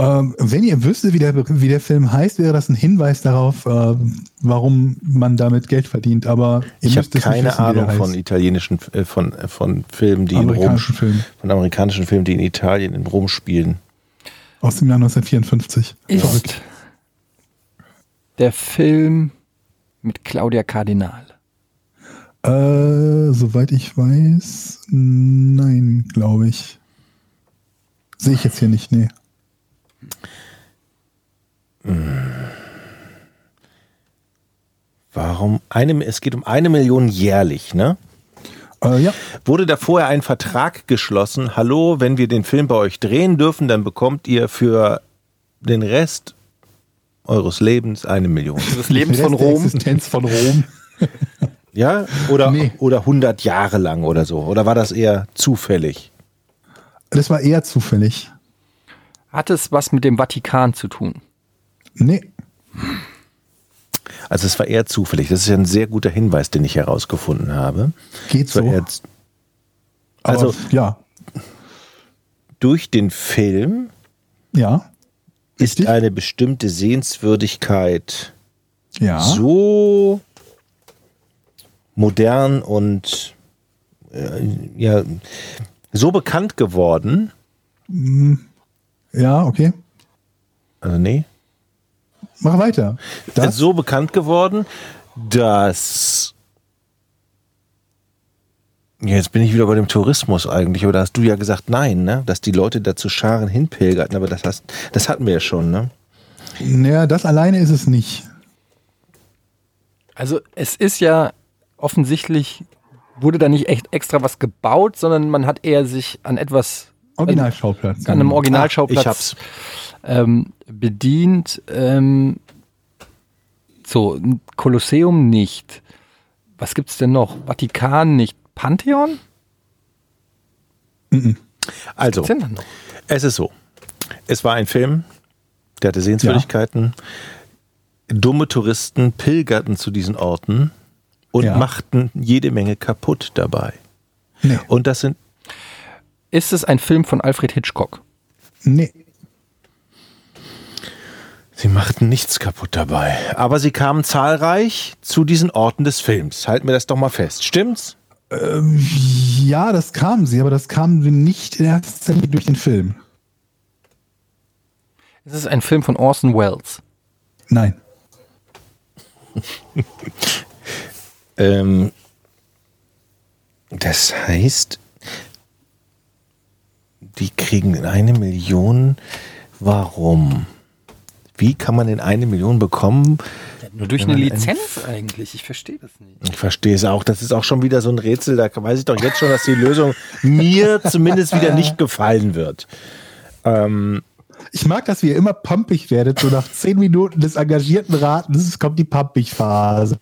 Ähm, wenn ihr wüsstet, wie der, wie der Film heißt, wäre das ein Hinweis darauf, äh, warum man damit Geld verdient. Aber ihr Ich habe keine wissen, Ahnung von italienischen, äh, von, äh, von Filmen, die in Rom, Amerikanischen Filmen. von amerikanischen Filmen, die in Italien, in Rom spielen. Aus dem Jahr 1954. Ist Verrückt. der Film mit Claudia Kardinal? Äh, soweit ich weiß, nein, glaube ich. Sehe ich jetzt hier nicht, nee. Warum? Eine, es geht um eine Million jährlich, ne? Äh, ja, Wurde da vorher ein Vertrag geschlossen? Hallo, wenn wir den Film bei euch drehen dürfen, dann bekommt ihr für den Rest eures Lebens eine Million. Des Lebens von Rom? Existenz von Rom. Ja? Oder, Nee. oder 100 Jahre lang oder so? Oder war das eher zufällig? Das war eher zufällig. Hat es was mit dem Vatikan zu tun? Nee. Also es war eher zufällig. Das ist ja ein sehr guter Hinweis, den ich herausgefunden habe. Geht so. eher z- Aber, also- ja, durch den Film ja, ist eine bestimmte Sehenswürdigkeit ja. so modern und äh, ja so bekannt geworden. Ja, okay. Also nee, Mach weiter. Das, so bekannt geworden, dass Ja, Jetzt bin ich wieder bei dem Tourismus eigentlich, aber da hast du ja gesagt, nein, ne? dass die Leute da zu Scharen hinpilgerten, aber das, hast, das hatten wir ja schon. Ne? naja, das alleine ist es nicht. Also es ist ja offensichtlich, wurde da nicht echt extra was gebaut, sondern man hat eher sich an etwas, Originalschauplatz. an einem Originalschauplatz Ich hab's. ähm, bedient. Ähm, so, ein Kolosseum nicht. Was gibt's denn noch? Vatikan nicht. Pantheon? Also, dann noch? es ist so. Es war ein Film, der hatte Sehenswürdigkeiten. Dumme Touristen pilgerten zu diesen Orten und Ja. machten jede Menge kaputt dabei. Nee. Und das sind Ist es ein Film von Alfred Hitchcock? Nee. Sie machten nichts kaputt dabei. Aber sie kamen zahlreich zu diesen Orten des Films. Halten wir das doch mal fest. Stimmt's? Ja, das kamen sie, aber das kamen sie nicht in erster Linie durch den Film. Es ist ein Film von Orson Welles. Nein. Ähm, das heißt, die kriegen eine Million. Warum? Wie kann man denn eine Million bekommen? Nur durch eine Lizenz eigentlich. Ich verstehe das nicht. Ich verstehe es auch. Das ist auch schon wieder so ein Rätsel. Da weiß ich doch jetzt schon, dass die Lösung mir zumindest wieder nicht gefallen wird. Ähm, Ich mag, dass ihr immer pumpig werdet. So nach zehn Minuten des engagierten Ratens kommt die Pumpig-Phase.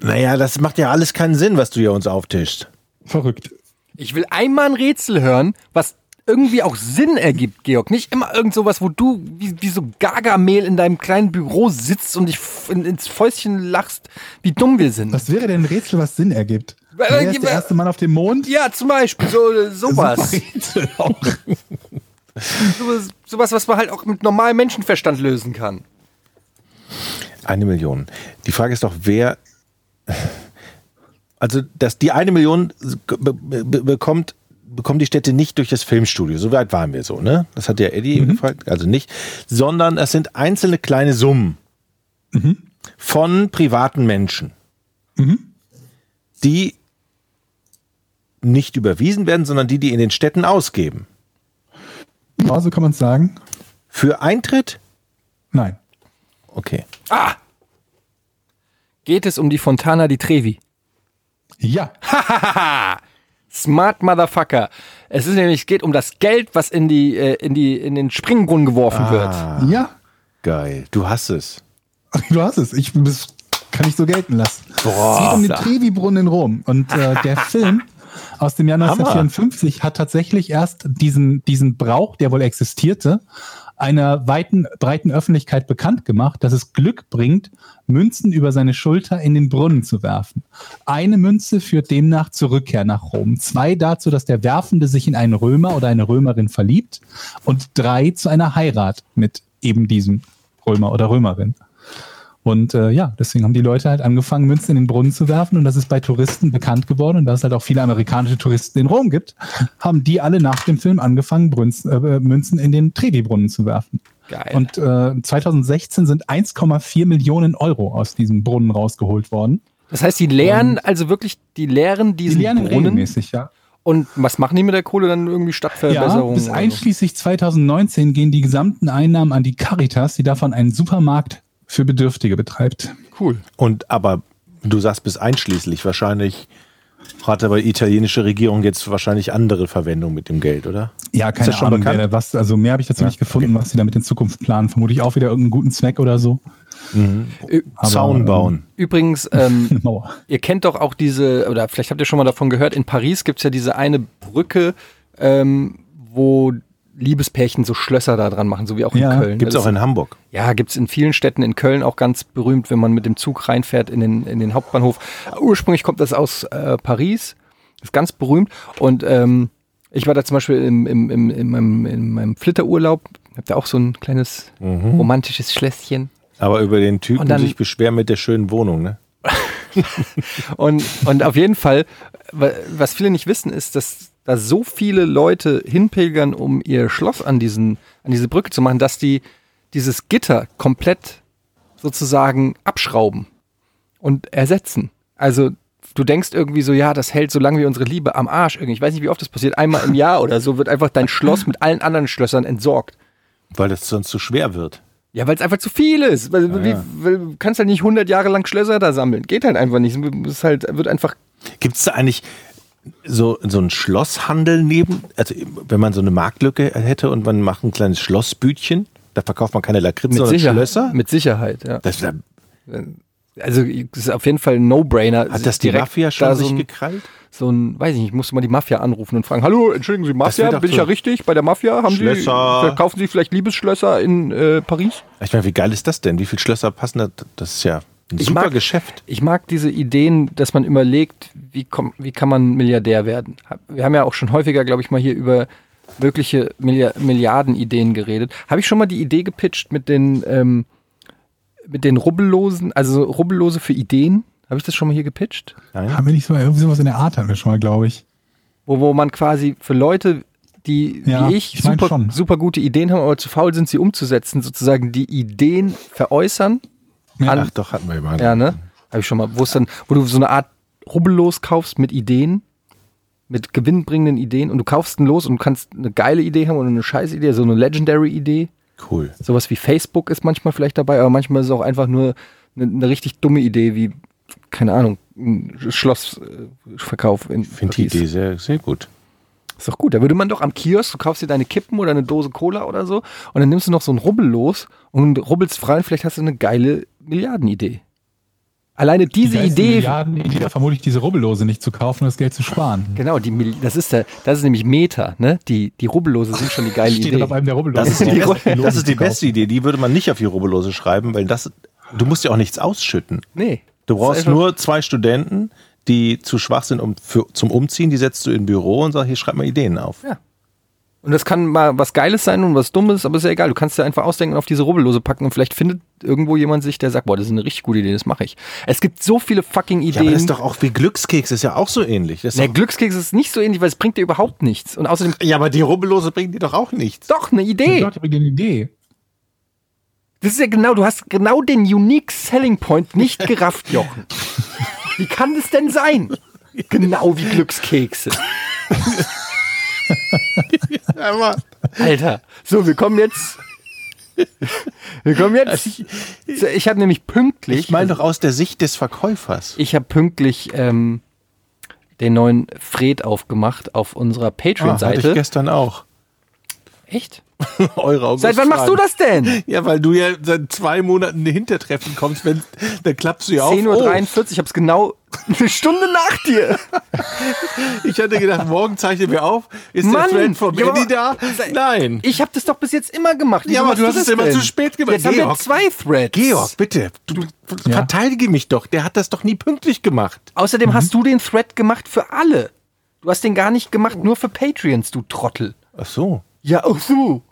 naja, das macht ja alles keinen Sinn, was du hier uns auftischst. Verrückt. Ich will einmal ein Rätsel hören, was irgendwie auch Sinn ergibt, Georg. Nicht immer irgend sowas, wo du wie, wie so Gargamel in deinem kleinen Büro sitzt und dich ins Fäustchen lachst, wie dumm wir sind. Was wäre denn ein Rätsel, was Sinn ergibt? Wer ist der erste Mann auf dem Mond? ja, zum Beispiel so, sowas. Super Rätsel auch. sowas. Sowas, was man halt auch mit normalem Menschenverstand lösen kann. Eine Million. Die Frage ist doch, wer. Also, dass die eine Million be be bekommt, bekommt die Städte nicht durch das Filmstudio. So weit waren wir so, ne? Das hat ja Eddie Mhm. gefragt. Also nicht. Sondern es sind einzelne kleine Summen Mhm. von privaten Menschen, die nicht überwiesen werden, sondern die, die in den Städten ausgeben. Ja, so kann man es sagen. Für Eintritt? Nein. Okay. Geht es um die Fontana di Trevi? Ja. Smart Motherfucker. Es ist nämlich, es geht um das Geld, was in die, äh, in die, in den Springbrunnen geworfen wird. Ja. Geil. Du hast es. Du hast es. Ich, das kann ich so gelten lassen. Boah. es geht um den Trevi-Brunnen in Rom. Und äh, der Film aus dem Jahr 1954 hat tatsächlich erst diesen, diesen Brauch, der wohl existierte, einer weiten, breiten Öffentlichkeit bekannt gemacht, dass es Glück bringt, Münzen über seine Schulter in den Brunnen zu werfen. Eine Münze führt demnach zur Rückkehr nach Rom. Zwei dazu, dass der Werfende sich in einen Römer oder eine Römerin verliebt. Und drei zu einer Heirat mit eben diesem Römer oder Römerin. Und äh, ja, deswegen haben die Leute halt angefangen, Münzen in den Brunnen zu werfen. Und das ist bei Touristen bekannt geworden. Und da es halt auch viele amerikanische Touristen in Rom gibt, haben die alle nach dem Film angefangen, Brünzen, äh, Münzen in den Trevi-Brunnen zu werfen. Geil. Und äh, 2016 sind 1,4 Millionen Euro aus diesem Brunnen rausgeholt worden. das heißt, die leeren, also wirklich, die leeren Die diesen lernen Brunnen. regelmäßig, ja. Und was machen die mit der Kohle dann irgendwie Ja, Stadtverbesserungen? bis so? einschließlich 2019 gehen die gesamten Einnahmen an die Caritas, die davon einen Supermarkt für Bedürftige betreibt. Cool. Und aber du sagst bis einschließlich. Wahrscheinlich hat aber die italienische Regierung jetzt wahrscheinlich andere Verwendung mit dem Geld, oder? Ja, keine Ahnung, bekannt? wer was, also mehr habe ich dazu Ja, nicht gefunden, was sie damit in Zukunft planen. Vermutlich auch wieder irgendeinen guten Zweck oder so. Aber, Zaun ähm, bauen. Übrigens, ähm, ihr kennt doch auch diese, oder vielleicht habt ihr schon mal davon gehört, in Paris gibt's ja diese eine Brücke, ähm, wo Liebespärchen so Schlösser da dran machen, so wie auch in Ja, Köln. Gibt's Das auch in Hamburg. Ja, gibt's in vielen Städten, in Köln auch ganz berühmt, wenn man mit dem Zug reinfährt in den, in den Hauptbahnhof. Ursprünglich kommt das aus äh, Paris, ist ganz berühmt. Und ähm, ich war da zum Beispiel im, im, im, in, meinem, in meinem Flitterurlaub, hab da auch so ein kleines romantisches Schlösschen. Aber über den Typen dann- sich beschweren mit der schönen Wohnung, ne? Und, und auf jeden Fall, wa- was viele nicht wissen, ist, dass da so viele Leute hinpilgern, um ihr Schloss an, diesen, an diese Brücke zu machen, dass die dieses Gitter komplett sozusagen abschrauben und ersetzen. Also du denkst irgendwie so, ja, das hält so lange wie unsere Liebe am Arsch irgendwie. Ich weiß nicht, wie oft das passiert. Einmal im Jahr oder so wird einfach dein Schloss mit allen anderen Schlössern entsorgt. Weil das sonst zu schwer wird. Ja, weil es einfach zu viel ist. Weil, wie, weil, du kannst halt nicht 100 Jahre lang Schlösser da sammeln. Geht halt einfach nicht. Es halt, wird einfach Gibt es da eigentlich so, so einen Schlosshandel neben? Also wenn man so eine Marktlücke hätte und man macht ein kleines Schlossbütchen, da verkauft man keine Lakritz, mit sondern Sicherheit. Schlösser? Mit Sicherheit, ja. Das, da Also das ist auf jeden Fall ein No-Brainer. hat das die Mafia schon da sich so ein, gekrallt? so ein, weiß ich nicht, ich musste mal die Mafia anrufen und fragen, hallo, entschuldigen Sie, Mafia, wär bin ich so- ja richtig bei der Mafia? Haben Sie, Schlösser. verkaufen Sie vielleicht Liebesschlösser in äh, Paris? Ich meine, wie geil ist das denn? Wie viele Schlösser passen da? Das ist ja ein Ich super mag- Geschäft. Ich mag diese Ideen, dass man überlegt, wie, komm, wie kann man Milliardär werden. Wir haben ja auch schon häufiger, glaube ich, mal hier über mögliche Milliard Milliardenideen geredet. Habe ich schon mal die Idee gepitcht mit den, ähm, mit den Rubbellosen, also so Rubbellose für Ideen? Habe ich das schon mal hier gepitcht? Nein? Haben wir nicht so irgendwie sowas in der Art hatten wir schon mal, glaube ich. Wo, wo man quasi für Leute, die Ja, wie ich, ich super, super gute Ideen haben, aber zu faul sind, sie umzusetzen, sozusagen die Ideen veräußern. Ja, Ach doch, hatten wir mal. Ja, ne? Habe ich schon mal. Wo dann, wo du so eine Art Rubbellos kaufst mit Ideen, mit gewinnbringenden Ideen und du kaufst ein Los und kannst eine geile Idee haben oder eine scheiß Idee, so eine Legendary Idee. Cool. Sowas wie Facebook ist manchmal vielleicht dabei, aber manchmal ist es auch einfach nur eine, eine richtig dumme Idee, wie, keine Ahnung, ein Schlossverkauf in Ich finde die. Idee sehr, sehr gut. Ist doch gut. Da würde man doch am Kiosk, du kaufst dir deine Kippen oder eine Dose Cola oder so und dann nimmst du noch so ein Rubbel los und rubbelst frei und vielleicht hast du eine geile Milliardenidee. Alleine diese die Idee. Milliarden Idee, da vermutlich diese Rubbellose nicht zu kaufen und das Geld zu sparen. Genau, die, das ist der, das ist nämlich Meta, ne? Die, die Rubbellose sind schon die geile Steht Idee. auf einem der Rubbellose. Das ist die, Lose das ist die beste Idee. Die würde man nicht auf die Rubbellose schreiben, weil das, du musst ja auch nichts ausschütten. Nee. Du brauchst nur zwei Studenten, die zu schwach sind um, für, zum Umziehen. Die setzt du in ein Büro und sagst, hier schreib mal Ideen auf. Ja. Und das kann mal was Geiles sein und was Dummes, aber ist ja egal. Du kannst dir einfach ausdenken und auf diese Rubbellose packen und vielleicht findet irgendwo jemand sich, der sagt, boah, das ist eine richtig gute Idee, das mache ich. Es gibt so viele fucking Ja, Ideen. aber das ist doch auch wie Glückskeks, ist ja auch so ähnlich. Das ist Der doch, Glückskeks ist nicht so ähnlich, weil es bringt dir überhaupt nichts. Und außerdem ja, aber die Rubbellose bringen dir doch auch nichts. doch eine Idee. Gott, ich hab eine Idee. Das ist ja genau, du hast genau den Unique Selling Point nicht gerafft, Jochen. Wie kann das denn sein? Genau wie Glückskekse. Aber Alter. So, wir kommen jetzt. Wir kommen jetzt. Ich habe nämlich pünktlich. ich meine doch aus der Sicht des Verkäufers. ich habe pünktlich ähm, den neuen Fred aufgemacht auf unserer Ah, hatte ich Patreon-Seite. gestern auch. Echt? Eure August Seit wann machst du das denn? Ja, weil du ja seit zwei Monaten in Hintertreffen kommst, wenn, dann klappst du ja auf. 10.43 Uhr, ich habe es genau eine Stunde nach dir. Oh, ich hatte gedacht, morgen zeichnen wir auf. Ist Mann, der Friend von ja, da? Nein. Ich habe das doch bis jetzt immer gemacht. Wieso Ja, aber du hast es immer zu spät gemacht. Jetzt haben wir Georg. zwei Threads. Georg, bitte. Du, Ja. verteidige mich doch. Der hat das doch nie pünktlich gemacht. Außerdem Mhm. hast du den Thread gemacht für alle. Du hast den gar nicht gemacht, nur für Patreons, du Trottel. Ach so. Ja, auch so.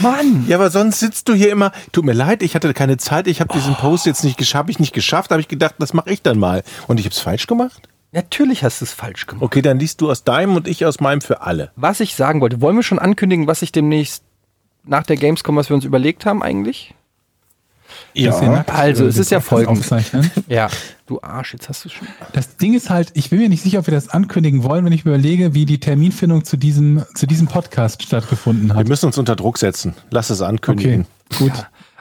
Mann. Ja, aber sonst sitzt du hier immer. Tut mir leid, ich hatte keine Zeit. Ich habe diesen Post jetzt nicht geschafft. Hab ich nicht geschafft. Habe ich gedacht, das mache ich dann mal. Und ich habe es falsch gemacht. Natürlich hast du es falsch gemacht. Okay, dann liest du aus deinem und ich aus meinem für alle. Was ich sagen wollte, wollen wir schon ankündigen, was ich demnächst nach der Gamescom, was wir uns überlegt haben eigentlich? Dass wir nackt, Also, es ist ja folgendes. Ja. Du Arsch, jetzt hast du schon. Das Ding ist halt, ich bin mir nicht sicher, ob wir das ankündigen wollen, wenn ich mir überlege, wie die Terminfindung zu diesem, zu diesem Podcast stattgefunden Wir hat. müssen uns unter Druck setzen. Lass es Okay, ankündigen. gut.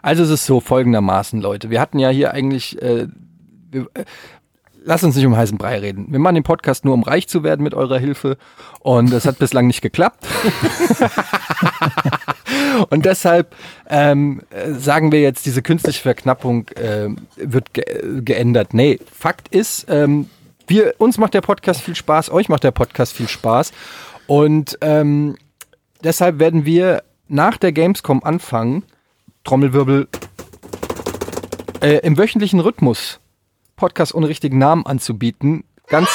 Also es ist so folgendermaßen, Leute. Wir hatten ja hier eigentlich, äh, wir, äh, lass uns nicht um heißen Brei reden. Wir machen den Podcast nur, um reich zu werden mit eurer Hilfe. Und das hat bislang nicht geklappt. Und deshalb ähm, äh, sagen wir jetzt, diese künstliche Verknappung äh, wird ge geändert. Nee, Fakt ist, ähm, wir, uns macht der Podcast viel Spaß, euch macht der Podcast viel Spaß. Und ähm, deshalb werden wir nach der Gamescom anfangen, Trommelwirbel, äh, im wöchentlichen Rhythmus Podcast ohne richtigen Namen anzubieten. Ganz.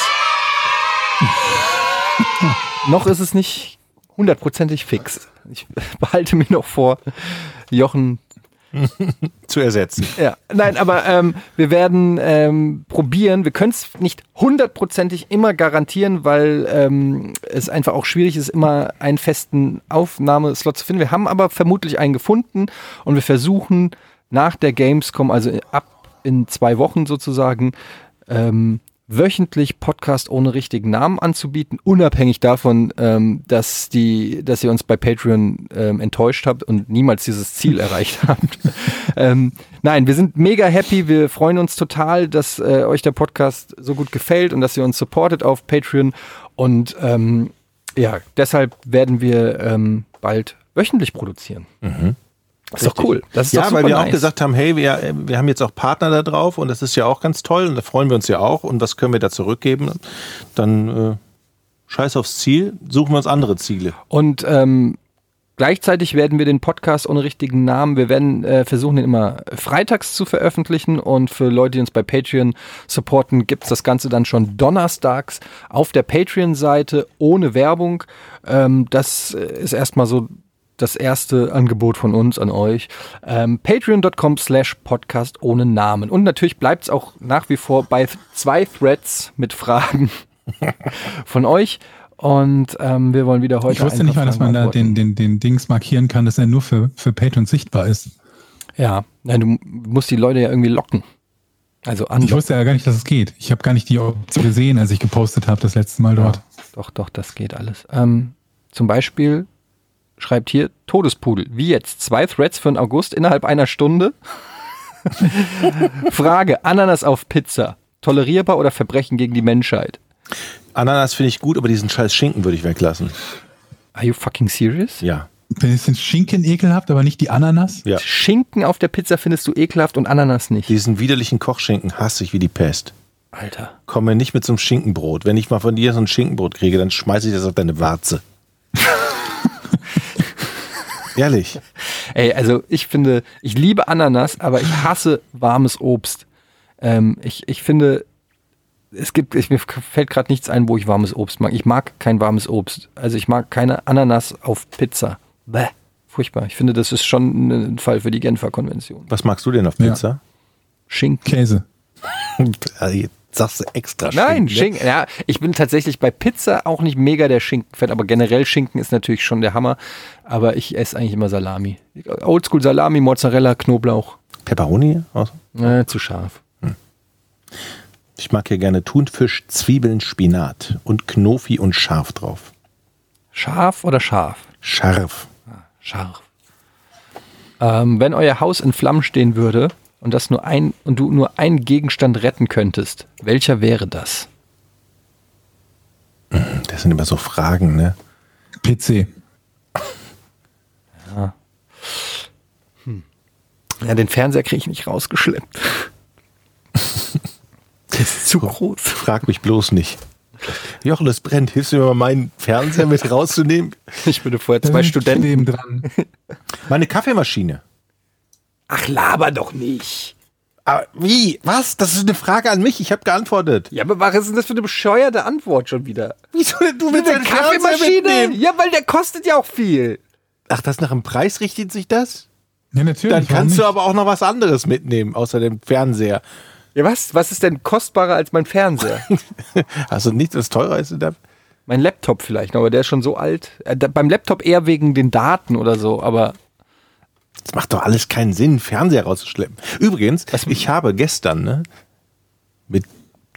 noch ist es nicht hundertprozentig fix. Ich behalte mir noch vor, Jochen Zu ersetzen. ja, nein, aber ähm, wir werden ähm, probieren. Wir können es nicht hundertprozentig immer garantieren, weil ähm, es einfach auch schwierig ist, immer einen festen Aufnahmeslot zu finden. Wir haben aber vermutlich einen gefunden und wir versuchen nach der Gamescom, also ab in zwei Wochen sozusagen, ähm, wöchentlich Podcast ohne richtigen Namen anzubieten, unabhängig davon, ähm, dass die, dass ihr uns bei Patreon ähm, enttäuscht habt und niemals dieses Ziel erreicht habt. ähm, nein, wir sind mega happy, wir freuen uns total, dass äh, euch der Podcast so gut gefällt und dass ihr uns supportet auf Patreon und ähm, ja, deshalb werden wir ähm, bald wöchentlich produzieren. Ist doch cool. Das ist ja, weil wir auch nice. gesagt haben, hey, wir, wir haben jetzt auch Partner da drauf und das ist ja auch ganz toll und da freuen wir uns ja auch. Und was können wir da zurückgeben? Dann äh, scheiß aufs Ziel, suchen wir uns andere Ziele. Und ähm, gleichzeitig werden wir den Podcast ohne richtigen Namen, wir werden äh, versuchen, den immer freitags zu veröffentlichen. Und für Leute, die uns bei Patreon supporten, gibt's das Ganze dann schon donnerstags auf der Patreon-Seite ohne Werbung. Ähm, das äh, ist erstmal so das erste Angebot von uns an euch. Ähm, Patreon.com slash Podcast ohne Namen. Und natürlich bleibt es auch nach wie vor bei zwei Threads mit Fragen von euch. Und ähm, wir wollen wieder heute. Ich wusste nicht mal, dass man da den, den, den Dings markieren kann, dass er nur für, für Patreon sichtbar ist. Ja, nein, du musst die Leute ja irgendwie locken. Also Ich anlocken. wusste ja gar nicht, dass es geht. Ich habe gar nicht die Option gesehen, als ich gepostet habe das letzte Mal dort. Doch, doch, das geht alles. Ähm, zum Beispiel schreibt hier Todespudel. Wie jetzt? Zwei Threads für den August innerhalb einer Stunde? Frage: Ananas auf Pizza. Tolerierbar oder Verbrechen gegen die Menschheit? Ananas finde ich gut, aber diesen scheiß Schinken würde ich weglassen. Are you fucking serious? Ja. Wenn ihr den Schinken ekelhabt, aber nicht die Ananas. Ja. Schinken auf der Pizza findest du ekelhaft und Ananas nicht. Diesen widerlichen Kochschinken hasse ich wie die Pest. Alter. Komm mir nicht mit so einem Schinkenbrot. Wenn ich mal von dir so ein Schinkenbrot kriege, dann schmeiße ich das auf deine Warze. Ehrlich. Ey, also ich finde, ich liebe Ananas, aber ich hasse warmes Obst. Ähm, ich, ich finde, es gibt, ich, mir fällt gerade nichts ein, wo ich warmes Obst mag. Ich mag kein warmes Obst. Also ich mag keine Ananas auf Pizza. Bäh, furchtbar. Ich finde, das ist schon ein Fall für die Genfer Konvention. Was magst du denn auf Ja. Pizza? Schinken. Käse. Also sagst du extra Nein, ne? Schinken. Ja, ich bin tatsächlich bei Pizza auch nicht mega der Schinkenfan, aber generell Schinken ist natürlich schon der Hammer. Aber ich esse eigentlich immer Salami. Oldschool Salami, Mozzarella, Knoblauch. Pepperoni? Aus- Äh, zu scharf. Ich mag hier gerne Thunfisch, Zwiebeln, Spinat und Knofi und Schaf drauf. Scharf oder scharf? Scharf. Scharf. Ähm, wenn euer Haus in Flammen stehen würde und das nur ein und du nur einen Gegenstand retten könntest, welcher wäre das? Das sind immer so Fragen, ne? PC. Ja, den Fernseher kriege ich nicht rausgeschleppt. Der ist zu groß. Frag mich bloß nicht. Jochen, es brennt. Hilfst du mir mal meinen Fernseher mit rauszunehmen? Ich bin vorher zwei Studenten. Neben dran. Meine Kaffeemaschine. Ach, laber doch nicht. Aber wie? Was? Das ist eine Frage an mich. Ich habe geantwortet. Ja, aber was ist denn das für eine bescheuerte Antwort schon wieder? Wieso denn? Du willst Eine mitnehmen? Ja, weil der kostet ja auch viel. Ach, das nach dem Preis richtet sich das? Ja, natürlich. Dann kannst du aber auch noch was anderes mitnehmen, außer dem Fernseher. Ja, was? Was ist denn kostbarer als mein Fernseher? Hast du nichts, was teurer ist? in der- mein Laptop vielleicht, noch, aber der ist schon so alt. Äh, da, beim Laptop eher wegen den Daten oder so, aber Das macht doch alles keinen Sinn, Fernseher rauszuschleppen. Übrigens, ich habe gestern ne, mit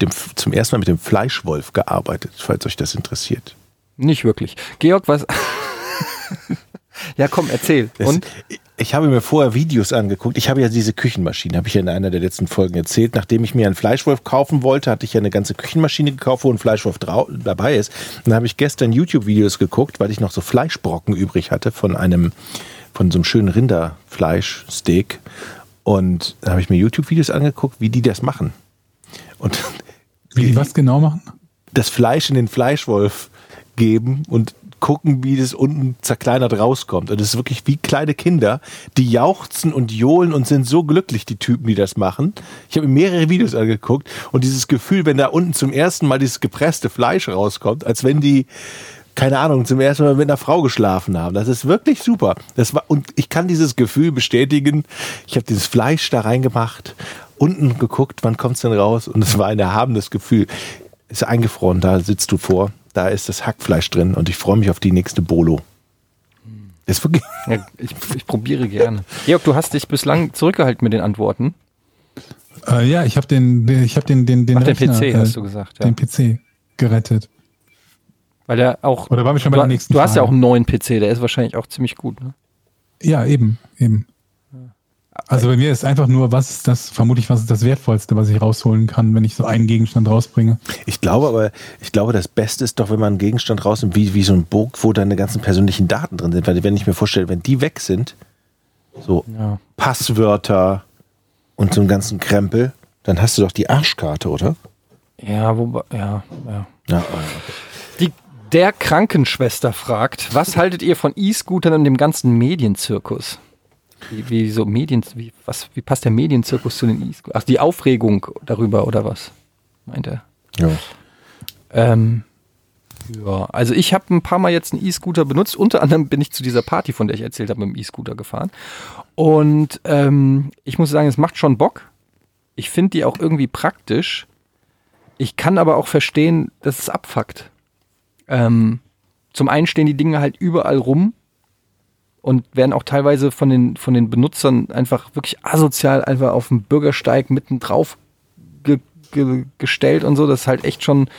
dem, zum ersten Mal mit dem Fleischwolf gearbeitet, falls euch das interessiert. nicht wirklich. Georg, was? ja, komm, erzähl. Das, Und? Ich habe mir vorher Videos angeguckt. Ich habe ja diese Küchenmaschine, habe ich ja in einer der letzten Folgen erzählt. Nachdem ich mir einen Fleischwolf kaufen wollte, hatte ich ja eine ganze Küchenmaschine gekauft, wo ein Fleischwolf dabei ist. Dann habe ich gestern YouTube-Videos geguckt, weil ich noch so Fleischbrocken übrig hatte von einem, von so einem schönen Rinderfleischsteak. Und dann habe ich mir YouTube-Videos angeguckt, wie die das machen. Und Wie die was genau machen? das Fleisch in den Fleischwolf geben und gucken, wie das unten zerkleinert rauskommt. Und es ist wirklich wie kleine Kinder, die jauchzen und johlen und sind so glücklich, die Typen, die das machen. Ich habe mir mehrere Videos angeguckt und dieses Gefühl, wenn da unten zum ersten Mal dieses gepresste Fleisch rauskommt, als wenn die keine Ahnung, zum ersten Mal mit einer Frau geschlafen haben. Das ist wirklich super. Das war, und ich kann dieses Gefühl bestätigen. Ich habe dieses Fleisch da reingemacht, unten geguckt, wann kommt's denn raus? Und es war ein erhabenes Gefühl. Ist eingefroren, da sitzt du vor, da ist das Hackfleisch drin und ich freue mich auf die nächste Bolo. Das ist wirklich. Ja, ich, ich probiere gerne. Georg, du hast dich bislang zurückgehalten mit den Antworten. Äh, ja, ich habe den, den, ich habe den, den, den, Ach, den Rechner, PC äh, hast du gesagt, ja. Den PC gerettet. Weil er auch. Oder waren wir schon bei du, der nächsten du hast ja Frage? auch einen neuen PC, der ist wahrscheinlich auch ziemlich gut. Ne? Ja, eben, eben. Also bei mir ist einfach nur, was ist das, vermutlich, was ist das Wertvollste, was ich rausholen kann, wenn ich so einen Gegenstand rausbringe. Ich glaube aber, ich glaube, das Beste ist doch, wenn man einen Gegenstand rausnimmt, wie, wie so ein Burg, wo deine ganzen persönlichen Daten drin sind. Weil wenn ich mir vorstelle, wenn die weg sind, so Ja. Passwörter und so einen ganzen Krempel, dann hast du doch die Arschkarte, oder? Ja, wobei, ja, ja. Ja. Die, der Krankenschwester fragt, was haltet ihr von E-Scootern und dem ganzen Medienzirkus? Wie, wie so Medien, wie, was, wie passt der Medienzirkus zu den E-Scootern? Ach, die Aufregung darüber oder was? Meint er? ja. Ähm, ja, also ich habe ein paar Mal jetzt einen E-Scooter benutzt. Unter anderem bin ich zu dieser Party, von der ich erzählt habe, mit dem E-Scooter gefahren. Und ähm, ich muss sagen, es macht schon Bock. Ich finde die auch irgendwie praktisch. Ich kann aber auch verstehen, dass es abfuckt. Ähm, zum einen stehen die Dinge halt überall rum und werden auch teilweise von den, von den Benutzern einfach wirklich asozial einfach auf dem Bürgersteig mitten drauf ge ge gestellt und so. Das ist halt echt schon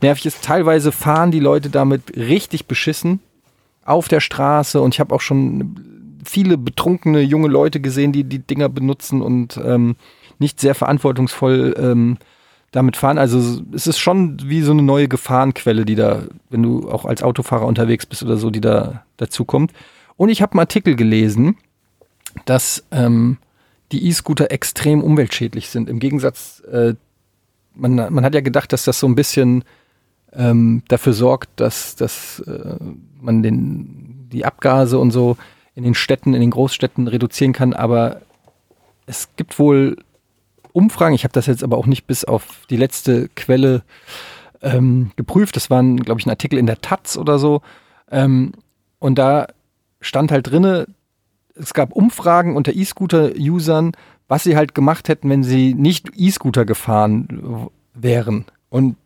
nervig ist. Teilweise fahren die Leute damit richtig beschissen auf der Straße und ich habe auch schon viele betrunkene junge Leute gesehen, die die Dinger benutzen und ähm, nicht sehr verantwortungsvoll ähm, damit fahren. Also es ist schon wie so eine neue Gefahrenquelle, die da, wenn du auch als Autofahrer unterwegs bist oder so, die da dazu kommt. Und ich habe einen Artikel gelesen, dass ähm, die E-Scooter extrem umweltschädlich sind. Im Gegensatz, äh, man, man hat ja gedacht, dass das so ein bisschen ähm, dafür sorgt, dass, dass äh, man den, die Abgase und so in den Städten, in den Großstädten reduzieren kann. Aber es gibt wohl Umfragen, ich habe das jetzt aber auch nicht bis auf die letzte Quelle ähm, geprüft. Das war, glaube ich, ein Artikel in der Taz oder so. Ähm, und da stand halt drinne, es gab Umfragen unter E-Scooter-Usern, was sie halt gemacht hätten, wenn sie nicht E-Scooter gefahren wären. Und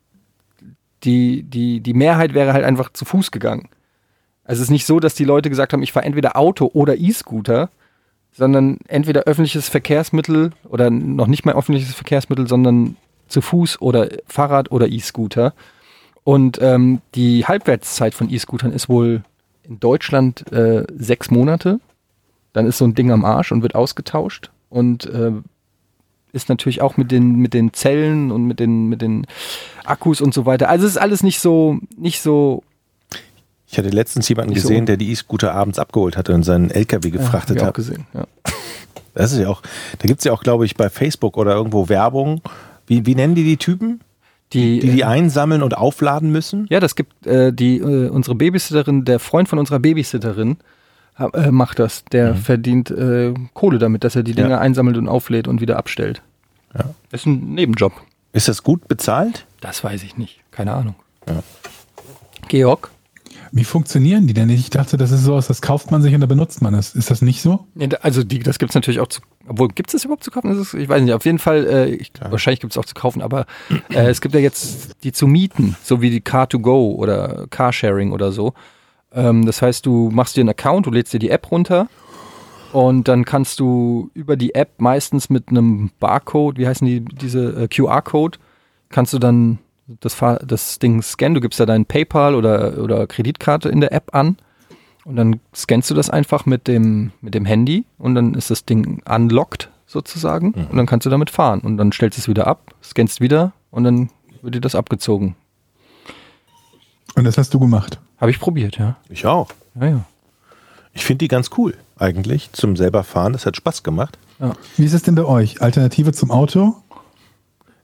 die, die, die Mehrheit wäre halt einfach zu Fuß gegangen. Also es ist nicht so, dass die Leute gesagt haben, ich fahre entweder Auto oder E-Scooter, sondern entweder öffentliches Verkehrsmittel oder noch nicht mal öffentliches Verkehrsmittel, sondern zu Fuß oder Fahrrad oder E-Scooter. Und ähm, die Halbwertszeit von E-Scootern ist wohl in Deutschland äh, sechs Monate. Dann ist so ein Ding am Arsch und wird ausgetauscht. Und äh, ist natürlich auch mit den, mit den Zellen und mit den, mit den Akkus und so weiter. Also es ist alles nicht so, nicht so Ich hatte letztens jemanden Nicht gesehen, der die E-Scooter abends abgeholt hatte und seinen LKW gefrachtet ja, ich auch hat. gesehen. Ja. Das ist ja auch, da gibt es ja auch, glaube ich, bei Facebook oder irgendwo Werbung. Wie, wie nennen die die Typen? Die, Die die äh, einsammeln und aufladen müssen? Ja, das gibt äh, die äh, unsere Babysitterin, der Freund von unserer Babysitterin äh, macht das. Der verdient äh, Kohle damit, dass er die Mhm. Ja. Einsammelt und auflädt und wieder abstellt. Ja. Das ist ein Nebenjob. Ist das gut bezahlt? Das weiß ich nicht. Keine Ahnung. Ja. Georg? Wie funktionieren die denn? Ich dachte, das ist so, das kauft man sich und da benutzt man es. Ist das nicht so? Nee, Also die, das gibt es natürlich auch zu. Obwohl, gibt es das überhaupt zu kaufen? Ist, ich weiß nicht. Auf jeden Fall, äh, ich, wahrscheinlich gibt es auch zu kaufen, aber äh, es gibt ja jetzt die zu mieten, so wie die Car2Go oder Carsharing oder so. Ähm, das heißt, du machst dir einen Account, du lädst dir die App runter und dann kannst du über die App meistens mit einem Barcode, wie heißen die, diese äh, QR-Code, kannst du dann das, das Ding scannen. Du gibst da deinen PayPal oder, oder Kreditkarte in der App an und dann scannst du das einfach mit dem, mit dem Handy und dann ist das Ding unlocked sozusagen und dann kannst du damit fahren und dann stellst du es wieder ab, scannst wieder und dann wird dir das abgezogen. Und das hast du gemacht. Habe ich probiert, ja. Ich auch. Ja, ja. Ich finde die ganz cool eigentlich zum selber fahren. Das hat Spaß gemacht. Wie ist es denn bei euch? Alternative zum Auto?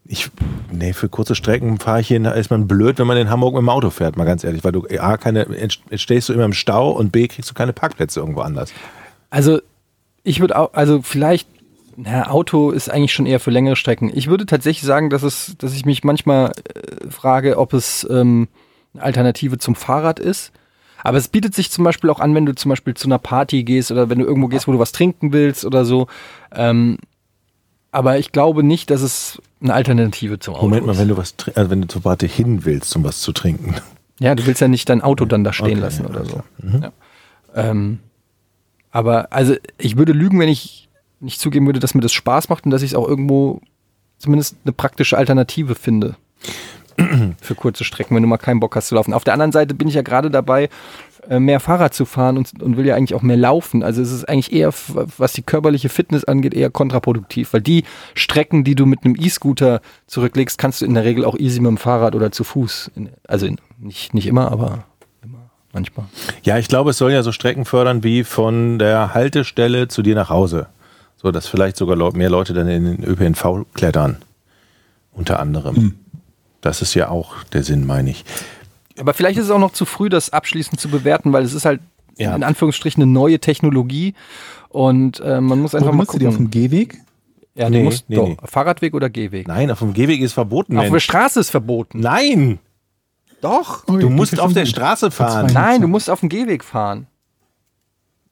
Ich, nee, für kurze Strecken fahre ich hier, ist man blöd, wenn man in Hamburg mit dem Auto fährt, mal ganz ehrlich, weil du A, keine, stehst du immer im Stau und B, kriegst du keine Parkplätze irgendwo anders. Also ich würde auch, also vielleicht, na, Auto ist eigentlich schon eher für längere Strecken. Ich würde tatsächlich sagen, dass es, dass ich mich manchmal äh, frage, ob es ähm, eine Alternative zum Fahrrad ist. Aber es bietet sich zum Beispiel auch an, wenn du zum Beispiel zu einer Party gehst oder wenn du irgendwo gehst, wo du was trinken willst oder so. Ähm, aber ich glaube nicht, dass es eine Alternative zum Auto Moment mal, ist. wenn du was, also wenn du zur Party hin willst, um was zu trinken. Ja, du willst ja nicht dein Auto dann da stehen Okay, lassen ja, oder so. Mhm. Ja. Ähm, aber also ich würde lügen, wenn ich nicht zugeben würde, dass mir das Spaß macht und dass ich es auch irgendwo zumindest eine praktische Alternative finde. Für kurze Strecken, wenn du mal keinen Bock hast zu laufen. Auf der anderen Seite bin ich ja gerade dabei, äh, mehr Fahrrad zu fahren und, und will ja eigentlich auch mehr laufen. Also es ist eigentlich eher, was die körperliche Fitness angeht, eher kontraproduktiv, weil die Strecken, die du mit einem E-Scooter zurücklegst, kannst du in der Regel auch easy mit dem Fahrrad oder zu Fuß. Also nicht, nicht immer, aber immer, manchmal. Ja, ich glaube, es soll ja so Strecken fördern wie von der Haltestelle zu dir nach Hause. So, dass vielleicht sogar mehr Leute dann in den ÖPNV klettern. Unter anderem. Das ist ja auch der Sinn, meine ich. Aber vielleicht ist es auch noch zu früh, das abschließend zu bewerten, weil es ist halt Ja. in Anführungsstrichen eine neue Technologie und äh, man muss einfach Wo mal benutzt ihr die auf dem gucken. Gehweg? Ja, Nee, du musst nee, doch, nee. Fahrradweg oder Gehweg? Nein, auf dem Gehweg ist verboten, Auf der. Straße ist verboten. Nein! Doch. Oh, Du musst auf der. Straße fahren. Nein, du musst auf dem Gehweg fahren.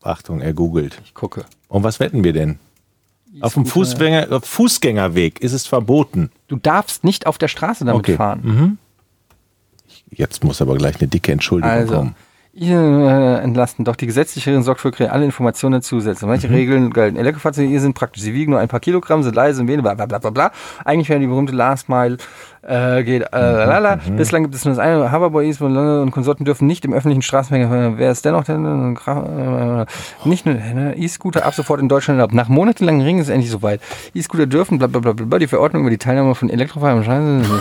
Achtung, er googelt. Ich gucke. Und was wetten wir denn? Auf dem. Fußgänger, Fußgängerweg ist es verboten. Du darfst nicht auf der Straße damit Okay. fahren. Mhm. Jetzt muss aber gleich eine dicke Entschuldigung Also, kommen. Ihr äh, entlasten doch die gesetzliche sorgt für alle Informationen zusätzlich. Manche Mhm. Regeln gelten. Elektrofahrzeuge sind praktisch. Sie wiegen nur ein paar Kilogramm, sind leise und wenig, bla bla bla bla bla. Eigentlich wäre die berühmte Last Mile äh, geht. Äh, lala. Mhm. Bislang gibt es nur das eine. Hoverboys und Konsorten dürfen nicht im öffentlichen Straßenverkehr. Wer ist dennoch denn? Äh, nicht nur ne, E-Scooter ab sofort in Deutschland erlaubt. Nach monatelangen Ringen ist es endlich soweit. E-Scooter dürfen bla bla bla bla. Die Verordnung über die Teilnahme von Elektrofahrern am Straßen-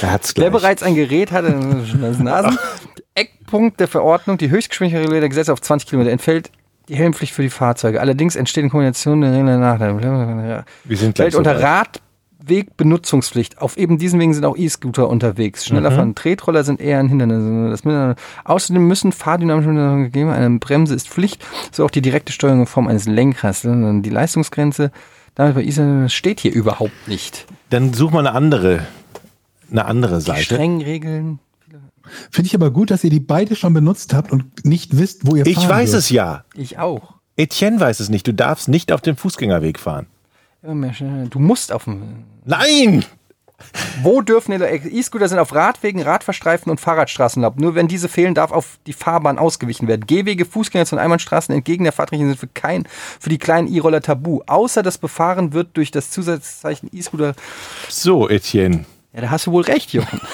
Da hat's Wer bereits ein Gerät hatte, das Nasen. Eckpunkt der Verordnung, die Höchstgeschwindigkeit regulierter Gesetze auf 20 Kilometer entfällt die Helmpflicht für die Fahrzeuge. Allerdings entsteht in Kombination der Regeln Nachteile. Wir sind gleich Fällt unter soweit. Radwegbenutzungspflicht. Auf eben diesen Wegen sind auch E-Scooter unterwegs. Schneller Mhm. fahren. Tretroller sind eher ein Hindernis. Außerdem müssen fahrdynamische Mittel gegeben. Eine Bremse ist Pflicht, so auch die direkte Steuerung in Form eines Lenkrades. Die Leistungsgrenze Damit bei Island, das steht hier überhaupt nicht. Dann such mal eine andere, eine andere Die Seite. strengen Regeln. Finde ich aber gut, dass ihr die beide schon benutzt habt und nicht wisst, wo ihr Ich fahren weiß dürft. es ja. Ich auch. Etienne weiß es nicht. Du darfst nicht auf dem Fußgängerweg fahren. Du musst auf dem. Nein! Wo dürfen E-Scooter sind auf Radwegen, Radverstreifen und Fahrradstraßen erlaubt. Nur wenn diese fehlen, darf auf die Fahrbahn ausgewichen werden. Gehwege, Fußgänger und Einbahnstraßen entgegen der Fahrtrichtung sind für kein, für die kleinen E-Roller tabu. Außer das Befahren wird durch das Zusatzzeichen E-Scooter. So, Etienne. Ja, da hast du wohl recht, Jochen.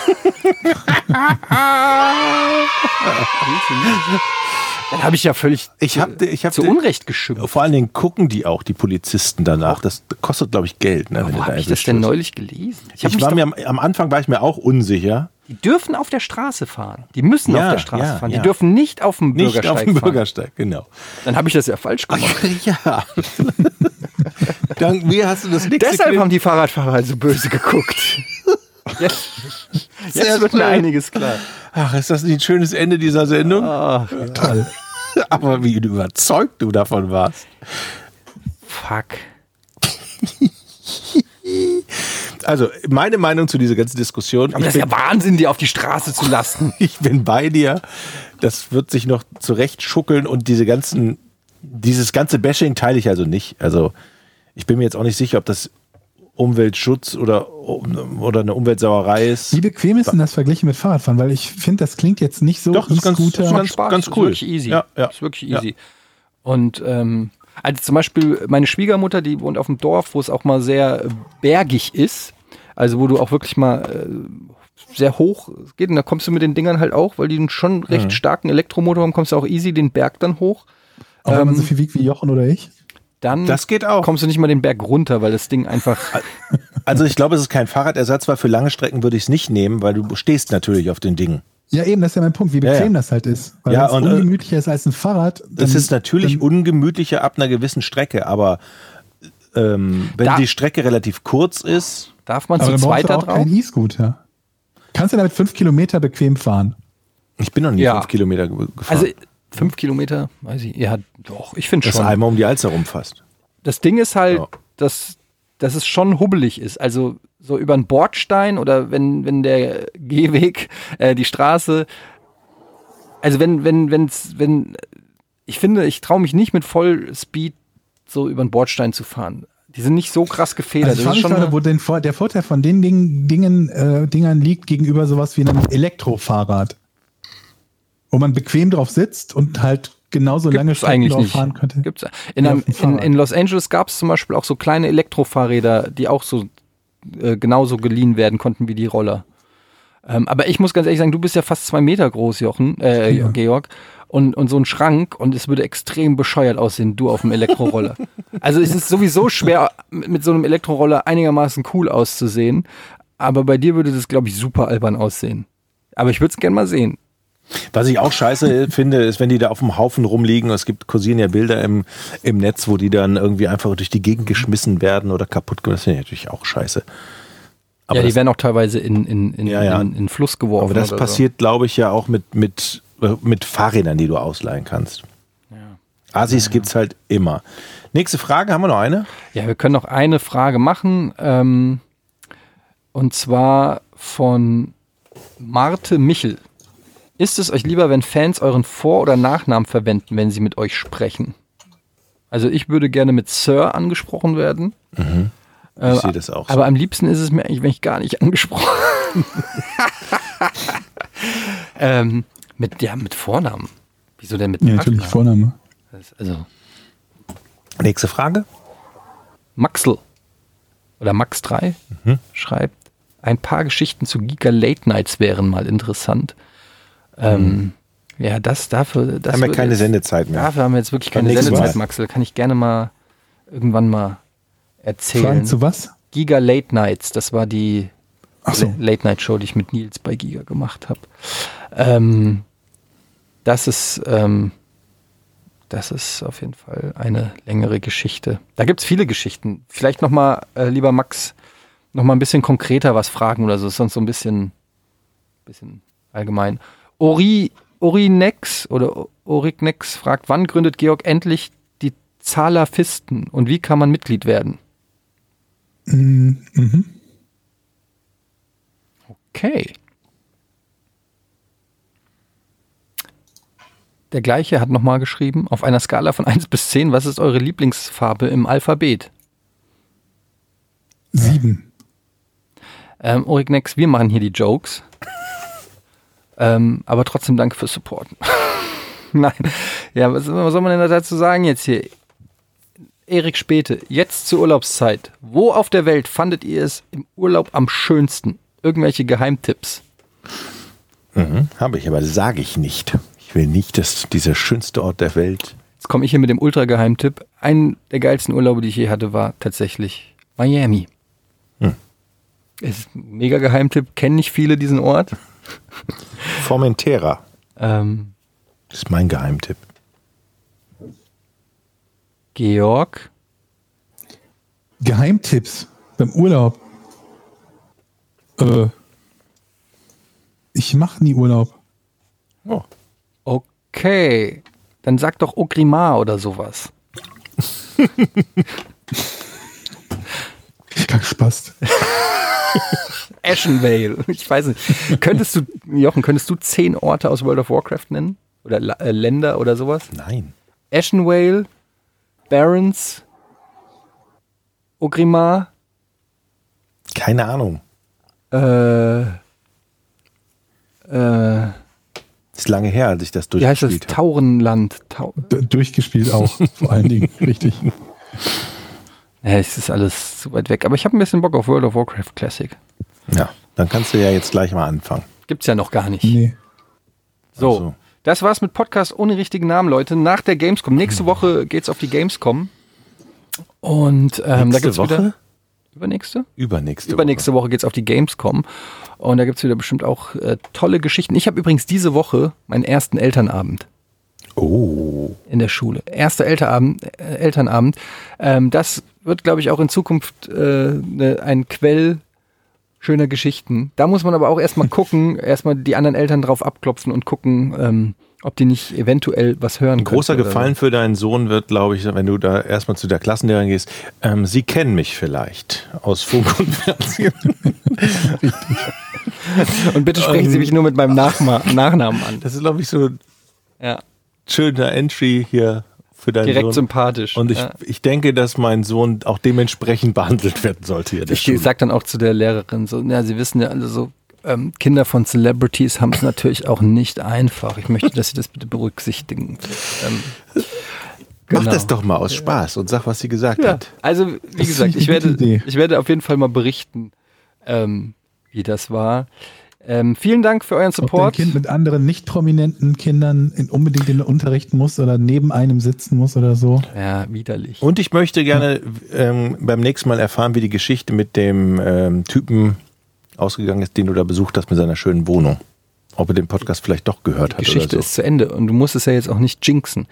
Dann habe ich ja völlig Ich hab, ich hab zu Unrecht geschimpft. Vor allen Dingen gucken die auch, die Polizisten danach. Das kostet, glaube ich, Geld. Ne, Wo habe ich das denn neulich gelesen? Ich, mich war mir am, am Anfang war ich mir auch unsicher. Die dürfen auf der Straße fahren. Die müssen Ja, auf der Straße ja, fahren. Die ja. dürfen nicht auf dem Nicht Bürgersteig auf dem fahren. Bürgersteig, genau. Dann habe ich das ja falsch gemacht. ja. Dank mir hast du das nächste Deshalb haben die Fahrradfahrer halt so böse geguckt. Jetzt, jetzt wird mir einiges klar. Ach, ist das nicht ein schönes Ende dieser Sendung? Ah, Toll. Aber wie überzeugt du davon warst. fuck. Also, meine Meinung zu dieser ganzen Diskussion. Aber das ist ja Wahnsinn, die auf die Straße zu lassen. ich bin bei dir. Das wird sich noch zurecht schuckeln und diese ganzen, dieses ganze Bashing teile ich also nicht. Also, ich bin mir jetzt auch nicht sicher, ob das Umweltschutz oder, oder eine Umweltsauerei ist. Wie bequem ist denn das verglichen mit Fahrradfahren? Weil ich finde, das klingt jetzt nicht so Doch, das ist ganz- E-Scooter. das ist ganz- Spaß, ganz ist cool. wirklich easy. Ja, ja. Ist wirklich Ja. easy. Und ähm, also zum Beispiel meine Schwiegermutter, die wohnt auf dem Dorf, wo es auch mal sehr bergig ist. Also wo du auch wirklich mal äh, sehr hoch geht. Und da kommst du mit den Dingern halt auch, weil die einen schon recht Mhm. starken Elektromotor haben, kommst du auch easy den Berg dann hoch. Auch wenn man Ähm, so viel wiegt wie Jochen oder ich. Dann Das geht auch. kommst du nicht mal den Berg runter, weil das Ding einfach. Also ich glaube, es ist kein Fahrradersatz, weil für lange Strecken würde ich es nicht nehmen, weil du stehst natürlich auf den Dingen. Ja, eben, das ist ja mein Punkt, wie Ja, bequem ja. das halt ist. Weil Ja, ja, es und, äh, ungemütlicher ist als ein Fahrrad. Das dann- ist natürlich ungemütlicher ab einer gewissen Strecke, aber ähm, wenn Da- die Strecke relativ kurz ist, Darf man zu zweit da drauf? keinen E-Scooter. Kannst du damit fünf Kilometer bequem fahren? ich bin noch nie Ja. fünf Kilometer ge- gefahren. Also fünf Kilometer, weiß ich. Ja, doch, ich finde das schon. einmal um die Alster rumfasst. Das Ding ist halt, Ja. dass, dass es schon hubbelig ist. Also so über einen Bordstein oder wenn, wenn der Gehweg, äh, die Straße, also wenn, wenn, wenn's, wenn, ich finde, ich traue mich nicht mit Vollspeed so über einen Bordstein zu fahren. Die sind nicht so krass gefedert. Also das ist schon gerade, wo den, der Vorteil von den Dingen, Dingen, äh, Dingern liegt gegenüber sowas wie einem Elektrofahrrad. Wo man bequem drauf sitzt und halt genauso lange eigentlich nicht. fahren könnte. Gibt's. In, einem, in, in Los Angeles gab es zum Beispiel auch so kleine Elektrofahrräder, die auch so äh, genauso geliehen werden konnten wie die Roller. Ähm, aber ich muss ganz ehrlich sagen, du bist ja fast zwei Meter groß, Jochen, äh, Ja. Georg. Und, und so ein Schrank und es würde extrem bescheuert aussehen, du auf dem Elektroroller. also es ist sowieso schwer, mit mit so einem Elektroroller einigermaßen cool auszusehen. Aber bei dir würde das, glaube ich, super albern aussehen. Aber ich würde es gerne mal sehen. Was ich auch scheiße finde, ist, wenn die da auf dem Haufen rumliegen. Es gibt kursieren ja Bilder im, im Netz, wo die dann irgendwie einfach durch die Gegend geschmissen werden oder kaputt gemacht. Das finde ich natürlich auch scheiße. Aber ja, die das, werden auch teilweise in, in, in, Ja, ja. in, in Fluss geworfen. aber das passiert, glaube ich, ja auch mit, mit, mit Fahrrädern, die du ausleihen kannst. Asis gibt's halt immer. Nächste Frage, haben wir noch eine? So. Ja, wir können noch eine Frage machen. Ähm, und zwar von Marte Michel. Ist es euch lieber, wenn Fans euren Vor- oder Nachnamen verwenden, wenn sie mit euch sprechen? Also ich würde gerne mit Sir angesprochen werden. Äh, Ich sehe das auch so. Aber am liebsten ist es mir eigentlich, wenn ich gar nicht angesprochen ähm, mit, ja, mit Vornamen. Wieso denn mit Ja, natürlich, Nachnamen? Vorname. Das- Also Nächste Frage. Maxl oder Max3 Mhm. schreibt, ein paar Geschichten zu Giga Late Nights wären mal interessant. Ähm, ja, das dafür. Das Mhm. haben wir keine jetzt, Sendezeit mehr. Dafür haben wir jetzt wirklich Beim keine Sendezeit, Mal. Maxl. Kann ich gerne mal irgendwann mal erzählen. Fragen zu was? Giga Late Nights, das war die so. Late Night Show, die ich mit Nils bei Giga gemacht habe. Ähm, das ist, ähm, das ist auf jeden Fall eine längere Geschichte. Da gibt es viele Geschichten. Vielleicht nochmal, äh, lieber Max, nochmal ein bisschen konkreter was fragen oder so, ist sonst so ein bisschen, bisschen allgemein. Ori, Orinex oder Orignex fragt, wann gründet Georg endlich die Salafisten und wie kann man Mitglied werden? Mhm. Okay. Der gleiche hat nochmal geschrieben, auf einer Skala von 1 bis 10, was ist eure Lieblingsfarbe im Alphabet? Sieben. Ähm, Orignex, wir machen hier die Jokes. Ähm, aber trotzdem danke fürs Supporten. Nein. Ja, was, was soll man denn dazu sagen jetzt hier? Erik Späte, jetzt zur Urlaubszeit. Wo auf der Welt fandet ihr es im Urlaub am schönsten? Irgendwelche Geheimtipps? Mhm, Habe ich, aber sage ich nicht. Ich will nicht, dass dieser schönste Ort der Welt. Jetzt komme ich hier mit dem Ultra-Geheimtipp. Ein der geilsten Urlaube, die ich je hatte, war tatsächlich Miami. Hm. Ist ein mega Geheimtipp, kennen nicht viele diesen Ort. Formentera Ähm, ist mein Geheimtipp. Georg, Geheimtipps beim Urlaub. Äh, ich mache nie Urlaub. Oh. okay. Dann sag doch Ogrimar oder sowas. Kein Spaß. Ashenvale. Ich weiß nicht. Könntest du, Jochen, könntest du zehn Orte aus World of Warcraft nennen? Oder äh, Länder oder sowas? Nein. Ashenvale, Barons, Ogrimar, Keine Ahnung. äh, äh, Ist lange her, als ich das wie heißt das? durchgespielt habe. Taurenland. Tau D durchgespielt auch, vor allen Dingen. Richtig. ja, es ist alles zu weit weg. Aber ich habe ein bisschen Bock auf World of Warcraft Classic. Ja, dann kannst du ja jetzt gleich mal anfangen. Gibt's ja noch gar nicht. Nee. So, so. das war's mit Podcast ohne richtigen Namen, Leute. Nach der Gamescom. Nächste Woche geht's auf die Gamescom. Und ähm, da Nächste gibt's Woche? wieder. Übernächste? Übernächste, Übernächste Woche geht's auf die Gamescom. Und da gibt's wieder bestimmt auch äh, tolle Geschichten. Ich habe übrigens diese Woche meinen ersten Elternabend Woche. Oh. in der Schule. Erster Elternabend. Äh, Elternabend. Ähm, das wird, glaube ich, auch in Zukunft äh, ne, ein Quell schöner Geschichten. Da muss man aber auch erstmal gucken, erstmal die anderen Eltern drauf abklopfen und gucken, ähm, ob die nicht eventuell was hören Ein großer Gefallen für deinen Sohn wird, glaube ich, wenn du da erstmal zu der Klassenlehrerin gehst. Ähm, Sie kennen mich vielleicht aus Funk und Fernsehen. So. Und bitte sprechen Sie mich nur mit meinem Nachma Nachnamen an. Das ist, glaube ich, so ein Ja, schöner Entry hier für deinen direkt Sohn. sympathisch. Und ich, ja. ich denke, dass mein Sohn auch dementsprechend behandelt werden sollte hier. Ich Schule. sag dann auch zu der Lehrerin so, ja, Sie wissen ja alle so, ähm, Kinder von Celebrities haben es natürlich auch nicht einfach. Ich möchte, dass Sie das bitte berücksichtigen. Ähm, Mach genau. das doch mal aus Spaß und sag, was sie gesagt Ja, hat. also wie gesagt, ich werde, ich werde auf jeden Fall mal berichten, ähm, wie das war. Ähm, vielen Dank für euren Ob dein Support. Kind mit anderen nicht prominenten Kindern in, unbedingt in den Unterricht muss oder neben einem sitzen muss oder so. Ja, widerlich. Und ich möchte gerne ähm, beim nächsten Mal erfahren, wie die Geschichte mit dem ähm, Typen ausgegangen ist, den du da besucht hast mit seiner schönen Wohnung. Ob er den Podcast vielleicht doch gehört hat Geschichte oder so. ist zu Ende und du musst es ja jetzt auch nicht jinxen.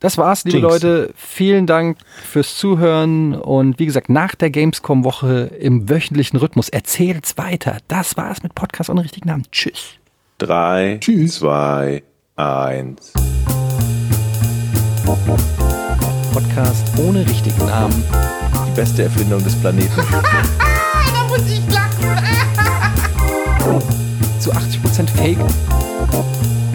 Das war's, liebe Jinxen. Leute. Vielen Dank fürs Zuhören und wie gesagt, nach der Gamescom-Woche im wöchentlichen Rhythmus erzählt's weiter. Das war's mit Podcast ohne richtigen Namen. Tschüss. Drei, Tschüss. zwei, eins. Podcast ohne richtigen Namen. Die beste Erfindung des Planeten. Da muss ich lachen. Zu 80% Fake.